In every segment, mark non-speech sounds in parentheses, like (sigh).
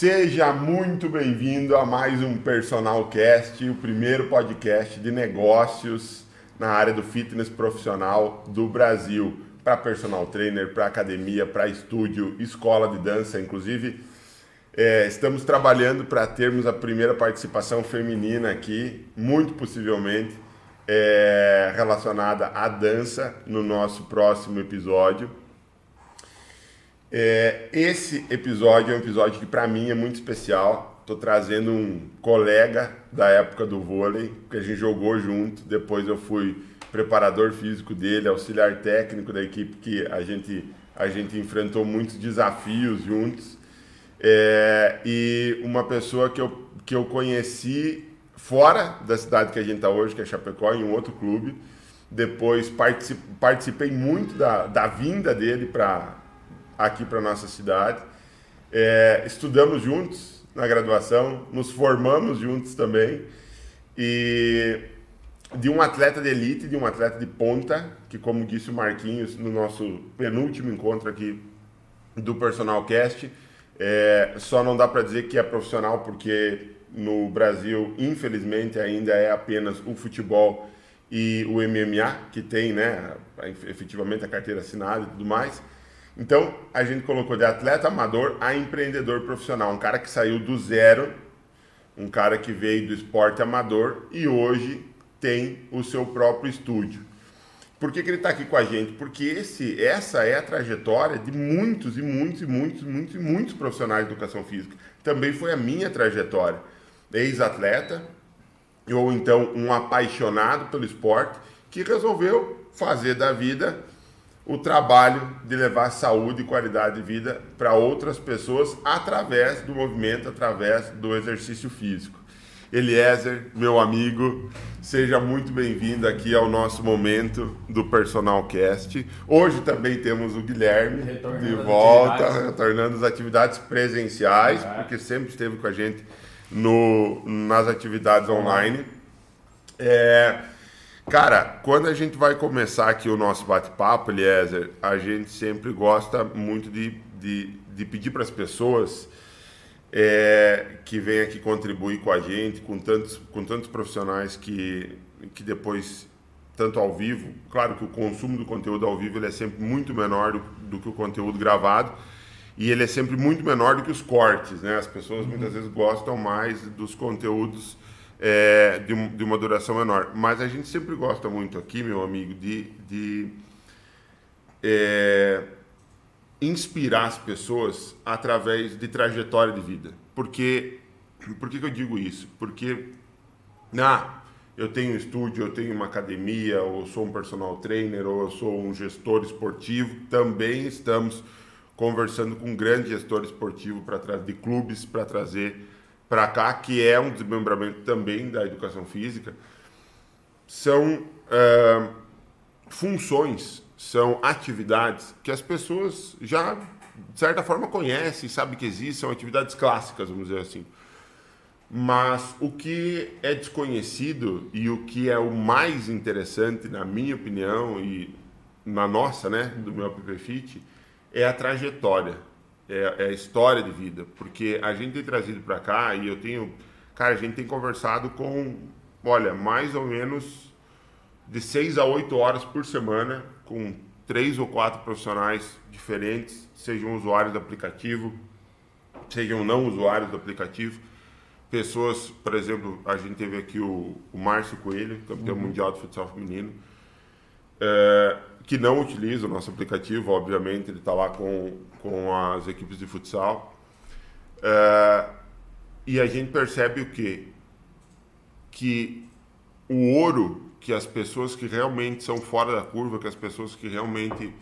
Seja muito bem-vindo a mais um Personal Cast, o primeiro podcast de negócios na área do fitness profissional do Brasil, para personal trainer, para academia, para estúdio, escola de dança, inclusive. É, estamos trabalhando para termos a primeira participação feminina aqui, muito possivelmente é, relacionada à dança no nosso próximo episódio. É, esse episódio é um episódio que para mim é muito especial. Estou trazendo um colega da época do vôlei, que a gente jogou junto. Depois eu fui preparador físico dele, auxiliar técnico da equipe que a gente, a gente enfrentou muitos desafios juntos. É, e uma pessoa que eu, que eu conheci fora da cidade que a gente está hoje, que é Chapecó, em um outro clube. Depois participei muito da, da vinda dele para aqui para nossa cidade. É, estudamos juntos na graduação, nos formamos juntos também. E de um atleta de elite, de um atleta de ponta, que como disse o Marquinhos no nosso penúltimo encontro aqui do Personal Cast, é, só não dá para dizer que é profissional porque no Brasil, infelizmente, ainda é apenas o futebol e o MMA que tem, né, efetivamente a carteira assinada e tudo mais. Então, a gente colocou de atleta amador a empreendedor profissional, um cara que saiu do zero, um cara que veio do esporte amador e hoje tem o seu próprio estúdio. Por que, que ele está aqui com a gente? Porque esse, essa é a trajetória de muitos e muitos e muitos, muitos e muitos profissionais de educação física. Também foi a minha trajetória. Ex-atleta, ou então um apaixonado pelo esporte, que resolveu fazer da vida o trabalho de levar saúde e qualidade de vida para outras pessoas através do movimento, através do exercício físico. Eliezer, meu amigo, seja muito bem-vindo aqui ao nosso momento do Personal Cast. Hoje também temos o Guilherme retornando de volta, retornando às atividades presenciais, é. porque sempre esteve com a gente no, nas atividades online. É, Cara, quando a gente vai começar aqui o nosso bate-papo, Eliezer, a gente sempre gosta muito de, de, de pedir para as pessoas é, que vêm aqui contribuir com a gente, com tantos, com tantos profissionais que, que depois, tanto ao vivo, claro que o consumo do conteúdo ao vivo ele é sempre muito menor do, do que o conteúdo gravado, e ele é sempre muito menor do que os cortes, né? As pessoas muitas uhum. vezes gostam mais dos conteúdos é, de, de, uma duração menor. Mas a gente sempre gosta muito aqui, meu amigo, de, de é, inspirar as pessoas através de trajetória de vida. Porque, por que, que eu digo isso? Porque, ah, eu tenho um estúdio, eu tenho uma academia, ou sou um personal trainer, ou eu sou um gestor esportivo, também estamos conversando com um grande gestor esportivo para de clubes para trazer para cá, que é um desmembramento também da educação física, são é, funções, são atividades que as pessoas já, de certa forma, conhecem, sabem que existem, são atividades clássicas, vamos dizer assim. Mas o que é desconhecido e o que é o mais interessante, na minha opinião e na nossa, né, do meu app Fit, é a trajetória é, é a história de vida, porque a gente tem trazido para cá e eu tenho, cara, a gente tem conversado com, olha, mais ou menos de seis a oito horas por semana com três ou quatro profissionais diferentes, sejam usuários do aplicativo, sejam não usuários do aplicativo. Pessoas, por exemplo, a gente teve aqui o, o Márcio Coelho, campeão uhum. mundial de futsal feminino, é, que não utiliza o nosso aplicativo, obviamente, ele está lá com, com as equipes de futsal. É, e a gente percebe o quê? Que o ouro que as pessoas que realmente são fora da curva, que as pessoas que realmente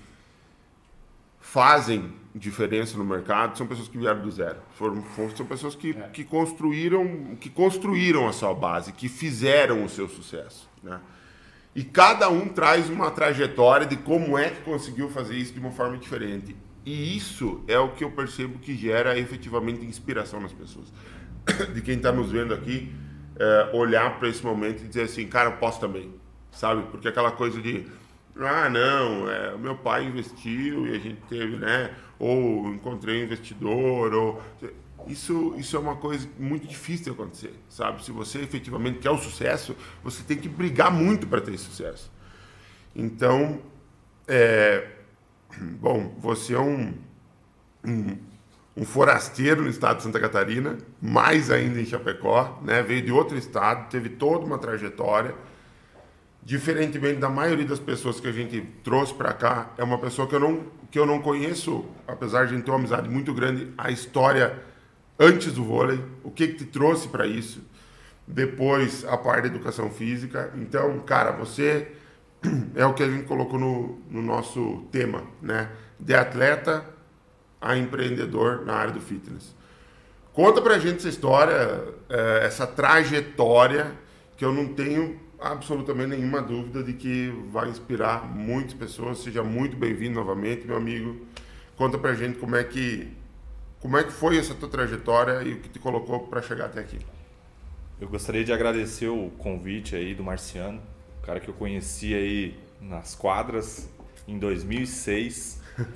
fazem diferença no mercado, são pessoas que vieram do zero. Foram, são pessoas que, é. que construíram que construíram a sua base, que fizeram o seu sucesso. Né? E cada um traz uma trajetória de como é que conseguiu fazer isso de uma forma diferente. E isso é o que eu percebo que gera efetivamente inspiração nas pessoas. (coughs) De quem está nos vendo aqui, é, olhar para esse momento e dizer assim, cara, eu posso também, sabe? Porque aquela coisa de, ah, não, é, meu pai investiu e a gente teve, né? Ou encontrei um investidor, ou isso, isso é uma coisa muito difícil de acontecer, sabe? Se você efetivamente quer o sucesso, você tem que brigar muito para ter sucesso. Então, é, (clears throat) bom, você é um, um, um, forasteiro no estado de Santa Catarina, mais ainda em Chapecó, né? Veio de outro estado, teve toda uma trajetória. Diferentemente da maioria das pessoas que a gente trouxe para cá, é uma pessoa que eu não que eu não conheço, apesar de a gente ter uma amizade muito grande, a história antes do vôlei, o que, que te trouxe para isso, depois a parte da educação física. Então, cara, você é o que a gente colocou no, no nosso tema, né? De atleta a empreendedor na área do fitness. Conta pra gente essa história, é, essa trajetória, que eu não tenho absolutamente nenhuma dúvida de que vai inspirar muitas pessoas. Seja muito bem-vindo novamente, meu amigo. Conta pra gente como é que como é que foi essa tua trajetória e o que te colocou para chegar até aqui? Eu gostaria de agradecer o convite aí do Marciano, o cara que eu conheci aí nas quadras em 2006, (laughs)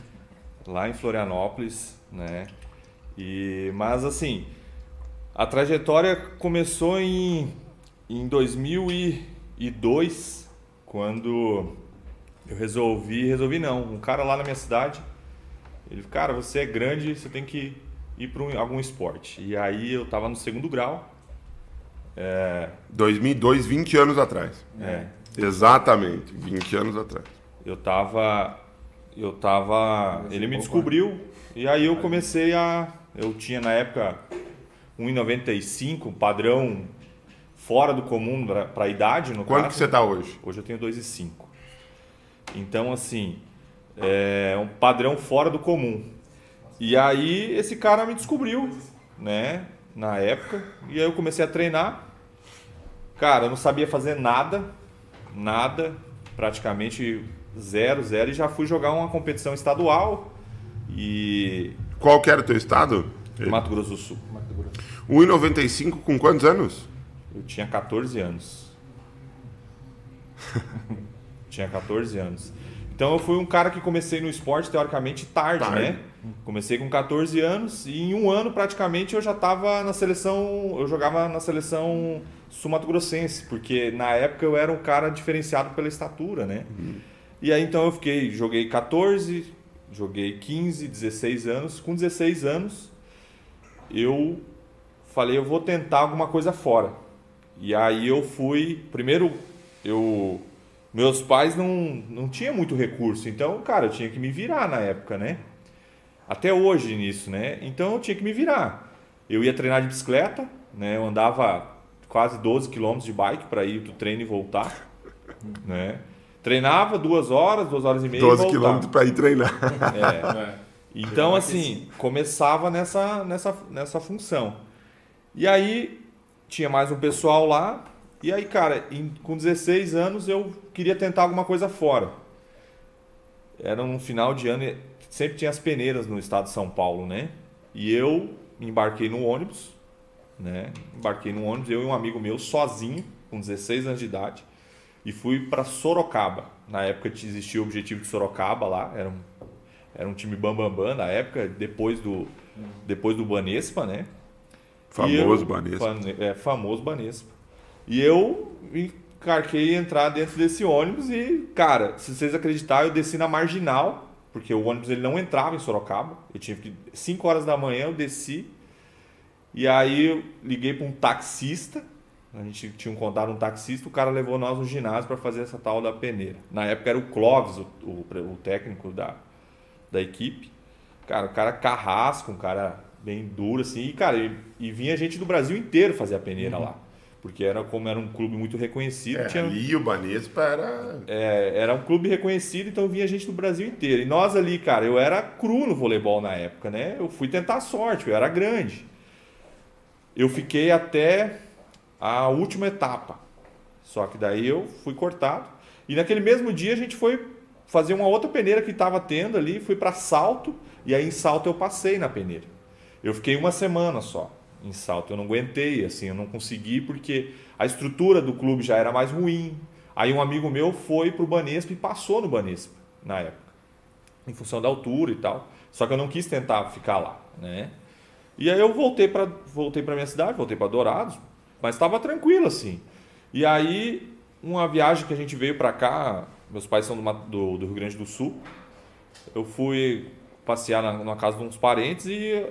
lá em Florianópolis, né? E mas assim, a trajetória começou em em 2002, quando eu resolvi, resolvi não, um cara lá na minha cidade ele, cara, você é grande, você tem que ir para um, algum esporte. E aí eu tava no segundo grau. É... 2002, 20 anos atrás. É. Exatamente, 20 anos atrás. Eu tava. Eu tava. Ele me descobriu e aí eu comecei a. Eu tinha na época 1,95, padrão fora do comum para a idade. No Quanto caso. que você está hoje? Hoje eu tenho 2,5. Então, assim, é um padrão fora do comum. E aí esse cara me descobriu, né, na época, e aí eu comecei a treinar. Cara, eu não sabia fazer nada, nada, praticamente zero, zero, e já fui jogar uma competição estadual. E. Qual que era o teu estado? Mato Grosso do Sul. 1,95 com quantos anos? Eu tinha 14 anos. (laughs) tinha 14 anos. Então eu fui um cara que comecei no esporte teoricamente tarde, tarde, né? Comecei com 14 anos e em um ano praticamente eu já estava na seleção, eu jogava na seleção sul-mato-grossense, porque na época eu era um cara diferenciado pela estatura, né? Uhum. E aí então eu fiquei, joguei 14, joguei 15, 16 anos. Com 16 anos eu falei, eu vou tentar alguma coisa fora. E aí eu fui, primeiro eu meus pais não, não tinham muito recurso, então, cara, eu tinha que me virar na época, né? Até hoje nisso, né? Então eu tinha que me virar. Eu ia treinar de bicicleta, né? Eu andava quase 12 quilômetros de bike para ir do treino e voltar, né? Treinava duas horas, duas horas e meia 12 quilômetros para ir treinar. É. (laughs) é. Então, assim, começava nessa, nessa, nessa função. E aí, tinha mais um pessoal lá, e aí, cara, em, com 16 anos eu queria tentar alguma coisa fora. Era um final de ano, sempre tinha as peneiras no estado de São Paulo, né? E eu embarquei no ônibus, né? Embarquei no ônibus, eu e um amigo meu, sozinho, com 16 anos de idade, e fui para Sorocaba. Na época existia o objetivo de Sorocaba lá, era um, era um time bambambam bam, bam, na época, depois do, depois do Banespa, né? Famoso eu, Banespa. É, famoso Banespa. E eu encarquei entrar dentro desse ônibus e, cara, se vocês acreditarem, eu desci na marginal, porque o ônibus ele não entrava em Sorocaba. Eu tinha que 5 horas da manhã eu desci. E aí eu liguei para um taxista. A gente tinha um contato um taxista, o cara levou nós no ginásio para fazer essa tal da peneira. Na época era o Clóvis, o, o, o técnico da, da equipe. Cara, o cara carrasco, um cara bem duro assim. E, cara, e, e vinha gente do Brasil inteiro fazer a peneira uhum. lá porque era como era um clube muito reconhecido. É, tinha, ali o Banespa era... É, era um clube reconhecido, então vinha gente do Brasil inteiro. E nós ali, cara, eu era cru no voleibol na época, né? Eu fui tentar a sorte, eu era grande. Eu fiquei até a última etapa. Só que daí eu fui cortado. E naquele mesmo dia a gente foi fazer uma outra peneira que estava tendo ali, fui para Salto, e aí em Salto eu passei na peneira. Eu fiquei uma semana só em salto. Eu não aguentei, assim, eu não consegui porque a estrutura do clube já era mais ruim. Aí um amigo meu foi pro Banespa e passou no Banespa na época, em função da altura e tal. Só que eu não quis tentar ficar lá, né? E aí eu voltei para voltei para minha cidade, voltei para Dourados, mas estava tranquilo assim. E aí uma viagem que a gente veio para cá, meus pais são do, do, do, Rio Grande do Sul. Eu fui passear na, na casa de uns parentes e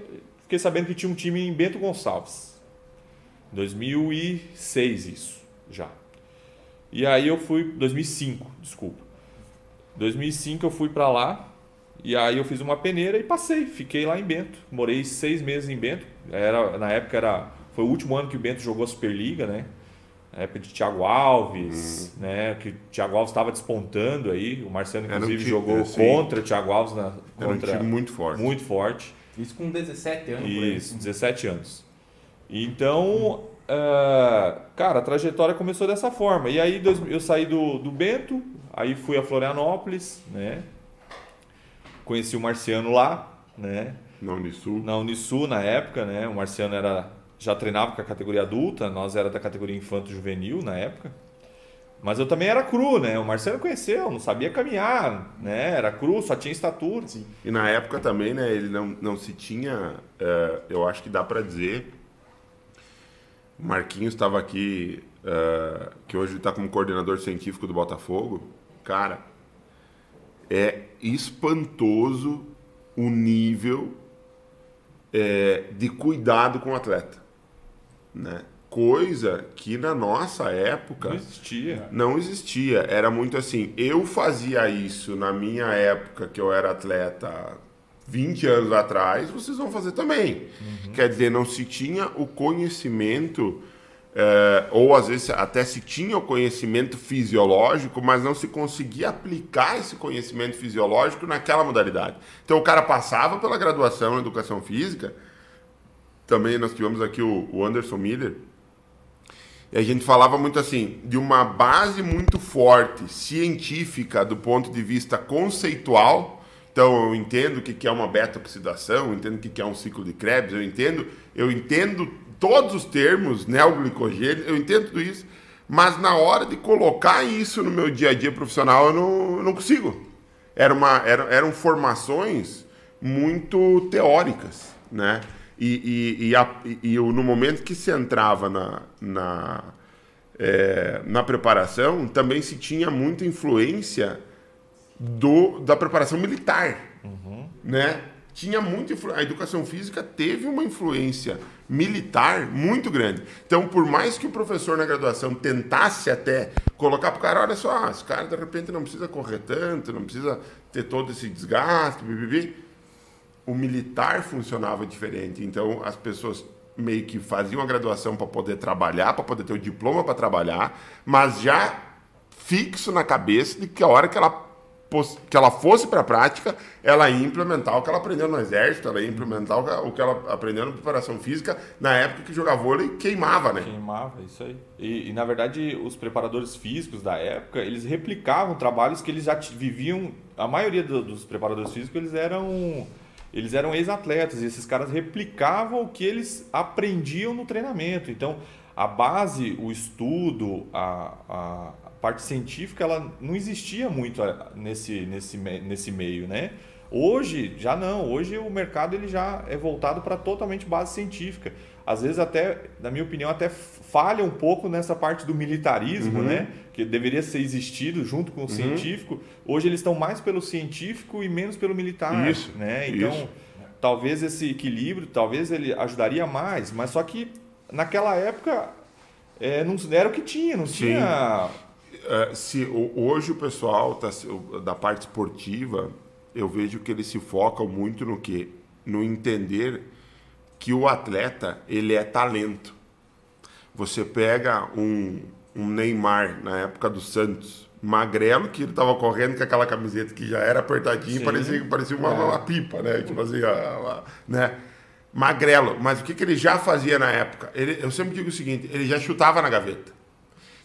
fiquei sabendo que tinha um time em Bento Gonçalves. 2006 isso, já. E aí eu fui 2005, desculpa. 2005 eu fui para lá e aí eu fiz uma peneira e passei, fiquei lá em Bento. Morei seis meses em Bento. Era na época era foi o último ano que o Bento jogou a Superliga, né? Na época de Thiago Alves, hum. né? Que o Thiago Alves estava despontando aí. O Marcelo, inclusive, um time, jogou assim, contra o Thiago Alves. Na, contra, era um time muito forte. Muito forte. Isso com 17 anos. Isso, 17 anos. Então, uh, cara, a trajetória começou dessa forma. E aí eu saí do, do Bento, aí fui a Florianópolis, né? Conheci o Marciano lá, né? Na Unisul. Na Unisul, na época, né? O Marciano era já treinava com a categoria adulta, nós era da categoria infanto-juvenil na época. Mas eu também era cru, né? O Marcelo conheceu, não sabia caminhar, né? Era cru, só tinha estatura. Sim. E na época também, né? Ele não, não se tinha, é, eu acho que dá para dizer. O Marquinhos estava aqui, é, que hoje está como coordenador científico do Botafogo. Cara, é espantoso o nível é, de cuidado com o atleta né? Coisa que na nossa época não existia. Não existia. Era muito assim, eu fazia isso na minha época que eu era atleta 20 anos atrás, vocês vão fazer também. Uhum. Quer dizer, não se tinha o conhecimento, é, ou às vezes até se tinha o conhecimento fisiológico, mas não se conseguia aplicar esse conhecimento fisiológico naquela modalidade. Então o cara passava pela graduação em educação física, também nós tivemos aqui o, o Anderson Miller, e a gente falava muito assim, de uma base muito forte, científica, do ponto de vista conceitual. Então, eu entendo o que é uma beta-oxidação, eu entendo o que é um ciclo de Krebs, eu entendo, eu entendo todos os termos, neoglicogênio, eu entendo tudo isso, mas na hora de colocar isso no meu dia a dia profissional, eu não, eu não consigo. Era uma, era, eram formações muito teóricas, né? E, e, e, a, e, no momento que se entrava na, na, é, na preparação, também se tinha muita influência do, da preparação militar. Uhum. Né? Tinha muita A educação física teve uma influência militar muito grande. Então, por mais que o professor na graduação tentasse até colocar para o cara, olha só, esse cara de repente não precisa correr tanto, não precisa ter todo esse desgaste, bibibi o militar funcionava diferente. Então, as pessoas meio que faziam a graduação para poder trabalhar, para poder ter o diploma para trabalhar, mas já fixo na cabeça de que a hora que ela que ela fosse para a prática, ela ia implementar o que ela aprendeu no exército, ela ia implementar o que ela aprendeu na preparação física na época que jogava vôlei queimava, né? Queimava, isso aí. E, e, na verdade os preparadores físicos da época, eles replicavam trabalhos que eles já viviam, a maioria do, dos preparadores físicos, eles eram eles eram ex-atletas e esses caras replicavam o que eles aprendiam no treinamento. Então, a base, o estudo, a, a, parte científica, ela não existia muito eh, nesse, nesse, nesse meio, né? Hoje, já não. Hoje o mercado ele já é voltado para totalmente base científica. Às vezes até, na minha opinião, até falha um pouco nessa parte do militarismo, uhum. né? Que deveria ser existido junto com o uhum. científico. Hoje eles estão mais pelo científico e menos pelo militar, isso, né? Então, isso. talvez esse equilíbrio, talvez ele ajudaria mais, mas só que naquela época é, não era o que tinha, não Sim. tinha... É, se hoje o pessoal tá, da parte esportiva eu vejo que eles se focam muito no que? No entender que o atleta ele é talento. Você pega um, um Neymar na época do Santos, magrelo, que ele estava correndo com aquela camiseta que já era apertadinha, parecia, parecia uma, é. uma, pipa, né? Tipo assim, né? Magrelo, mas o que, que ele já fazia na época? Ele, eu sempre digo o seguinte: ele já chutava na gaveta.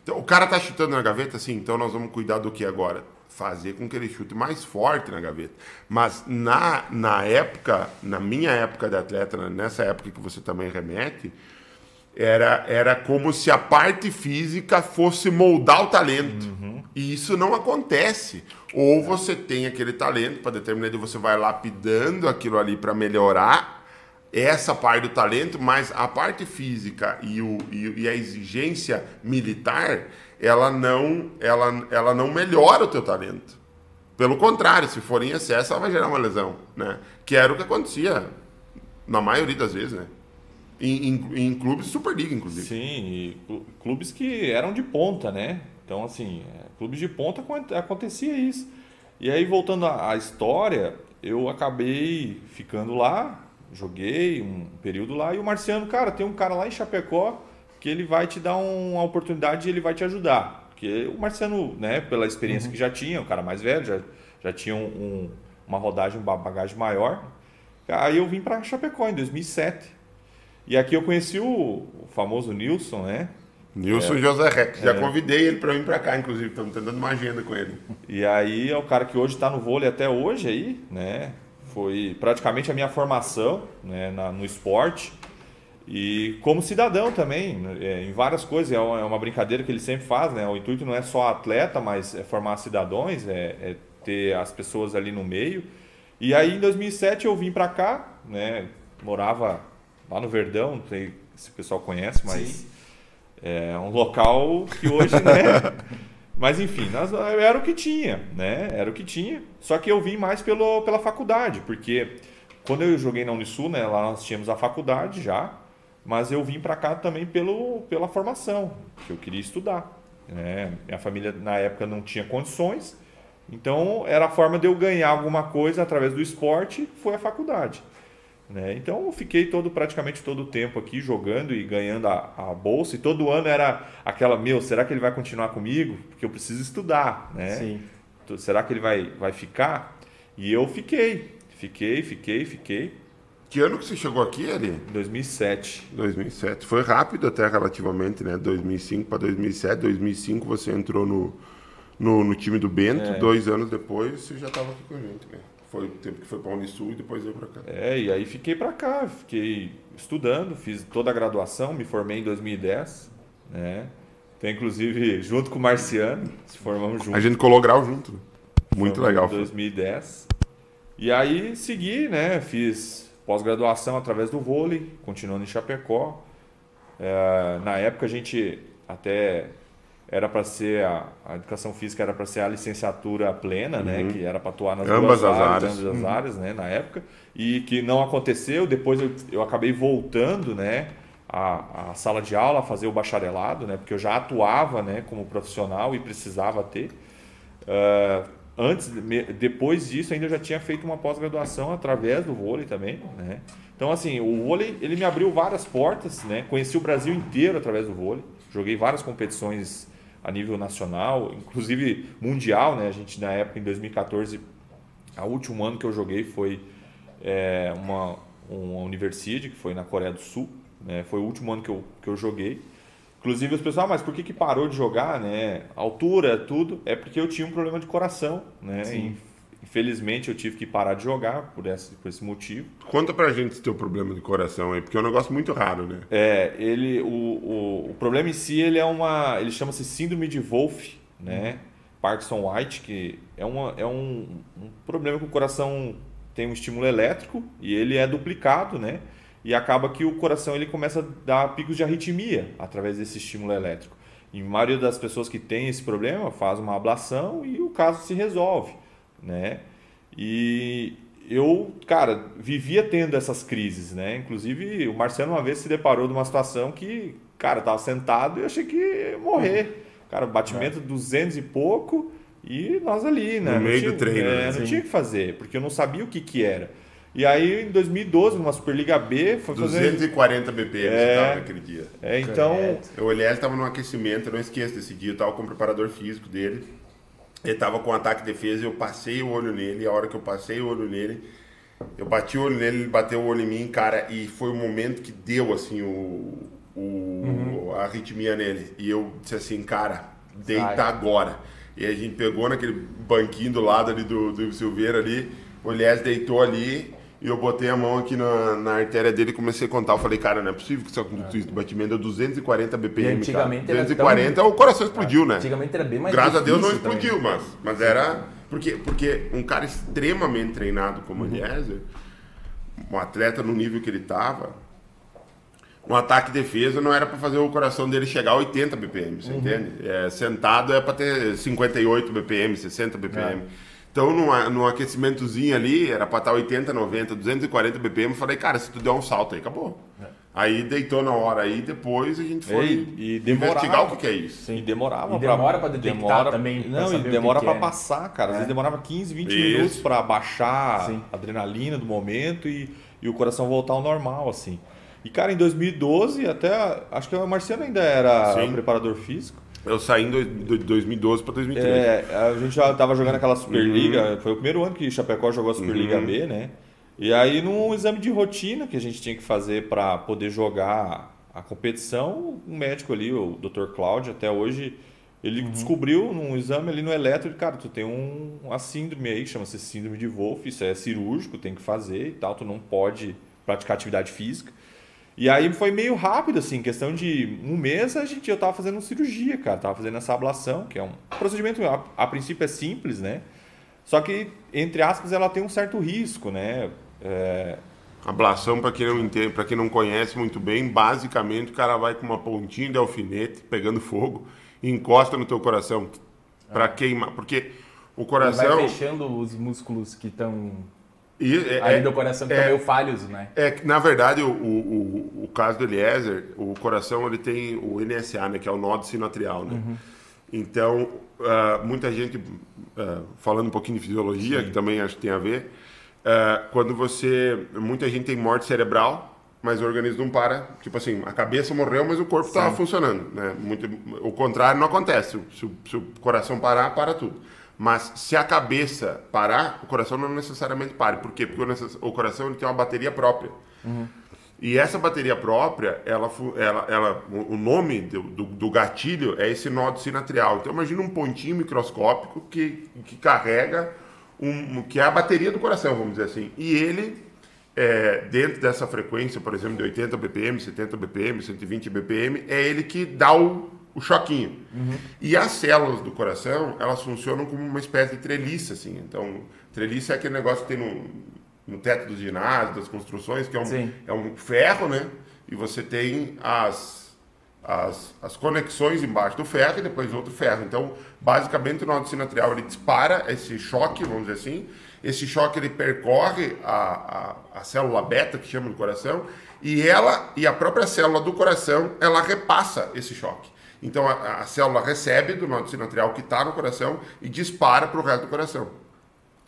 Então, o cara tá chutando na gaveta, assim, então nós vamos cuidar do que agora? fazer com que ele chute mais forte na gaveta. Mas na, na época, na minha época de atleta, nessa época que você também remete, era, era como se a parte física fosse moldar o talento. Uhum. E isso não acontece. Ou você tem aquele talento para determinar, você vai lapidando aquilo ali para melhorar essa parte do talento, mas a parte física e, o, e, e, a exigência militar, ela não, ela, ela não melhora o teu talento. Pelo contrário, se for em excesso, ela vai gerar uma lesão, né? Que era o que acontecia na maioria das vezes, né? Em, em, em clubes Superliga, inclusive. Sim, clubes que eram de ponta, né? Então, assim, é, clubes de ponta acontecia isso. E aí, voltando à história, eu acabei ficando lá, joguei um período lá, e o Marciano, cara, tem um cara lá em Chapecó que ele vai te dar uma oportunidade e ele vai te ajudar. Porque o Marciano, né, pela experiência uhum. que já tinha, o cara mais velho, já, já tinha um, um, uma rodagem, uma bagagem maior. Aí eu vim para Chapecó em 2007. E aqui eu conheci o, o famoso Nilson, né? Nilson é, José Rex. Já é. convidei ele para vir para cá, inclusive. Estamos tentando uma agenda com ele. E aí é o cara que hoje está no vôlei até hoje aí, né? Foi praticamente a minha formação né, na, no esporte. E como cidadão também, é, em várias coisas. É uma, é uma, brincadeira que ele sempre faz, né? O intuito não é só atleta, mas é formar cidadãos, é, é ter as pessoas ali no meio. E aí em 2007 eu vim para cá, né? Morava lá no Verdão, não sei se o pessoal conhece, mas... Sim é um local que hoje, né? (laughs) Mas enfim, nós, era o que tinha, né? Era o que tinha. Só que eu vim mais pelo, pela faculdade, porque quando eu joguei na Unisul, né, lá nós tínhamos a faculdade já, mas eu vim para cá também pelo, pela formação, que eu queria estudar. Né? Minha família na época não tinha condições, então era a forma de eu ganhar alguma coisa através do esporte, foi a faculdade. Né? Então eu fiquei todo praticamente todo o tempo aqui jogando e ganhando a, a, bolsa. E todo ano era aquela meu será que ele vai continuar comigo? Porque eu preciso estudar né? Sim. será que ele vai vai ficar? E eu fiquei fiquei fiquei fiquei. Que ano que você chegou aqui ali 2007 2007 foi rápido até relativamente né? 2005 para 2007 2005 você entrou no no, no time do Bento. É. dois anos depois você já estava aqui com a gente né foi o tempo que foi para a Unisul e depois veio para cá. É, e aí fiquei para cá, fiquei estudando, fiz toda a graduação, me formei em 2010, né? Então, inclusive, junto com o Marciano, se formamos juntos. A gente colou grau junto. Né? Muito legal. Em 2010. E aí segui, né? Fiz pós-graduação através do vôlei, continuando em Chapecó. É, na época a gente até era para ser a, a, educação física era para ser a licenciatura plena, né, uhum. né, que era para atuar nas ambas as áreas, áreas. ambas as uhum. áreas, né, na época, e que não aconteceu. Depois eu, eu acabei voltando, né, à, à sala de aula, a fazer o bacharelado, né, porque eu já atuava, né, como profissional e precisava ter. Uh, antes, depois disso, ainda eu já tinha feito uma pós-graduação através do vôlei também, né. Então, assim, o vôlei ele me abriu várias portas, né. Conheci o Brasil inteiro através do vôlei. Joguei várias competições a nível nacional, inclusive mundial, né? A gente na época em 2014, o último ano que eu joguei foi é, uma uma universidade que foi na Coreia do Sul, né? Foi o último ano que eu, que eu joguei. Inclusive os pessoal, ah, mas por que, que parou de jogar, né? Altura, tudo, é porque eu tinha um problema de coração, né? Sim. Infelizmente eu tive que parar de jogar por esse, por esse motivo. Conta pra gente esse teu problema de coração aí, porque é um negócio muito raro, né? É, ele, o, o, o problema em si, ele é uma, ele chama-se síndrome de Wolff, né? Parkinson White, que é, uma, é um, um problema que o coração tem um estímulo elétrico e ele é duplicado, né? E acaba que o coração ele começa a dar picos de arritmia através desse estímulo elétrico. E a maioria das pessoas que tem esse problema faz uma ablação e o caso se resolve né? E eu, cara, vivia tendo essas crises, né? Inclusive, o Marcelo uma vez se deparou de uma situação que, cara, tava sentado e eu achei que ia morrer. Cara, batimento é. 200 e pouco e nós ali, né? No meio tinha, do treino. É, né? não tinha o que fazer, porque eu não sabia o que que era. E aí, em 2012, numa Superliga B, foi fazer... 240 BPM é, estava naquele dia. É, então... Eu olhei, ele estava no aquecimento, eu não esqueço desse dia, eu estava com o preparador físico dele. Ele tava com ataque e defesa, eu passei o olho nele, a hora que eu passei o olho nele, eu bati o olho nele, ele bateu o olho em mim, cara, e foi o momento que deu, assim, o, o uhum. a arritmia nele. E eu disse assim, cara, deita agora. E a gente pegou naquele banquinho do lado ali do, do Silveira ali, o Elias deitou ali, e eu botei a mão aqui na, na artéria dele e comecei a contar. Eu falei, cara, não é possível que isso aconteça. O batimento é 240 BPM. E antigamente cara. 240, tão... o coração explodiu, né? Antigamente era bem mais Graças a Deus não explodiu, mas, mas era. Porque, porque um cara extremamente treinado como o Eliezer, um atleta no nível que ele estava, um ataque e defesa não era para fazer o coração dele chegar a 80 BPM, você uhum. entende? É, sentado é para ter 58 BPM, 60 BPM. É. Então, no, no aquecimentozinho ali, era para estar 80, 90, 240 BPM. Eu falei, cara, se tu der um salto aí, acabou. É. Aí deitou na hora aí, depois a gente foi e, e investigar o que, que, é isso. Sim. E demorava. E demora para detectar demora, também. Não, e demora para é. passar, cara. Às é. vezes demorava 15, 20 isso. minutos para baixar Sim. a adrenalina do momento e, e o coração voltar ao normal, assim. E, cara, em 2012, até. Acho que o Marciano ainda era Sim. preparador físico. Eu saí em 2012 para 2013. É, a gente já estava jogando aquela Superliga. Uhum. Foi o primeiro ano que Chapecó jogou a Superliga uhum. B, né? E aí, num exame de rotina que a gente tinha que fazer para poder jogar a competição, um médico ali, o Dr. Cláudio, até hoje, ele uhum. descobriu num exame ali no eletro, cara, tu tem um, uma síndrome aí, chama-se síndrome de Wolff, isso é cirúrgico, tem que fazer e tal, tu não pode praticar atividade física. E aí foi meio rápido, assim, questão de um mês a gente, eu tava fazendo cirurgia, cara, tava fazendo essa ablação, que é um procedimento, a, a princípio é simples, né? Só que, entre aspas, ela tem um certo risco, né? É... Ablação, para quem não entende, para quem não conhece muito bem, basicamente o cara vai com uma pontinha de alfinete pegando fogo e encosta no teu coração para ah. queimar, porque o coração Ele vai fechando os músculos que estão e, é, Aí do coração que é, falhos, né? É na verdade o, o, o, caso do Eliezer, o coração ele tem o NSA, né, que é o nó sinoatrial, né? Uhum. Então uh, muita gente uh, falando um pouquinho de fisiologia, Sim. que também acho que tem a ver, é, quando você. Muita gente tem morte cerebral, mas o organismo não para. Tipo assim, a cabeça morreu, mas o corpo estava funcionando. Né? Muito, o contrário não acontece. Se, se, o coração parar, para tudo. Mas se a cabeça parar, o coração não necessariamente pare. Por quê? Porque o, o coração ele tem uma bateria própria. Uhum. E essa bateria própria, ela, ela, ela, o nome do, do, do gatilho é esse nó sinatrial. Então imagina um pontinho microscópico que, que carrega um, que é a bateria do coração, vamos dizer assim. E ele, é, dentro dessa frequência, por exemplo, de 80 BPM, 70 BPM, 120 BPM, é ele que dá o, o choquinho. Uhum. E as células do coração, elas funcionam como uma espécie de treliça, assim. Então, treliça é aquele negócio que tem no, no teto dos ginásios, das construções, que é um, é um ferro, né? E você tem as as, as conexões embaixo do ferro e depois outro ferro. Então, basicamente, o nó sinatrial ele dispara esse choque, vamos dizer assim. Esse choque ele percorre a, a, a célula beta, que chama do coração, e ela e a própria célula do coração ela repassa esse choque. Então, a, a célula recebe do nó sinatrial que está no coração e dispara para o resto do coração.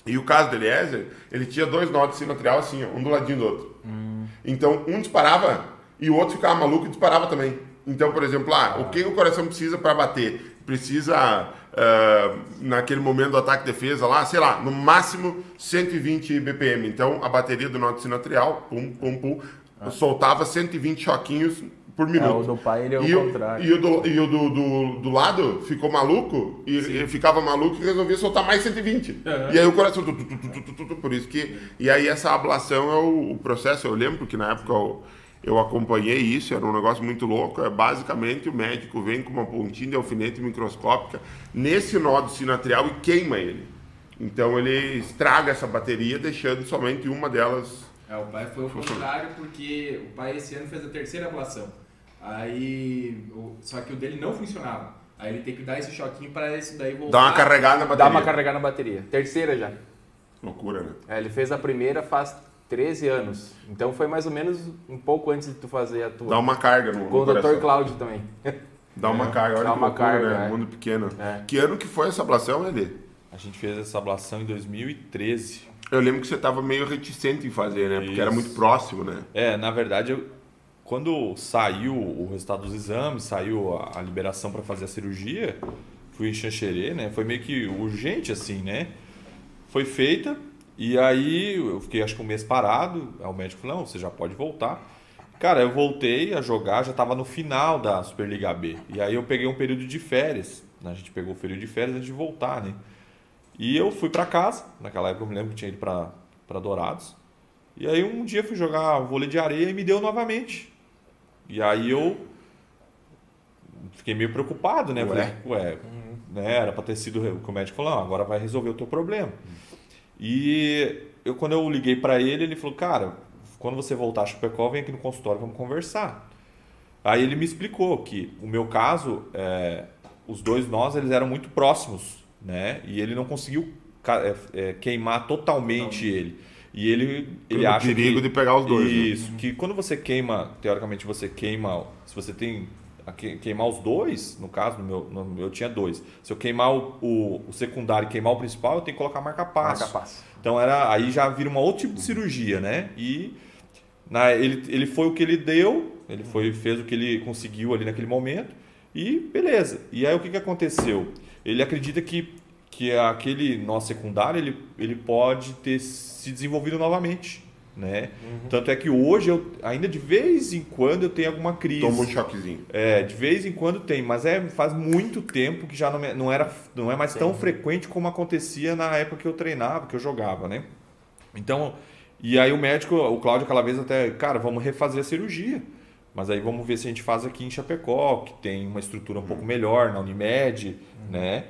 E o caso do Eliezer, ele tinha dois nós sinatrial assim, um do ladinho do outro. Hum. Então, um disparava e o outro ficava maluco e disparava também. Então, por exemplo, ah, o que o coração precisa para bater? Precisa, uh, naquele momento do ataque defesa lá, sei lá, no máximo 120 BPM. Então, a bateria do nó sinatrial, pum, pum, pum, ah. soltava 120 choquinhos por minuto. É, o do pai ele é o e contrário. O, e o, do, e o do, do, do lado ficou maluco e, ficava maluco e resolvia soltar mais 120. Uhum. E aí o coração. Tu, tu, tu, por isso que. E aí essa ablação é o, o, processo. Eu lembro que na época. Eu, eu acompanhei isso, era um negócio muito louco. É basicamente o médico vem com uma pontinha de alfinete microscópica nesse nó sinatrial e queima ele. Então ele estraga essa bateria, deixando somente uma delas. É, o pai foi o contrário, porque o pai esse ano fez a terceira ablação. Aí, só que o dele não funcionava. Aí ele tem que dar esse choquinho para esse daí voltar. Dá uma carregada na bateria. Dá uma carregada na bateria. Terceira já. Loucura, né? É, ele fez a primeira faz 13 anos. Então foi mais ou menos um pouco antes de tu fazer a tua. Dá uma carga no Com no o Dr. Cláudio também. Dá uma é, carga, olha Dá que uma loucura, carga, né? É. Mundo pequeno. É. Que ano que foi essa ablação, Eli? A gente fez essa ablação em 2013. Eu lembro que você estava meio reticente em fazer, né? Porque Isso. era muito próximo, né? É, na verdade, eu, quando saiu o resultado dos exames, saiu a, a liberação para fazer a cirurgia, fui em Xanxerê, né? Foi meio que urgente, assim, né? Foi feita, e aí eu fiquei acho que um mês parado, aí o médico falou, não, você já pode voltar. Cara, eu voltei a jogar, já estava no final da Superliga B. E aí eu peguei um período de férias. Né? A gente pegou o período de férias antes de voltar, né? E eu fui para casa, naquela época eu me lembro que tinha ido para Dourados. E aí um dia fui jogar vôlei de areia e me deu novamente. E aí eu fiquei meio preocupado, né? Ué, Falei, ué né? era para ter sido o que o médico falou, agora vai resolver o teu problema. E eu, quando eu liguei para ele, ele falou, cara, quando você voltar a Chapecó, vem aqui no consultório, vamos conversar. Aí ele me explicou que o meu caso, é, os dois nós, eles eram muito próximos, né? E ele não conseguiu é, é, queimar totalmente não. ele. E ele, ele acha perigo que, de pegar os dois. Né? Isso, né? que quando você queima, teoricamente você queima, se você tem queimar os dois, no caso, no meu, no, eu tinha dois. Se eu queimar o, o, o secundário e queimar o principal, eu tenho que colocar marca passo. Marca passo. Então era aí já vira um outro tipo de cirurgia, né? E na, ele, ele foi o que ele deu, ele foi fez o que ele conseguiu ali naquele momento e beleza. E aí o que, que aconteceu? Ele acredita que que aquele nó secundário ele, ele pode ter se desenvolvido novamente. Né? Uhum. Tanto é que hoje eu ainda de vez em quando eu tenho alguma crise. Toma um choquezinho. É, de vez em quando tem, mas é faz muito tempo que já não, é, não era não é mais Sim. tão frequente como acontecia na época que eu treinava, que eu jogava, né? Então, e aí o médico, o Cláudio aquela vez até, cara, vamos refazer a cirurgia. Mas aí vamos ver se a gente faz aqui em Chapecó, que tem uma estrutura um pouco melhor, na Unimed, uhum. né?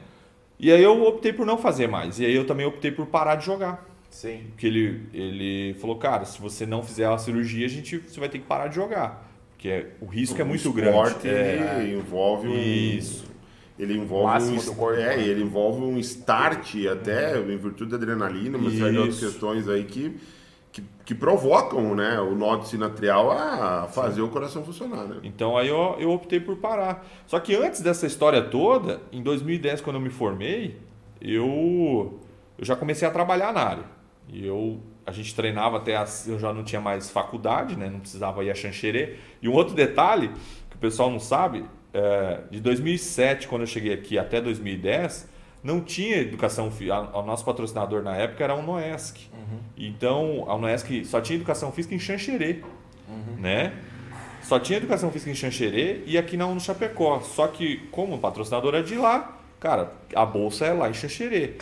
E aí eu optei por não fazer mais. E aí eu também optei por parar de jogar. Sim. Porque ele, ele falou, cara, se você não fizer a cirurgia, a gente, você vai ter que parar de jogar. Porque é, o risco o é muito grande. É, envolve um... Isso. Ele envolve um, corpo, é, né? ele envolve um start até em virtude da adrenalina, uma série de outras questões aí que que, que, provocam né, o nó sinatrial a fazer Sim. o coração funcionar. Né? Então aí eu, eu optei por parar. Só que antes dessa história toda, em 2010, quando eu me formei, eu, eu já comecei a trabalhar na área. E eu, a gente treinava até, as, eu já não tinha mais faculdade, né, não precisava ir a Xanxerê. E um outro detalhe que o pessoal não sabe, é, de 2007, quando eu cheguei aqui, até 2010 não tinha educação física. O nosso patrocinador na época era a Unoesc. Uhum. Então, a Unoesc só tinha educação física em Xanxerê, uhum. né? Só tinha educação física em Xanxerê e aqui na no Chapecó. Só que, como o patrocinador é de lá, cara, a bolsa é lá em Xanxerê.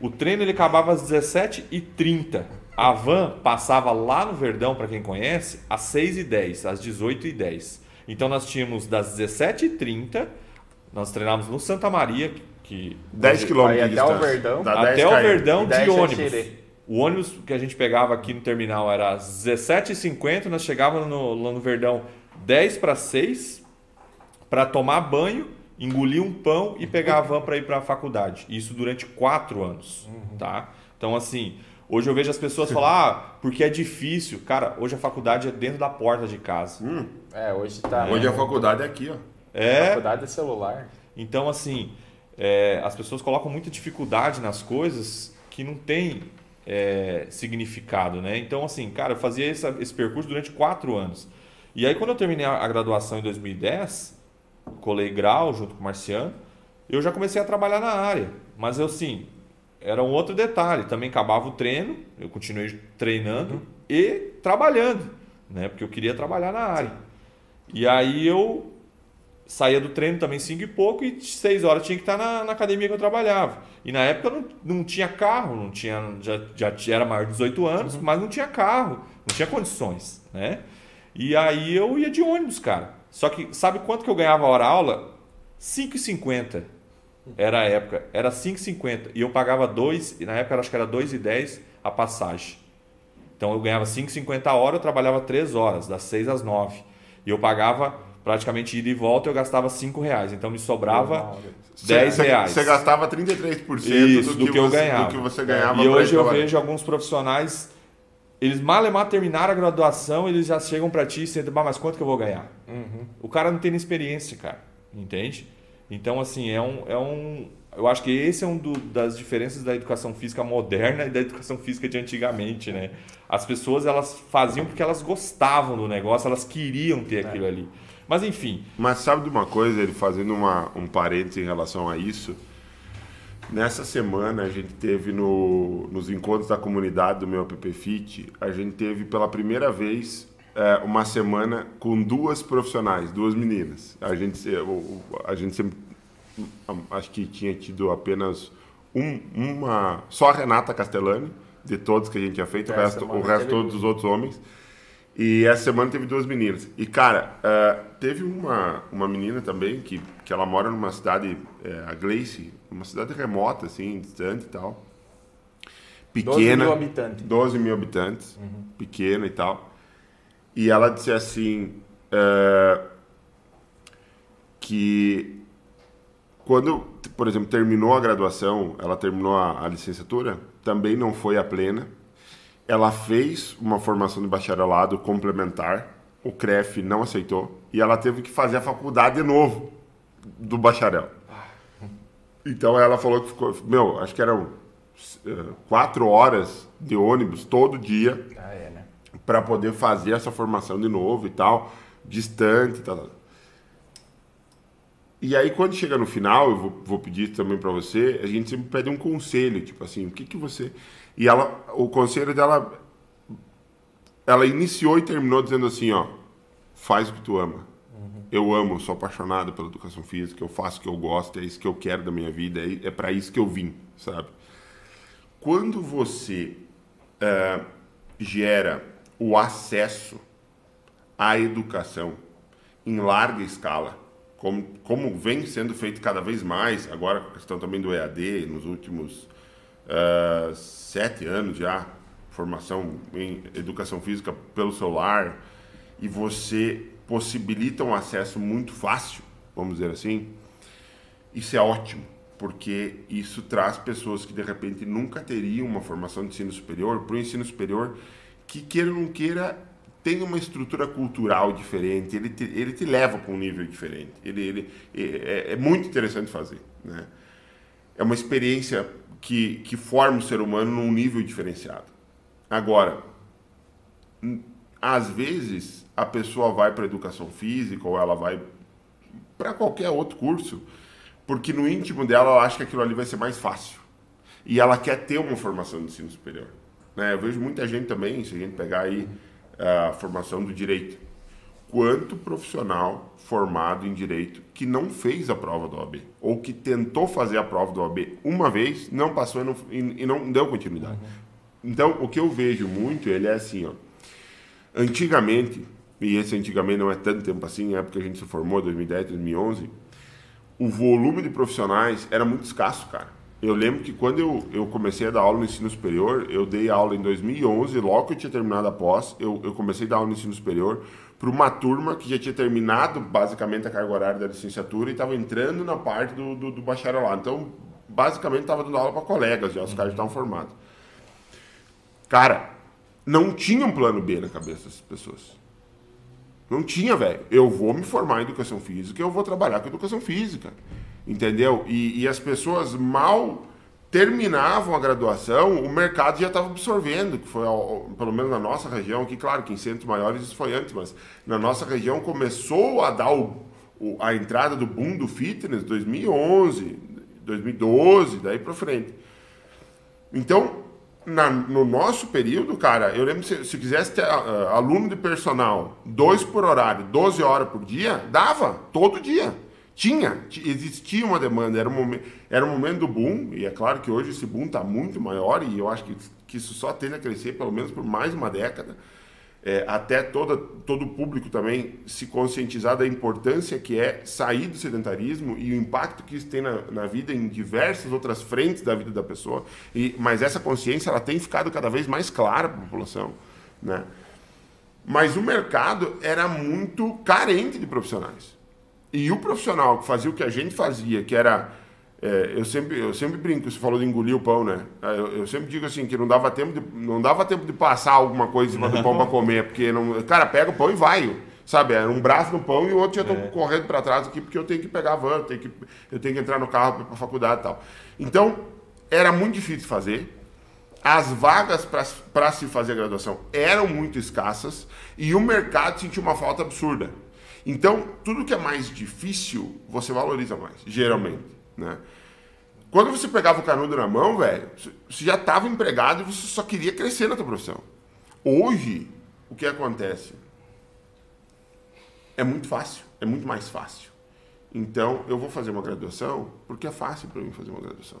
O treino ele acabava às 17h30. A van passava lá no Verdão, para quem conhece, às 6h10, às 18h10. Então nós tínhamos das 17h30, nós treinávamos no Santa Maria, que 10 quilômetros até o Verdão, até o Verdão de ônibus. O ônibus que a gente pegava aqui no terminal era às 17h50, nós chegávamos no, no Verdão 10 para 6 para tomar banho, engolir um pão e pegar a van para ir para a faculdade. Isso durante quatro anos, uhum. tá? Então assim, hoje eu vejo as pessoas falar, ah, porque é difícil. Cara, hoje a faculdade é dentro da porta de casa. Hum. É, hoje tá. Hoje a faculdade é aqui, ó. É. A faculdade é celular. Então assim, é, as pessoas colocam muita dificuldade nas coisas que não tem é, significado, né? Então, assim, cara, eu fazia esse, esse, percurso durante quatro anos. E aí, quando eu terminei a graduação em 2010, colei grau junto com o Marciano, eu já comecei a trabalhar na área. Mas, eu, sim, era um outro detalhe. Também acabava o treino, eu continuei treinando uhum. e trabalhando, né? Porque eu queria trabalhar na área. E aí eu saía do treino também 5 e pouco e 6 horas tinha que estar na, na, academia que eu trabalhava. E na época não, não tinha carro, não tinha, já, já era maior de 18 anos, uhum. mas não tinha carro, não tinha condições, né? E aí eu ia de ônibus, cara. Só que sabe quanto que eu ganhava a hora aula? 5,50 era a época, era 5,50 e eu pagava 2, na época acho que era 2,10 a passagem. Então eu ganhava 5,50 a hora, eu trabalhava 3 horas, das 6 às 9. E eu pagava praticamente ida e volta, eu gastava 5 reais. Então me sobrava 10 reais. Você gastava 33% Isso, do, do, que, eu você, ganhava. do que você ganhava. E hoje eu vejo alguns profissionais, eles mal e mal terminaram a graduação, eles já chegam para ti e dizem, mas quanto que eu vou ganhar? Uhum. O cara não tem experiência, cara. Entende? Então, assim, é um, é um, eu acho que esse é um do, das diferenças da educação física moderna e da educação física de antigamente, né? As pessoas elas faziam porque elas gostavam do negócio, elas queriam ter é. aquilo ali. Mas enfim. Mas sabe de uma coisa, ele fazendo uma, um parênteses em relação a isso? Nessa semana a gente teve no, nos encontros da comunidade do meu app Fit, a gente teve pela primeira vez é, uma semana com duas profissionais, duas meninas. A gente, a gente sempre, acho que tinha tido apenas um, uma, só a Renata Castellani, de todos que a gente tinha feito, o resto, o resto todos os outros homens. E essa semana teve duas meninas. E, cara, uh, teve uma, uma menina também que, que ela mora numa cidade, é, a Gleice, uma cidade remota, assim, distante e tal. Pequena. 12 mil habitantes. 12 mil habitantes. Uhum. Pequena e tal. e ela disse assim é, que quando, por exemplo, terminou a graduação, ela terminou a, a licenciatura, também não foi a plena. Ela fez uma formação de bacharelado complementar, o CREF não aceitou, e ela teve que fazer a faculdade de novo do bacharel. Então ela falou que ficou, meu, acho que eram uh, quatro horas de ônibus todo dia Ah, é, né? para poder fazer essa formação de novo e tal, distante e tal. tal. E aí quando chega no final, eu vou, vou pedir também para você, a gente sempre pede um conselho, tipo assim, o que que você... E ela, o conselho dela, ela iniciou e terminou dizendo assim, ó, faz o que tu ama. Eu amo, sou apaixonado pela educação física, eu faço o que eu gosto, é isso que eu quero da minha vida, é, é para isso que eu vim, sabe? Quando você eh, gera o acesso à educação em larga escala, como, como vem sendo feito cada vez mais, agora com a questão também do EAD, nos últimos ah, sete anos já, formação em educação física pelo celular, e você possibilita um acesso muito fácil, vamos dizer assim, isso é ótimo, porque isso traz pessoas que de repente nunca teriam uma formação de ensino superior para o ensino superior, que queira ou não queira, tem uma estrutura cultural diferente, ele te, ele te leva para um nível diferente. Ele, ele, é, é muito interessante fazer. Né? É uma experiência que, que forma o ser humano num nível diferenciado. Agora, às vezes a pessoa vai para educação física ou ela vai para qualquer outro curso, porque no íntimo dela ela acha que aquilo ali vai ser mais fácil. E ela quer ter uma formação de ensino superior. Né? Eu vejo muita gente também, se a gente pegar aí a formação do direito, quanto profissional formado em direito que não fez a prova do OAB, ou que tentou fazer a prova do OAB uma vez, não passou e não, e, e não deu continuidade. Então, o que eu vejo muito, ele é assim, ó, antigamente, e esse antigamente não é tanto tempo assim, é porque a gente se formou, 2010, 2011, o volume de profissionais era muito escasso, cara. Eu lembro que quando eu, eu comecei a dar aula no ensino superior, eu dei aula em 2011, logo que eu tinha terminado a pós, eu, eu comecei a dar aula no ensino superior para uma turma que já tinha terminado basicamente a carga horária da licenciatura e estava entrando na parte do, do, do bacharelado. Então, basicamente, estava dando aula para colegas já, os caras já estavam formados. Cara, não tinha um plano B na cabeça dessas pessoas. Não tinha, velho. Eu vou me formar em educação física, eu vou trabalhar com educação física. Entendeu? E, e as pessoas mal terminavam a graduação, o mercado já estava absorvendo, que foi, ao- pelo menos na nossa região, que claro que em centros maiores isso foi antes, mas na nossa região começou a dar o, o- a entrada do boom do fitness 2011, 2012, daí para frente. Então, na- no nosso período, cara, eu lembro se, se quisesse ter ah, aluno de personal, dois por horário, 12 horas por dia, dava, todo dia. Tinha, ti- existia uma demanda, era um, momen- era um momento do boom, e é claro que hoje esse boom está muito maior, e eu acho que, que isso só tende a crescer pelo menos por mais uma década. É, até toda, todo o público também se conscientizar da importância que é sair do sedentarismo e o impacto que isso tem na, na vida em diversas outras frentes da vida da pessoa. E, mas essa consciência ela tem ficado cada vez mais clara para a população. Né? Mas o mercado era muito carente de profissionais. E o profissional que fazia o que a gente fazia, que era. é, eu, sempre, eu sempre brinco, você falou de engolir o pão, né? Eu, eu sempre digo assim, que não dava tempo de, não dava tempo de passar alguma coisa em cima do pão para (laughs) comer, porque não. Cara, pega o pão e vai. Sabe? Era um braço no pão e o outro já estou correndo para trás aqui, porque eu tenho que pegar a van, eu tenho que, eu tenho que entrar no carro para a faculdade e tal. Então, era muito difícil de fazer. As vagas para se fazer a graduação eram muito escassas e o mercado sentia uma falta absurda. Então, tudo que é mais difícil, você valoriza mais, geralmente. Né? Quando você pegava o canudo na mão, velho, você já estava empregado e você só queria crescer na tua profissão. Hoje, o que acontece? É muito fácil, é muito mais fácil. Então, eu vou fazer uma graduação porque é fácil para mim fazer uma graduação.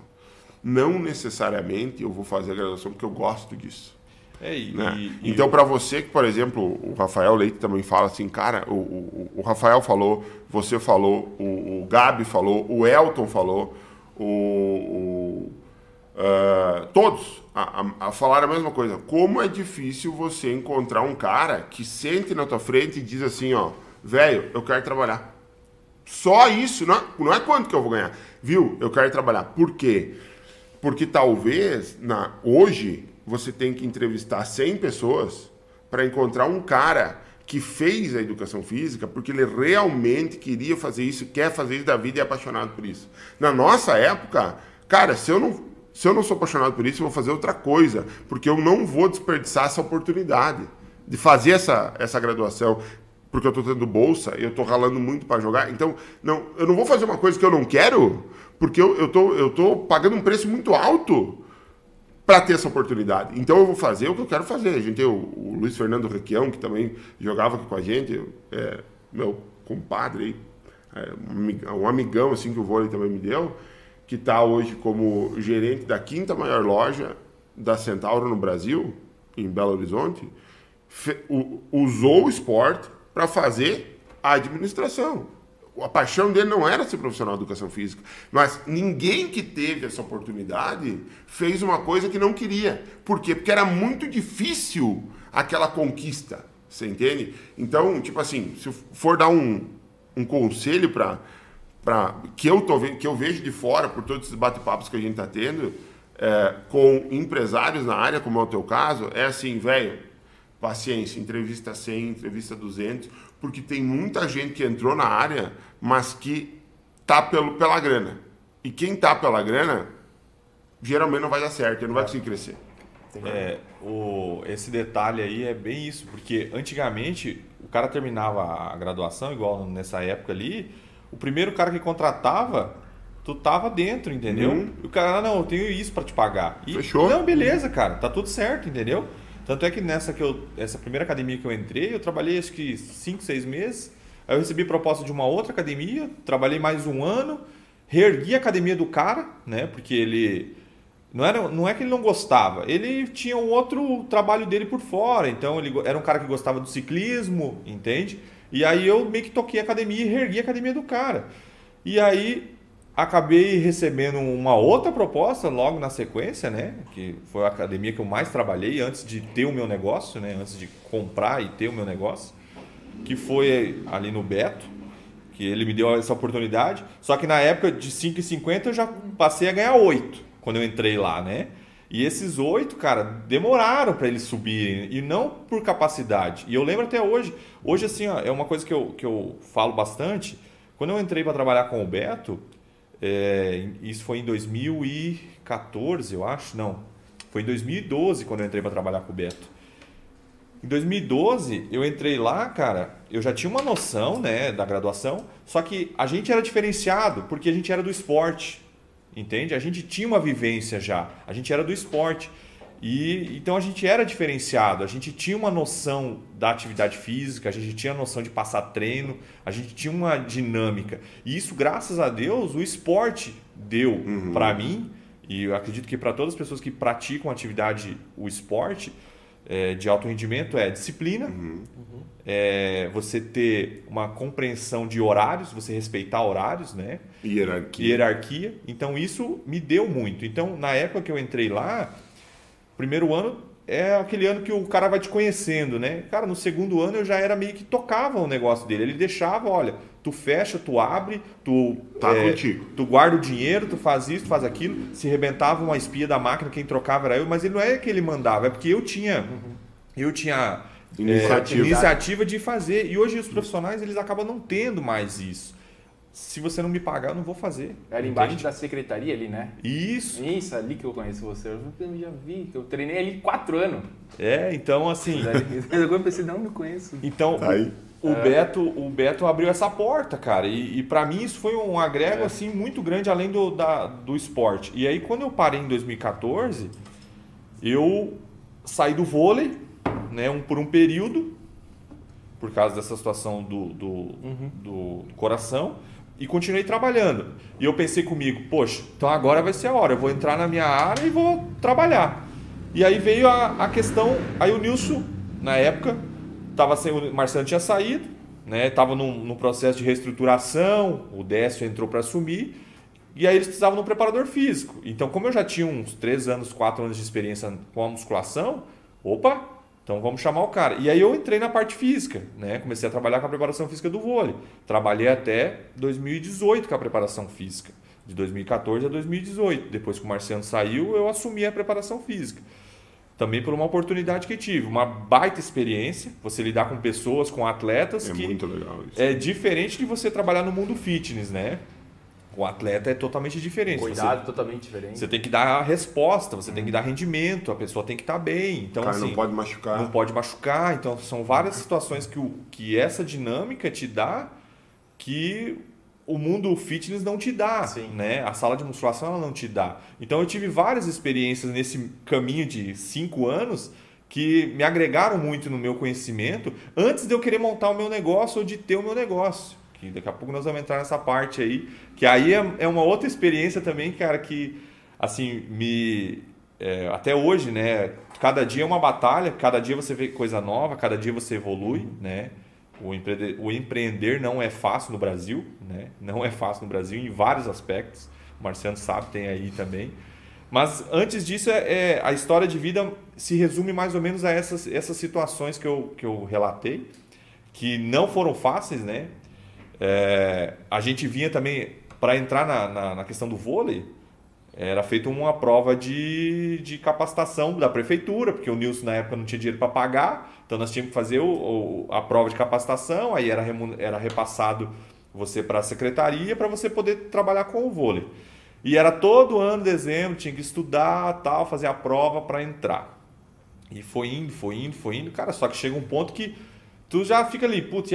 Não necessariamente eu vou fazer a graduação porque eu gosto disso. É, e, Né? e- então, para você que, por exemplo, o Rafael Leite também fala assim, cara, o, o, o Rafael falou, você falou, o, o Gabi falou, o Elton falou, o, o, uh, todos a, a, a, falar a mesma coisa. Como é difícil você encontrar um cara que sente na tua frente e diz assim, ó, velho, eu quero trabalhar. Só isso, não é, não é quanto que eu vou ganhar. Viu? Eu quero trabalhar. Por quê? Porque talvez na, hoje você tem que entrevistar 100 pessoas para encontrar um cara que fez a educação física porque ele realmente queria fazer isso, quer fazer isso da vida e é apaixonado por isso. Na nossa época, cara, se eu não, se eu não sou apaixonado por isso, eu vou fazer outra coisa, porque eu não vou desperdiçar essa oportunidade de fazer essa, essa graduação, porque eu estou tendo bolsa, eu estou ralando muito para jogar. Então, não, eu não vou fazer uma coisa que eu não quero, porque eu estou eu tô pagando um preço muito alto para ter essa oportunidade. Então eu vou fazer o que eu quero fazer. A gente tem o, o Luiz Fernando Requião, que também jogava aqui com a gente, é, meu compadre, é, um amigão assim que o vôlei também me deu, que está hoje como gerente da quinta maior loja da Centauro no Brasil, em Belo Horizonte, fe, o, usou o esporte para fazer a administração a paixão dele não era ser profissional de educação física, mas ninguém que teve essa oportunidade fez uma coisa que não queria. Por quê? Porque era muito difícil aquela conquista, você entende? Então, tipo assim, se for dar um, um conselho para para que eu tô que eu vejo de fora por todos esses bate-papos que a gente está tendo é, com empresários na área, como é o teu caso, é assim, velho, paciência, entrevista 100, entrevista 200, porque tem muita gente que entrou na área, mas que tá pelo, pela grana. E quem tá pela grana, geralmente não vai dar certo, ele não vai conseguir crescer. É, o, esse detalhe aí é bem isso, porque antigamente o cara terminava a graduação, igual nessa época ali, o primeiro cara que contratava, tu tava dentro, entendeu? Uhum. E o cara, ah, não, eu tenho isso para te pagar. E, Fechou? Não, beleza, cara, tá tudo certo, entendeu? Tanto é que nessa que eu, essa primeira academia que eu entrei, eu trabalhei acho que 5, 6 meses. Aí eu recebi proposta de uma outra academia, trabalhei mais um ano, reergui a academia do cara, né? Porque ele não era, não é que ele não gostava, ele tinha um outro trabalho dele por fora. Então ele era um cara que gostava do ciclismo, entende? E aí eu meio que toquei a academia e reergui a academia do cara. E aí acabei recebendo uma outra proposta logo na sequência, né? Que foi a academia que eu mais trabalhei antes de ter o meu negócio, né? Antes de comprar e ter o meu negócio, que foi ali no Beto, que ele me deu essa oportunidade. Só que na época de 5,50 eu já passei a ganhar 8 quando eu entrei lá, né? E esses oito, cara, demoraram para eles subirem e não por capacidade. E eu lembro até hoje. Hoje, assim, ó, é uma coisa que eu, que eu falo bastante. Quando eu entrei para trabalhar com o Beto, é, isso foi em 2014, eu acho. Não, foi em 2012 quando eu entrei para trabalhar com o Beto. Em 2012, eu entrei lá, cara, eu já tinha uma noção, né, da graduação, só que a gente era diferenciado porque a gente era do esporte, entende? A gente tinha uma vivência já, a gente era do esporte. E então a gente era diferenciado, a gente tinha uma noção da atividade física, a gente tinha a noção de passar treino, a gente tinha uma dinâmica. E isso, graças a Deus, o esporte deu uhum. para mim, e eu acredito que para todas as pessoas que praticam atividade, o esporte é, de alto rendimento é disciplina, uhum. É, você ter uma compreensão de horários, você respeitar horários, né? Hierarquia. Hierarquia. Então isso me deu muito. Então, na época que eu entrei lá Primeiro ano é aquele ano que o cara vai te conhecendo, né? Cara, no segundo ano eu já era meio que tocava o negócio dele. Ele deixava, olha, tu fecha, tu abre, tu tá é, contigo. tu guarda o dinheiro, tu faz isso, tu faz aquilo. Se rebentava uma espia da máquina, quem trocava era eu, mas ele não é que ele mandava, é porque eu tinha uhum. eu tinha iniciativa. É, iniciativa de fazer. E hoje os profissionais eles acabam não tendo mais isso se você não me pagar, eu não vou fazer. Era entende? embaixo da secretaria ali, né? Isso. Isso, ali que eu conheço você. Eu já vi, eu treinei ali quatro anos. É, então assim. Agora (laughs) eu pensei, não, me conheço. Então, tá Aí. O, é. Beto, o Beto abriu essa porta, cara. E, e para mim isso foi um agrego é. assim muito grande além do, da, do esporte. E aí quando eu parei em 2014, eu saí do vôlei, né, um, por um período, por causa dessa situação do, do, uhum. do coração e continuei trabalhando. E eu pensei comigo, poxa, então agora vai ser a hora, eu vou entrar na minha área e vou trabalhar. E aí veio a, a questão, aí o Nilson, na época, estava sem, o Marcelo tinha saído, né? Estava num, num, processo de reestruturação, o Décio entrou para assumir. E aí eles precisavam de um preparador físico. Então, como eu já tinha uns 3 anos, 4 anos de experiência com a musculação, opa, então vamos chamar o cara. E aí eu entrei na parte física, né? Comecei a trabalhar com a preparação física do vôlei. Trabalhei até 2018 com a preparação física. De 2014 a 2018. Depois que o Marciano saiu, eu assumi a preparação física. Também por uma oportunidade que tive, uma baita experiência, você lidar com pessoas, com atletas É que muito legal isso. é diferente de você trabalhar no mundo fitness, né? O atleta é totalmente diferente. Cuidado Você, totalmente diferente. você tem que dar a resposta, você tem que dar rendimento, a pessoa tem que estar bem. Então, o cara assim, não pode machucar. não pode machucar. Então, são várias situações que, o, que essa dinâmica te dá que o mundo fitness não te dá, Sim. né? A sala de musculação ela não te dá. Então, eu tive várias experiências nesse caminho de cinco anos que me agregaram muito no meu conhecimento antes de eu querer montar o meu negócio ou de ter o meu negócio. Que daqui a pouco nós vamos entrar nessa parte aí, que aí é, é uma outra experiência também, cara, que assim me é, até hoje, né? Cada dia é uma batalha, cada dia você vê coisa nova, cada dia você evolui, né? O, empreender, o empreender não é fácil no Brasil, né? Não é fácil no Brasil em vários aspectos. O Marciano sabe, tem aí também. Mas antes disso, é, é- a história de vida se resume mais ou menos a essas, essas situações que eu, que eu relatei, que não foram fáceis, né? É, a gente vinha também, para entrar na, na, na questão do vôlei, era feita uma prova de, de capacitação da prefeitura, porque o Nilson na época não tinha dinheiro para pagar, então nós tínhamos que fazer o, o- a prova de capacitação, aí era, era repassado você para a secretaria para você poder trabalhar com o vôlei. E era todo ano, dezembro, tinha que estudar, tal, fazer a prova para entrar. E foi indo, foi indo, foi indo, cara, só que chega um ponto que tu já fica ali, putz,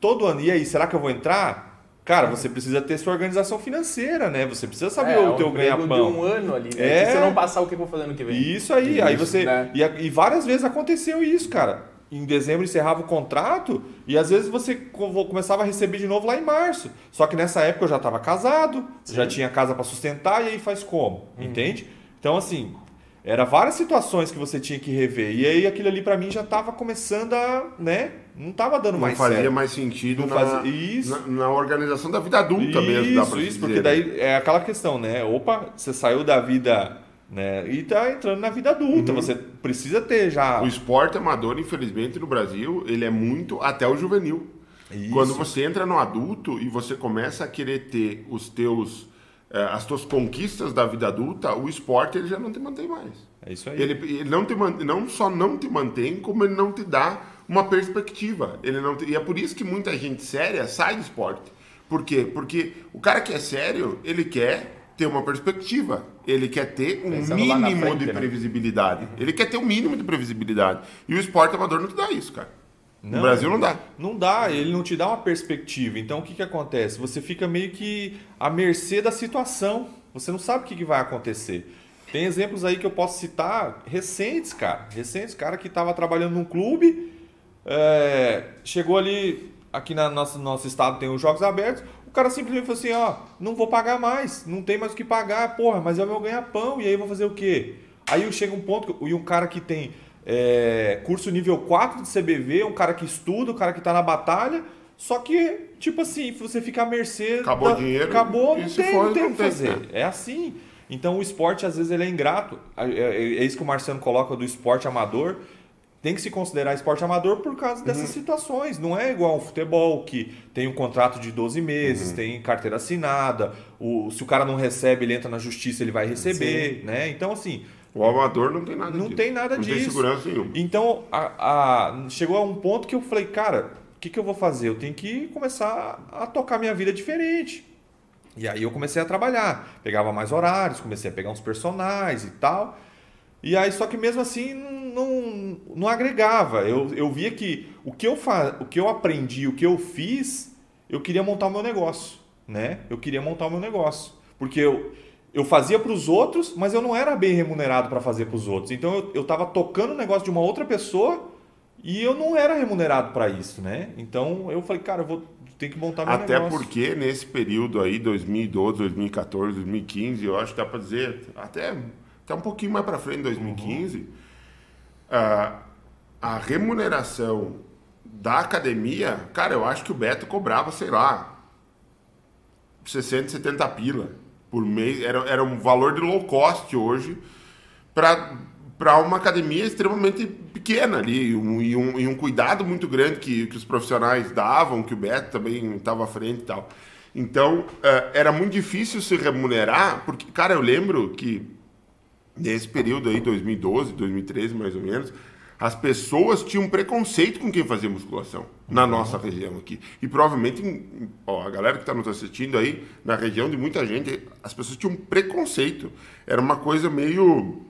todo ano, e aí, será que eu vou entrar? Cara, você precisa ter sua organização financeira, né? Você precisa saber é, o teu ganha-pão. um ano ali, né? É. Se você não passar, o que eu vou fazer no que vem? Isso aí, aí Isso, você. né? E, e várias vezes aconteceu isso, cara. Em dezembro encerrava o contrato e às vezes você co- começava a receber de novo lá em março. Só que nessa época eu já estava casado, já tinha casa para sustentar e aí faz como? Uhum. Entende? Então, assim, era várias situações que você tinha que rever. E aí aquilo ali para mim já estava começando a. né? Não estava dando Não mais fazia certo. mais sentido Não na, fazia- isso. na, na organização da vida adulta mesmo, dá pra Isso, isso, dizer, porque né? daí é aquela questão, né? Opa, você saiu da vida, né? E tá entrando na vida adulta. Você precisa ter já. Uhum. O esporte amador, infelizmente, no Brasil, ele é muito até o juvenil. Isso. Quando você entra no adulto e você começa a querer ter os teus, eh, as tuas conquistas da vida adulta, o esporte ele já não te mantém mais. É isso aí. Ele, ele não, te não só não te mantém, como ele não te dá uma perspectiva. Ele não te- e é por isso que muita gente séria sai do esporte. Por quê? Porque o cara que é sério, ele quer ter uma perspectiva. Ele quer ter um Pensando mínimo frente, de né? previsibilidade. Ele quer ter um mínimo de previsibilidade. E o esporte amador não te dá isso, cara. Não, no Brasil não dá. Não dá, ele não te dá uma perspectiva. Então o que, que acontece? Você fica meio que à mercê da situação. Você não sabe o que, que vai acontecer. Tem exemplos aí que eu posso citar recentes, cara. Recentes, cara que estava trabalhando num clube, é, chegou ali, aqui na nossa, nosso estado tem os Jogos Abertos, o cara simplesmente falou assim, ó, não vou pagar mais, não tem mais o que pagar, porra, mas é o meu ganha-pão, e aí eu vou fazer o quê? Aí chega um ponto, que- e um cara que tem é, curso nível 4 de CBV, um cara que estuda, um cara que tá na batalha, só que, tipo assim, você fica à mercê... Acabou o dinheiro, Acabou, não tem, for, não tem o que fazer. né? É assim. Então o esporte às vezes ele é ingrato. É, é- é isso que o Marciano coloca do esporte amador. Tem que se considerar esporte amador por causa dessas Uhum. situações. Não é igual ao futebol, que tem um contrato de 12 Uhum. meses, tem carteira assinada. O, se o cara não recebe, ele entra na justiça, ele vai receber. Né? Então, assim, O amador não tem nada Não disso. tem nada não disso. tem segurança nenhuma. então, a- a- chegou a um ponto que eu falei, cara, o que, que eu vou fazer? Eu tenho que começar a tocar minha vida diferente. E aí eu comecei a trabalhar, pegava mais horários, comecei a pegar uns personagens e tal. E aí, só que mesmo assim, não, não, agregava. Eu, eu via que o que eu, fa, o que eu aprendi, o que eu fiz, eu queria montar o meu negócio, né? Eu queria montar o meu negócio. Porque eu, eu fazia para os outros, mas eu não era bem remunerado para fazer para os outros. Então eu, eu tava tocando o negócio de uma outra pessoa e eu não era remunerado para isso, né? Então eu falei, cara, eu vou ter que montar meu Até negócio. porque nesse período aí, 2012, 2014, 2015, eu acho que dá pra dizer, até, até um pouquinho mais pra frente, 2015, a, a remuneração da academia, cara, eu acho que o Beto cobrava, sei lá, 60, 70 pila. por mês. Era, era um valor de low cost hoje para uma academia extremamente pequena ali. Um, e, um, e um cuidado muito grande que, que os profissionais davam, que o Beto também estava à frente e tal. Então, uh, era muito difícil se remunerar, porque, cara, eu lembro que nesse período aí, 2012, 2013 mais ou menos, as pessoas tinham preconceito com quem fazia musculação na uhum. nossa região aqui. E provavelmente, ó, a galera que está nos assistindo aí, na região de muita gente, as pessoas tinham preconceito. Era uma coisa meio,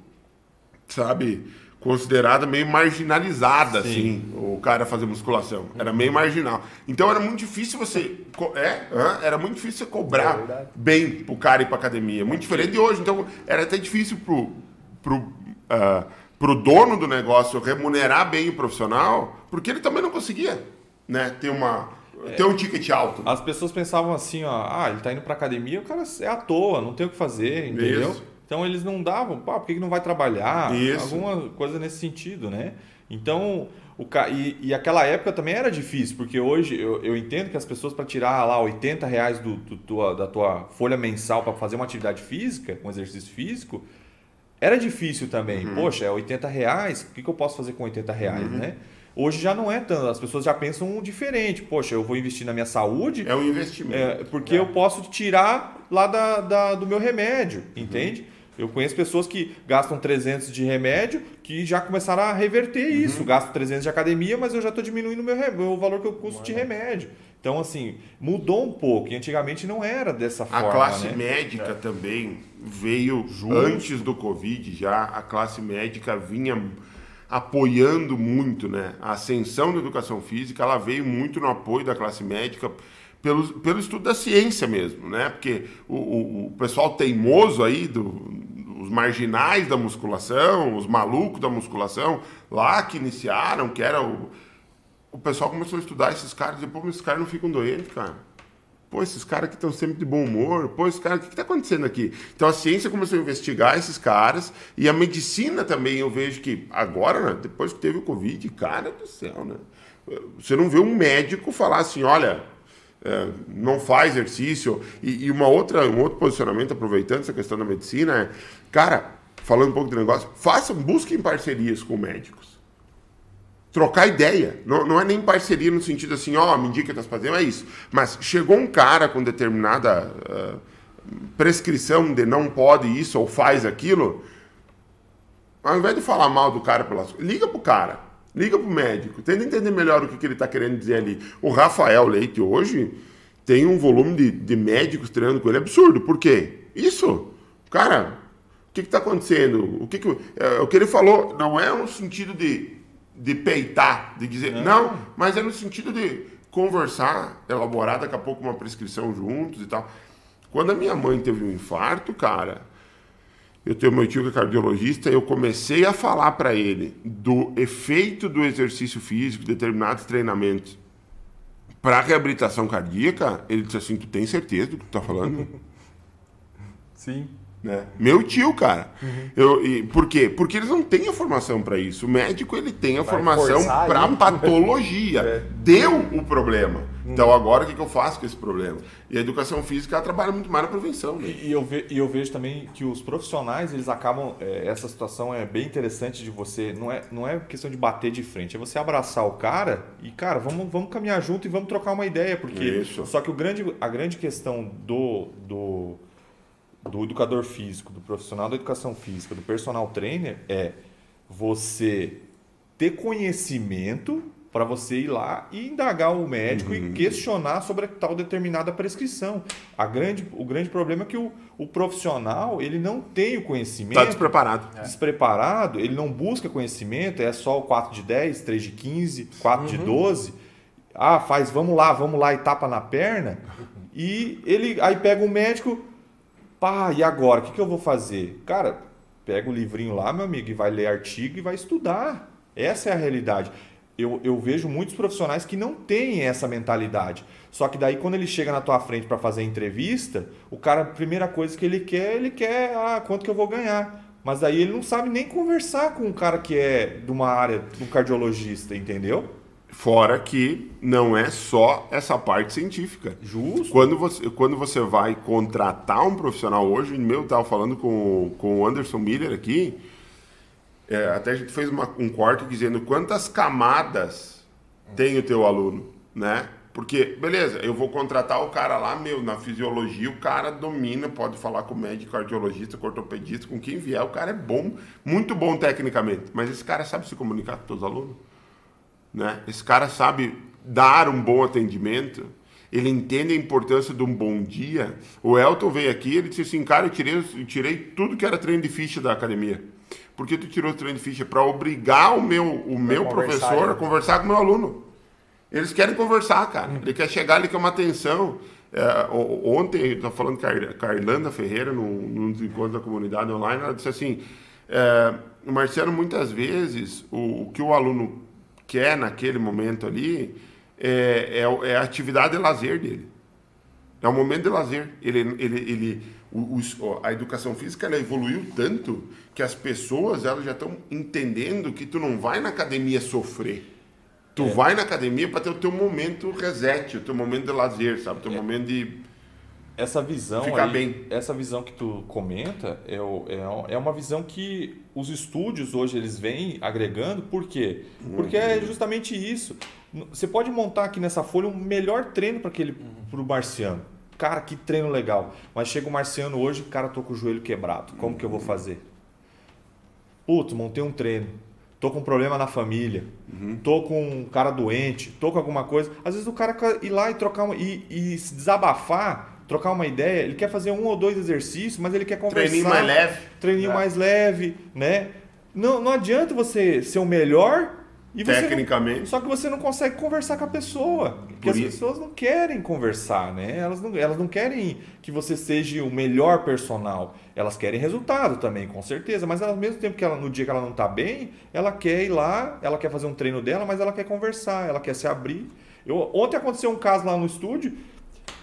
sabe, considerada meio marginalizada, Sim. assim, o cara fazer musculação. Era meio marginal. Então era muito difícil você. É, era muito difícil você cobrar é bem pro cara ir pra academia. Muito diferente de hoje. Então era até difícil pro. pro uh, para o dono do negócio remunerar bem o profissional, porque ele também não conseguia né, ter, uma, é, ter um ticket alto. As pessoas pensavam assim, ó, ah, ele está indo para academia, o cara é à toa, não tem o que fazer, entendeu? Isso. Então eles não davam, pá, por que, que não vai trabalhar? Isso. Alguma coisa nesse sentido, né? Então, o ca... e, e aquela época também era difícil, porque hoje eu, eu entendo que as pessoas para tirar lá 80 reais do, do, tua, da tua folha mensal para fazer uma atividade física, um exercício físico, era difícil também. Uhum. Poxa, é 80 reais, o que, que eu posso fazer com 80 reais, uhum. né? Hoje já não é tanto, as pessoas já pensam diferente. Poxa, eu vou investir na minha saúde. É um investimento. É, porque é. eu posso tirar lá da, da, do meu remédio, uhum. entende? Eu conheço pessoas que gastam 300 de remédio que já começaram a reverter uhum. isso. Gasto 300 de academia, mas eu já estou diminuindo o, meu, o valor que eu custo de remédio. Então, assim, mudou um pouco. E antigamente não era dessa forma. A classe né? médica é. também veio Justo. antes do Covid já. A classe médica vinha apoiando muito né? a ascensão da educação física. Ela veio muito no apoio da classe médica pelo, pelo estudo da ciência mesmo, né? Porque o, o, o pessoal teimoso aí, do, os marginais da musculação, os malucos da musculação, lá que iniciaram, que era o o pessoal começou a estudar esses caras e depois esses caras não ficam doentes, cara. Pô, esses caras que estão sempre de bom humor, pô, esses caras, o que está acontecendo aqui? Então a ciência começou a investigar esses caras e a medicina também, eu vejo que agora, né, depois que teve o Covid, cara do céu, né? Você não vê um médico falar assim, olha, é, não faz exercício. E, e, uma outra, um outro posicionamento, aproveitando essa questão da medicina, é, cara, falando um pouco de negócio, façam, busquem parcerias com médicos trocar ideia. Não, não é nem parceria no sentido assim, ó, oh, me indica que tá fazendo, é isso. Mas chegou um cara com determinada uh, prescrição de não pode isso ou faz aquilo, ao invés de falar mal do cara pelas liga pro cara, liga pro médico, tenta entender melhor o que, que ele está querendo dizer ali. O Rafael Leite hoje tem um volume de, de médicos treinando com ele absurdo. Por quê? Isso, cara, o que está acontecendo? O que, que é, o que ele falou não é um sentido de de peitar, de dizer. Não. não, mas é no sentido de conversar, elaborar daqui a pouco uma prescrição juntos e tal. Quando a minha mãe teve um infarto, cara, eu tenho meu tio que é cardiologista, eu comecei a falar para ele do efeito do exercício físico, determinados treinamentos para reabilitação cardíaca. Ele disse assim: Tu tem certeza do que tu tá falando? (laughs) Sim. Né? Meu tio, cara. Uhum. Eu, e, por quê? Porque eles não têm a formação para isso. O médico ele tem a Vai formação para patologia. (laughs) é. Deu o problema. Então agora o que, que, eu faço com esse problema? E a educação física trabalha muito mais na prevenção. Né? E, e, eu ve, e eu vejo também que os profissionais eles acabam. É, essa situação é bem interessante de você. Não é, não é questão de bater de frente, é você abraçar o cara e, cara, vamos, vamos caminhar junto e vamos trocar uma ideia. Porque. Isso. Só que o grande, a grande questão do. do do educador físico, do profissional da educação física, do personal trainer é você ter conhecimento para você ir lá e indagar o médico uhum. e questionar sobre tal determinada prescrição. A grande, o grande problema é que o, o profissional ele não tem o conhecimento. Está despreparado. É. Despreparado, ele não busca conhecimento, é só o 4 de 10, 3 de 15, 4 uhum. de 12. Ah, faz, vamos lá, vamos lá e tapa na perna. E ele aí pega o médico, Pá, e agora? O que, que eu vou fazer? Cara, pega o livrinho lá, meu amigo, e vai ler artigo e vai estudar. Essa é a realidade. Eu, eu vejo muitos profissionais que não têm essa mentalidade. Só que daí, quando ele chega na tua frente para fazer a entrevista, o cara, a primeira coisa que ele quer, ele quer, ah, quanto que eu vou ganhar? Mas daí ele não sabe nem conversar com um cara que é de uma área, um cardiologista, entendeu? Fora que não é só essa parte científica. Justo. Quando você, quando você vai contratar um profissional hoje, meu, eu estava falando com, com o Anderson Miller aqui, é, até a gente fez uma, um corte dizendo quantas camadas tem o teu aluno, né? Porque, beleza, eu vou contratar o cara lá, meu, na fisiologia, o cara domina, pode falar com o médico, cardiologista, ortopedista, com quem vier, o cara é bom, muito bom tecnicamente, mas esse cara sabe se comunicar com os alunos? Né? Esse cara sabe dar um bom atendimento, ele entende a importância de um bom dia. O Elton veio aqui, ele disse assim, cara, eu tirei, eu tirei tudo que era treino de ficha da academia. Por que tu tirou o treino de ficha? Para obrigar o meu, o meu professor né? a conversar com o meu aluno. Eles querem conversar, cara. Ele quer chegar, ele quer uma atenção. É, ontem, eu estava falando com a Irlanda Ferreira, num, num dos encontros da comunidade online, ela disse assim, é, Marciano, muitas vezes, o, o que o aluno quer naquele momento ali é, é, é, a atividade de lazer dele. É o momento de lazer. Ele, ele, ele, a educação física ela evoluiu tanto que as pessoas elas já estão entendendo que tu não vai na academia sofrer. Tu é. vai na academia para ter o teu momento reset, o teu momento de lazer, sabe? O teu é. momento de essa visão ficar aí, bem. essa visão que tu comenta é, é, é uma visão que os estúdios hoje eles vêm agregando por quê porque é uhum. justamente isso você pode montar aqui nessa folha um melhor treino para aquele para o marciano cara que treino legal mas chega o marciano hoje cara tô com o joelho quebrado como que eu vou fazer putz montei um treino tô com um problema na família, uhum. tô com um cara doente, tô com alguma coisa. Às vezes o cara quer ir lá e trocar uma, e, e se desabafar, trocar uma ideia, ele quer fazer um ou dois exercícios, mas ele quer conversar. Treininho mais leve. Treininho é. mais leve, né? Não, não adianta você ser o melhor Tecnicamente. Não, só que você não consegue conversar com a pessoa. Porque Por as pessoas não querem conversar, né? Elas não, elas não querem que você seja o melhor personal. Elas querem resultado também, com certeza. Mas ao mesmo tempo que ela, no dia que ela não está bem, ela quer ir lá, ela quer fazer um treino dela, mas ela quer conversar, ela quer se abrir. Eu, ontem aconteceu um caso lá no estúdio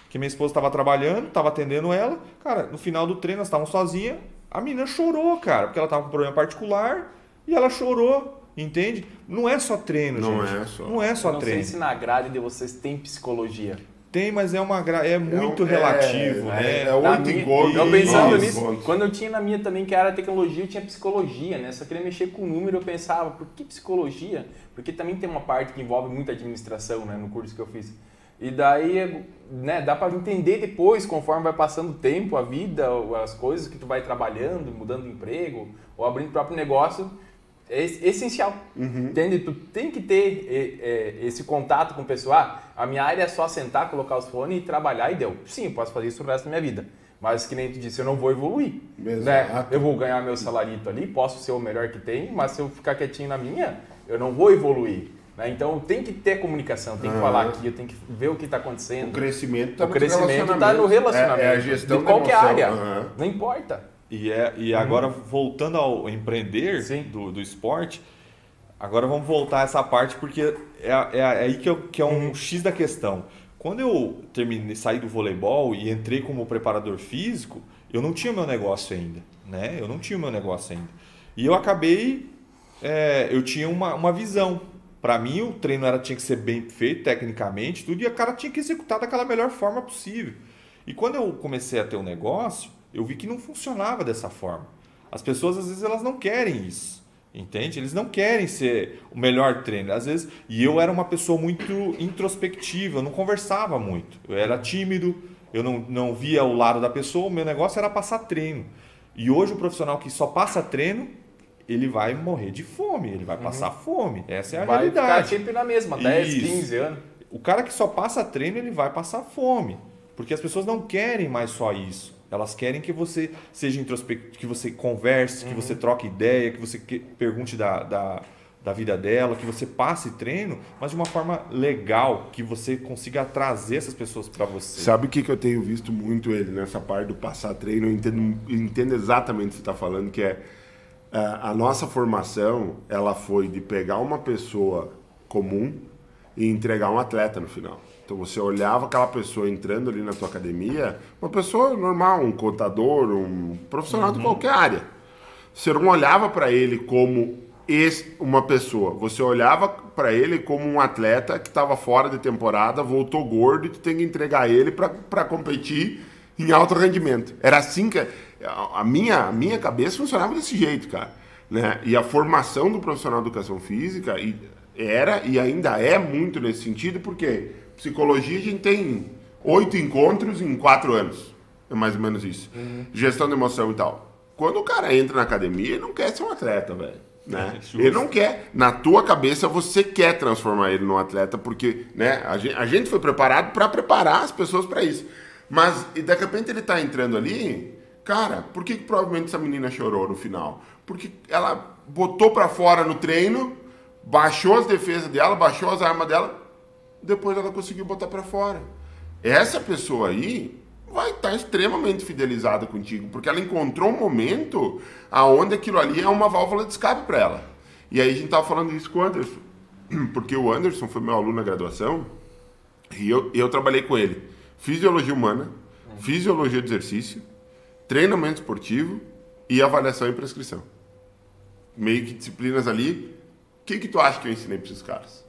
que minha esposa estava trabalhando, estava atendendo ela. Cara, no final do treino, elas estavam sozinhas. A menina chorou, cara, porque ela estava com um problema particular e ela chorou. Entende? Não é só treino, não gente. É só. Não é só não treino. Não sei se na grade de vocês tem psicologia. Tem, mas é uma é muito é, relativo, é, né? É, é oito encontros. Eu pensando nisso, quando eu tinha na minha também, que era tecnologia, eu tinha psicologia, né? Só queria mexer com o número, eu pensava, por que psicologia? Porque também tem uma parte que envolve muita administração, né, no curso que eu fiz. E daí, né, dá para entender depois, conforme vai passando o tempo, a vida, as coisas que tu vai trabalhando, mudando de emprego, ou abrindo o próprio negócio, é essencial. Uhum. Entende? Tu tem que ter é, é, esse contato com o pessoal. Ah, a minha área é só sentar, colocar os fones e trabalhar e deu. Sim, posso fazer isso o resto da minha vida. Mas que nem tu disse, eu não vou evoluir. Né? Eu vou ganhar meu salarito ali, posso ser o melhor que tem, mas se eu ficar quietinho na minha, eu não vou evoluir. Né? Então tem que ter comunicação, tem que uhum. falar aqui, eu tenho que ver o que está acontecendo. O crescimento está no, crescimento tá no relacionamento. É, é a gestão de qualquer área. Uhum. Não importa. E, é, e agora, uhum. voltando ao empreender do, do esporte, agora vamos voltar a essa parte, porque é, é, é aí que, eu, que é um uhum. X da questão. Quando eu terminei, saí do voleibol e entrei como preparador físico, eu não tinha meu negócio ainda, né? Eu não tinha meu negócio ainda. E eu acabei, é, eu tinha uma, uma visão. Para mim, o treino era, tinha que ser bem feito tecnicamente, tudo, e a cara tinha que executar daquela melhor forma possível. E quando eu comecei a ter um negócio, eu vi que não funcionava dessa forma. As pessoas às vezes elas não querem isso. Entende? Eles não querem ser o melhor treino. Às vezes, e eu era uma pessoa muito introspectiva, eu não conversava muito. Eu era tímido, eu não, não via o lado da pessoa, o meu negócio era passar treino. E hoje o profissional que só passa treino, ele vai morrer de fome, ele vai uhum. passar fome. Essa é a vai realidade. Vai ficar sempre na mesma, 10, Isso. 15 anos. O cara que só passa treino, ele vai passar fome. Porque as pessoas não querem mais só isso. Elas querem que você seja introspectivo, que você converse, uhum. que você troque ideia, que você que, pergunte da, da, da, vida dela, que você passe treino, mas de uma forma legal, que você consiga trazer essas pessoas para você. Sabe o que, que eu tenho visto muito ele nessa parte do passar treino? Eu entendo, eu entendo exatamente o que você está falando, que é a nossa formação, ela foi de pegar uma pessoa comum e entregar um atleta no final. Então você olhava aquela pessoa entrando ali na tua academia, uma pessoa normal, um contador, um profissional uhum. de qualquer área. Você não olhava para ele como esse, uma pessoa. Você olhava para ele como um atleta que estava fora de temporada, voltou gordo e tu tem que entregar ele para competir em alto rendimento. Era assim que a minha, a minha cabeça funcionava desse jeito, cara. Né? E a formação do profissional de educação física era e ainda é muito nesse sentido, porque psicologia a gente tem oito encontros em quatro anos. É mais ou menos isso. Uhum. Gestão de emoção e tal. Quando o cara entra na academia, ele não quer ser um atleta, velho. Né? (laughs) É, ele não quer. Na tua cabeça, você quer transformar ele num atleta, porque né, a, gente, a gente foi preparado para preparar as pessoas para isso. Mas e de repente ele está entrando ali, cara, por que, que provavelmente essa menina chorou no final? Porque ela botou para fora no treino, baixou as defesas dela, baixou as armas dela, depois ela conseguiu botar para fora. Essa pessoa aí vai estar tá extremamente fidelizada contigo, porque ela encontrou um momento aonde aquilo ali é uma válvula de escape para ela. E aí a gente tava falando isso com o Anderson, (clears throat) porque o Anderson foi meu aluno na graduação e eu, eu trabalhei com ele. Fisiologia humana, fisiologia de exercício, treinamento esportivo e avaliação e prescrição. Meio que disciplinas ali. O que, que tu acha que eu ensinei para esses caras?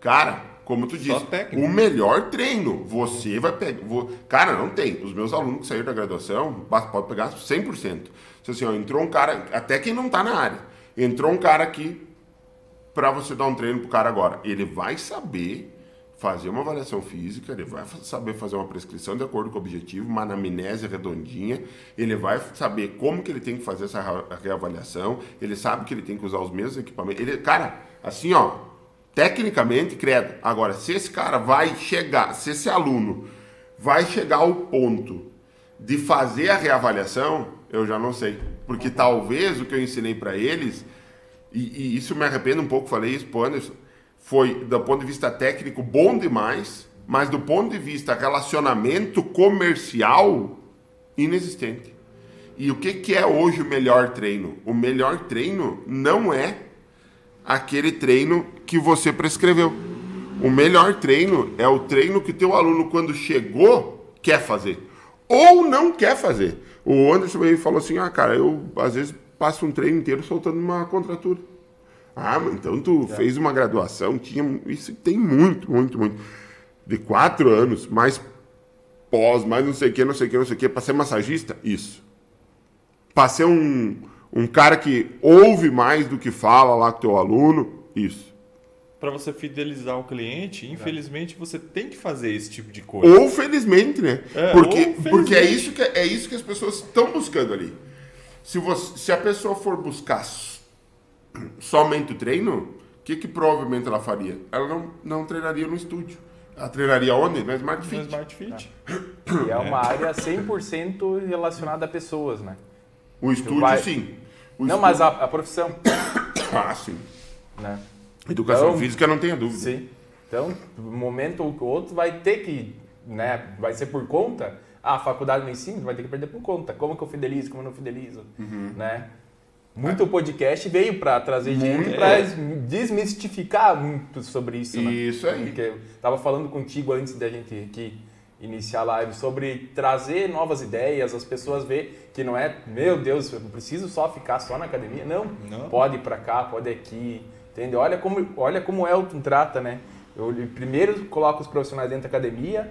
Cara, como tu disse, o melhor treino. Você vai pegar. Vou... Cara, não tem. Os meus alunos que saíram da graduação, pode pegar 100%. Se assim, ó, entrou um cara, até quem não está na área, entrou um cara aqui para você dar um treino pro cara agora. Ele vai saber fazer uma avaliação física, ele vai saber fazer uma prescrição de acordo com o objetivo, uma anamnese redondinha, ele vai saber como que ele tem que fazer essa reavaliação, ele sabe que ele tem que usar os mesmos equipamentos. Ele, cara, assim, ó, tecnicamente, credo. Agora, se esse cara vai chegar, se esse aluno vai chegar ao ponto de fazer a reavaliação, eu já não sei. Porque talvez o que eu ensinei para eles, e, e, isso me arrependo um pouco, falei isso pro Anderson, foi, do ponto de vista técnico, bom demais, mas do ponto de vista relacionamento comercial, inexistente. E o que, que é hoje o melhor treino? O melhor treino não é aquele treino que você prescreveu. O melhor treino é o treino que teu aluno, quando chegou, quer fazer. Ou não quer fazer. O Anderson veio falou assim: ah, cara, eu às vezes passo um treino inteiro soltando uma contratura. Ah, mas então tu é. fez uma graduação, tinha. Isso tem muito, muito, muito. De quatro anos, mais pós, mais não sei o que, não sei o que, não sei o que, para ser massagista? Isso. Para ser um, um cara que ouve mais do que fala lá com teu aluno? Isso. Para você fidelizar o cliente, infelizmente você tem que fazer esse tipo de coisa. Ou felizmente, né? É, porque, felizmente. porque é isso que é isso que as pessoas estão buscando ali. Se, você, se a pessoa for buscar somente o treino, o que, que provavelmente ela faria? Ela não, não treinaria no estúdio. Ela treinaria onde? Na Smart Fit. Na Smart Fit. É. E é uma área 100% relacionada a pessoas, né? O estúdio, vai... sim. O não, estúdio... mas a, a, profissão. (coughs) ah, sim. Né? Educação então, física, não tenha dúvida. Sim. Então, um momento ou outro vai ter que, né? Vai ser por conta. Ah, a faculdade não ensina, vai ter que perder por conta. Como que eu fidelizo, como eu não fidelizo, uhum. né? Muito podcast veio para trazer gente para desmistificar muito sobre isso. Né? Isso aí. Porque eu estava falando contigo antes da gente aqui iniciar a live sobre trazer novas ideias, as pessoas ver que não é, meu Deus, eu preciso só ficar só na academia. Não, não. pode ir para cá, pode ir aqui, entendeu? Olha como, olha como o Elton trata, né? Eu primeiro coloco os profissionais dentro da academia,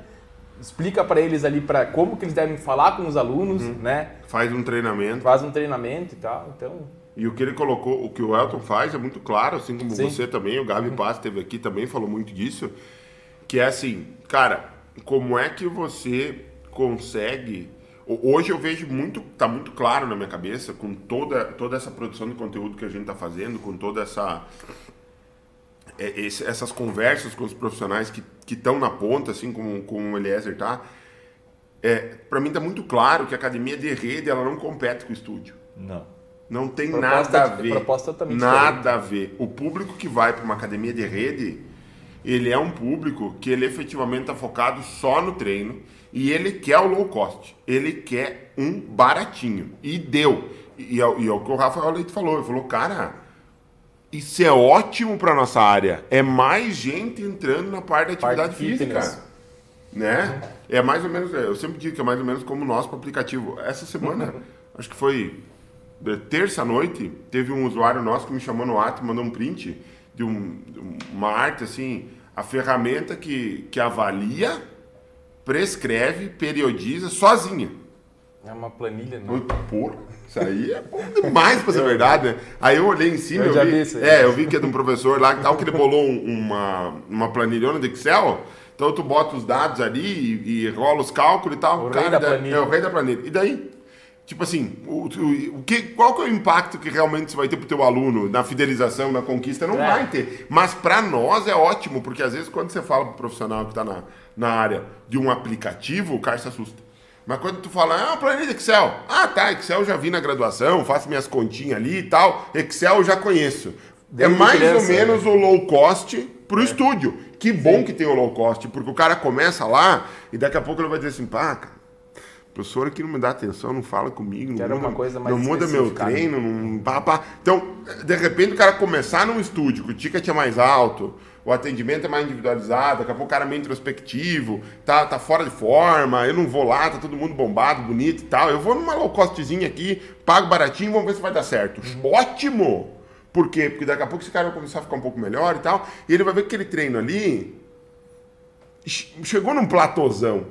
explica para eles ali para como que eles devem falar com os alunos, uhum. né? Faz um treinamento. Faz um treinamento e tal, então... E o que ele colocou, o que o Elton faz é muito claro, assim como Sim. você também, o Gabi uhum. Paz esteve aqui também, falou muito disso, que é assim, cara, como é que você consegue... Hoje eu vejo muito, tá muito claro na minha cabeça, com toda, toda essa produção de conteúdo que a gente está fazendo, com toda essa é, esse, essas conversas com os profissionais que estão na ponta, assim como, como o Eliezer tá, é, para mim está muito claro que a academia de rede ela não compete com o estúdio. Não. Não tem proposta, nada a ver. Proposta também nada a ver. O público que vai para uma academia de rede, ele é um público que ele efetivamente está focado só no treino e ele quer o low cost. Ele quer um baratinho. E deu. E, e, é, e é o que o Rafael Leite falou. Ele falou, cara, isso é ótimo para nossa área. É mais gente entrando na parte da atividade parte física. Né? É mais ou menos, eu sempre digo que é mais ou menos como o nosso aplicativo. Essa semana, uhum. acho que foi terça-noite, teve um usuário nosso que me chamou no ato, mandou um print de, um, uma arte assim, a ferramenta que, que avalia, prescreve, periodiza sozinha. É uma planilha, né? Porra. Isso aí é bom demais pra ser verdade, né? Aí eu olhei em cima, Eu eu, já vi, vi isso aí. é, eu vi que é de um professor lá que tal que ele bolou um- uma, uma planilhona de Excel. Então tu bota os dados ali e, e rola os cálculos e tal. O rei da planilha. É o rei da planilha. E daí? Tipo assim, o, o, o que, qual que é o impacto que realmente você vai ter pro teu aluno na fidelização, na conquista? Não É. vai ter. Mas para nós é ótimo, porque às vezes quando você fala pro profissional que está na, na área de um aplicativo, o cara se assusta. Mas quando tu fala, ah, planilha Excel. Ah, tá, Excel eu já vi na graduação, faço minhas continhas ali e tal. Excel eu já conheço. Desde é mais criança, ou menos o low cost pro estúdio. Que bom que tem o low cost, porque o cara começa lá e daqui a pouco ele vai dizer assim, pá, cara, o professor aqui não me dá atenção, não fala comigo, não muda, uma coisa mais não muda meu né? treino, não, pá, pá. Então, de repente o cara começar num estúdio, que o ticket é mais alto, o atendimento é mais individualizado, daqui a pouco o cara é meio introspectivo, tá, tá fora de forma, eu não vou lá, tá todo mundo bombado, bonito e tal. Eu vou numa low costzinha aqui, pago baratinho, vamos ver se vai dar certo. Ótimo! Por quê? Porque daqui a pouco esse cara vai começar a ficar um pouco melhor e tal, e ele vai ver que aquele treino ali che- chegou num platôzão.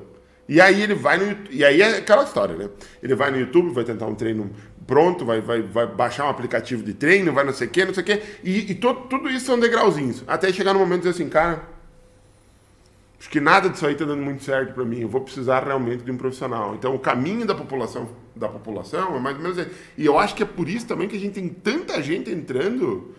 E aí ele vai no E aí é aquela história, né? Ele vai no YouTube, vai tentar um treino pronto, vai, vai, vai baixar um aplicativo de treino, vai não sei o quê, não sei o quê. E, e to- tudo isso são degrauzinhos. Até chegar no momento de dizer assim, cara, acho que nada disso aí tá dando muito certo para mim. Eu vou precisar realmente de um profissional. Então o caminho da população, da população é mais ou menos esse. E eu acho que é por isso também que a gente tem tanta gente entrando,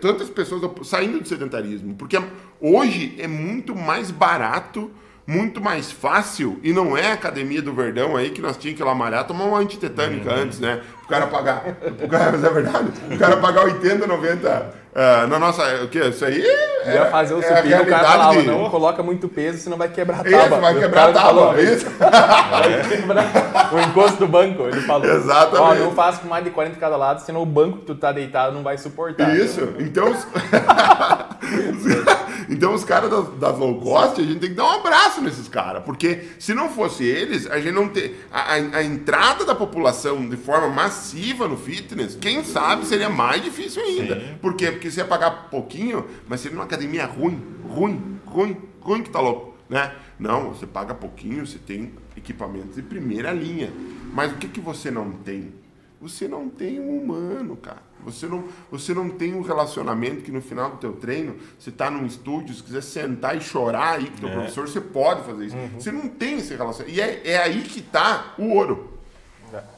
tantas pessoas saindo do sedentarismo. Porque hoje é muito mais barato, muito mais fácil, e não é a academia do Verdão aí que nós tínhamos que ir lá malhar, tomar uma antitetânica antes, né? O cara pagar. O cara, mas é verdade? O cara pagar 80, 90 ah, na nossa. O que? Isso aí é, Ia fazer o é a supino, o cara falava, de- não coloca muito peso, senão vai quebrar a Isso, tábua. vai O quebrar a tábua. falou, Isso. Vai quebrar o encosto do banco, ele falou. Exatamente. Ó, não faça com mais de 40 de cada lado, senão o banco que tu tá deitado não vai suportar. Isso. Então, os... (laughs) então os caras das, das low cost, a gente tem que dar um abraço nesses caras. Porque se não fosse eles, a gente não ter. A, a- a entrada da população de forma massiva no fitness, quem sabe seria mais difícil ainda. Por quê? Porque você ia pagar pouquinho, mas seria numa academia ruim, ruim, ruim, ruim que tá louco. Né? Não, você paga pouquinho, você tem equipamentos de primeira linha. Mas o que, que você não tem? Você não tem um humano, cara. Você não, você não tem um relacionamento que no final do teu treino, você tá num estúdio, se quiser sentar e chorar aí com o teu professor, você pode fazer isso. Você não tem esse relacionamento. E é, é aí que tá o ouro.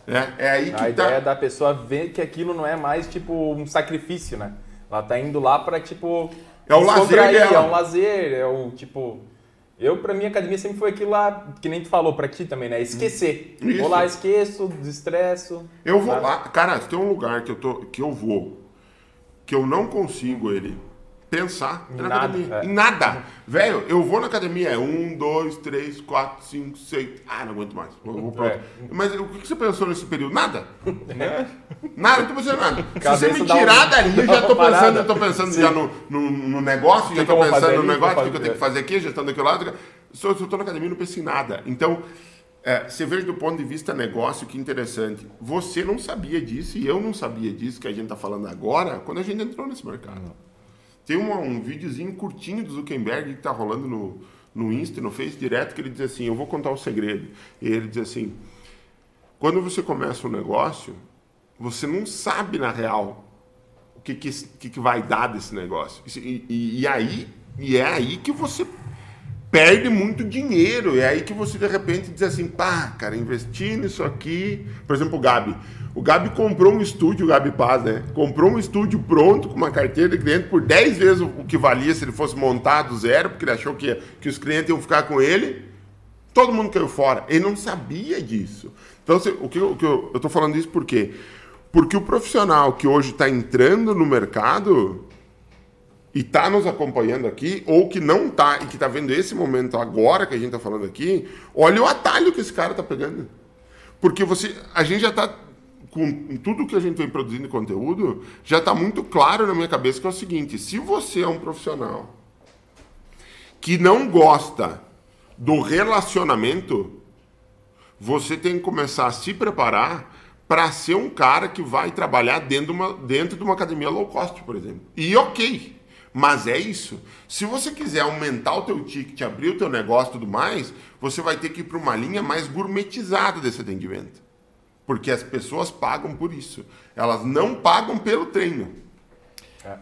É, é aí que A tá. ideia da pessoa ver que aquilo não é mais tipo um sacrifício, né? Ela tá indo lá pra tipo. É o lazer dela. É um lazer, é o tipo. Eu, pra mim, a academia sempre foi aquilo lá, que nem tu falou pra ti também, né? Esquecer. Isso. Vou lá, esqueço, desestresso. Eu vou sabe? lá, cara, se tem um lugar que eu, tô, que eu vou, que eu não consigo ele pensar é Em na nada, academia. é. Em nada. Velho, eu vou na academia, é um, dois, três, quatro, cinco, seis. Ah, não aguento mais. Vou, vou pra outra. É. Mas o que você pensou nesse período? Nada. (laughs) Nada, não tô pensando nada. Se Cabeça você me dá um- tirar dali, eu já tô pensando, eu tô pensando Sim. já no, no, no negócio, que já tô pensando no negócio, o que que eu tenho que fazer? aqui, já estando daquele lado. Se eu estou na academia, não penso em nada. Então, é, você vê do ponto de vista negócio, que interessante. Você não sabia disso e eu não sabia disso que a gente está falando agora, quando a gente entrou nesse mercado. Tem um videozinho curtinho do Zuckerberg que está rolando no, no Insta, no Face direto, que ele diz assim, eu vou contar o segredo. E ele diz assim, quando você começa um negócio, você não sabe na real o que, que, que, que vai dar desse negócio. E, e- e aí, e é aí que você perde muito dinheiro. É aí que você de repente diz assim, pá, cara, investir nisso aqui. Por exemplo, o Gabi. O Gabi comprou um estúdio, o Gabi Paz, né? Comprou um estúdio pronto com uma carteira de cliente por 10 vezes o que valia se ele fosse montado zero, porque ele achou que, que os clientes iam ficar com ele. Todo mundo caiu fora. Ele não sabia disso. Então, se- o que, o que eu, tô falando isso por quê? Porque o profissional que hoje está entrando no mercado e está nos acompanhando aqui, ou que não está e que está vendo esse momento agora que a gente está falando aqui, olha o atalho que esse cara está pegando. Porque você, a gente já está com tudo que a gente vem produzindo conteúdo, já está muito claro na minha cabeça que é o seguinte: se você é um profissional que não gosta do relacionamento, você tem que começar a se preparar para ser um cara que vai trabalhar dentro de, uma, dentro de uma academia low cost, por exemplo. E ok, mas é isso. Se você quiser aumentar o teu ticket, abrir o teu negócio e tudo mais, você vai ter que ir para uma linha mais gourmetizada desse atendimento. Porque as pessoas pagam por isso. Elas não pagam pelo treino.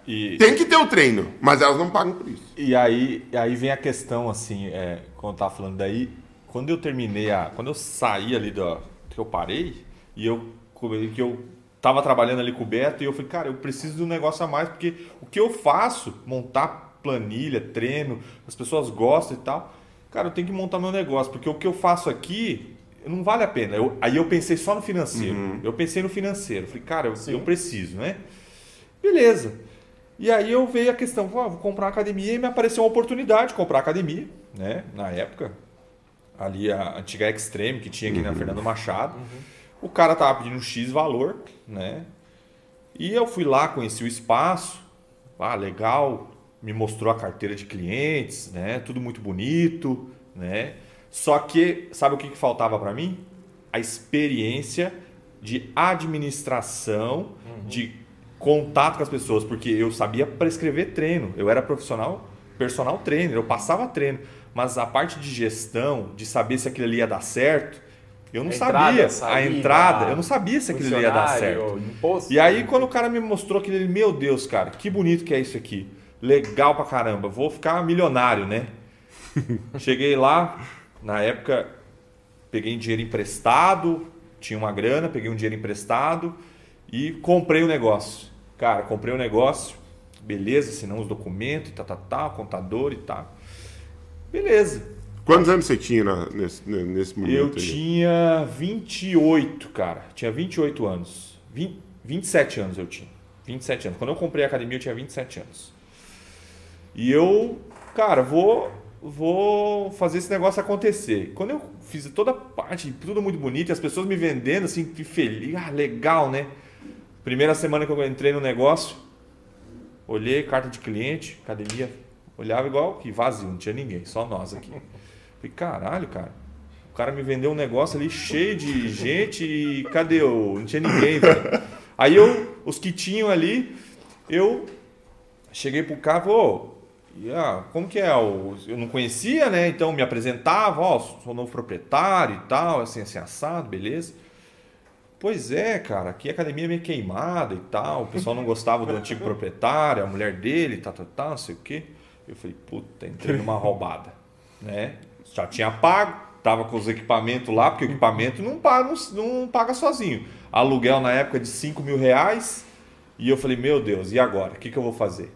E... Tem que ter o treino, mas elas não pagam por isso. E aí, aí vem a questão, assim, é, quando eu tava falando daí, quando eu terminei a. Quando eu saí ali do. que eu parei, e eu. que eu tava trabalhando ali com o Beto, e eu falei, cara, eu preciso de um negócio a mais, porque o que eu faço, montar planilha, treino, as pessoas gostam e tal. Cara, eu tenho que montar meu negócio, porque o que eu faço aqui não vale a pena. Eu, aí eu pensei só no financeiro. Uhum. Eu pensei no financeiro. Falei, cara, eu, eu preciso, né? Beleza. E aí eu veio a questão, ah, vou comprar uma academia e me apareceu uma oportunidade de comprar academia, né? Na época, ali a antiga Extreme que tinha aqui uhum. na Fernando Machado. Uhum. O cara tava pedindo um X valor, né? E eu fui lá, conheci o espaço, ah, legal, me mostrou a carteira de clientes, né? Tudo muito bonito, né? Só que, sabe o que, que faltava para mim? A experiência de administração, uhum. de contato com as pessoas, porque eu sabia prescrever treino, eu era profissional, personal trainer, eu passava treino, mas a parte de gestão, de saber se aquilo ali ia dar certo, eu não a sabia. Entrada, a entrada, eu não sabia se aquilo ali ia dar certo. Imposto, e aí, quando o cara me mostrou aquele, meu Deus, cara, que bonito que é isso aqui. Legal pra caramba, vou ficar milionário, né? (laughs) Cheguei lá, na época, peguei dinheiro emprestado, tinha uma grana, peguei um dinheiro emprestado e comprei o um negócio. Cara, comprei o um negócio, beleza, assinamos os documentos, tá, tá, tá, contador e tal. Tá. Beleza. Quantos anos você tinha nesse, nesse momento? Eu aí? tinha 28, cara. Tinha 28 anos. 20, 27 anos eu tinha. 27 anos. Quando eu comprei a academia, eu tinha 27 anos. E eu, cara, vou vou fazer esse negócio acontecer. Quando eu fiz toda a parte, tudo muito bonito, e as pessoas me vendendo assim, que feliz, ah, legal, né? Primeira semana que eu entrei no negócio, olhei carta de cliente, academia, olhava igual que vazio, não tinha ninguém, só nós aqui. Falei, caralho, cara. O cara me vendeu um negócio ali cheio de gente e cadê eu? Não tinha ninguém, velho. Aí eu, os que tinham ali, eu cheguei pro cara, falei, e, ah, como que é? Eu não conhecia, né? Então me apresentava, ó, sou novo proprietário e tal, assim, assim, assado, beleza. Pois é, cara, aqui a academia é meio queimada e tal, o pessoal não gostava do antigo proprietário, a mulher dele, tal, tal, tal, não sei o quê. Eu falei, puta, entrei numa roubada, né? Já tinha pago, tava com os equipamentos lá, porque o equipamento não paga, não, não paga sozinho. Aluguel na época de 5 mil reais, e eu falei, meu Deus, e agora? O que, que eu vou fazer?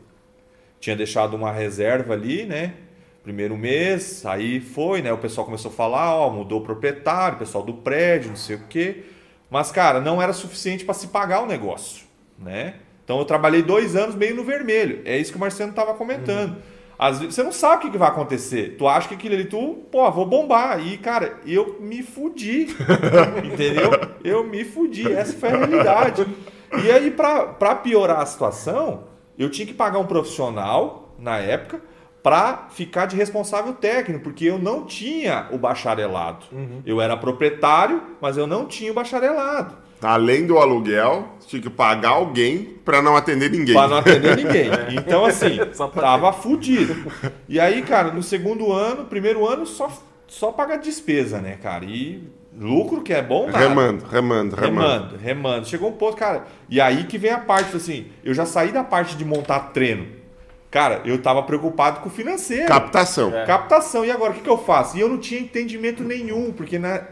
Tinha deixado uma reserva ali, né? Primeiro mês, aí foi, né? O pessoal começou a falar, ó, mudou o proprietário, o pessoal do prédio, não sei o quê. Mas, cara, não era suficiente para se pagar o negócio, né? Então eu trabalhei dois anos meio no vermelho. É isso que o Marcelo estava comentando. Uhum. Às vezes, você não sabe o que vai acontecer. Tu acha que aquilo ali, tu, pô, vou bombar. E, cara, eu me fudi. (laughs) entendeu? Eu me fudi. Essa foi a realidade. E aí, para piorar a situação, eu tinha que pagar um profissional na época para ficar de responsável técnico, porque eu não tinha o bacharelado. Uhum. Eu era proprietário, mas eu não tinha o bacharelado. Além do aluguel, tinha que pagar alguém para não atender ninguém. Para não atender (laughs) ninguém. Então, assim, (laughs) tava fudido. E aí, cara, no segundo ano, primeiro ano, só, só paga despesa, né, cara? E lucro que é bom, nada. Remando, remando, remando. Remando, remando. Chegou um ponto, cara. E aí que vem a parte, assim, eu já saí da parte de montar treino. Cara, eu tava preocupado com o financeiro. Captação. É. Captação. E agora, o que, que eu faço? E eu não tinha entendimento nenhum, porque na,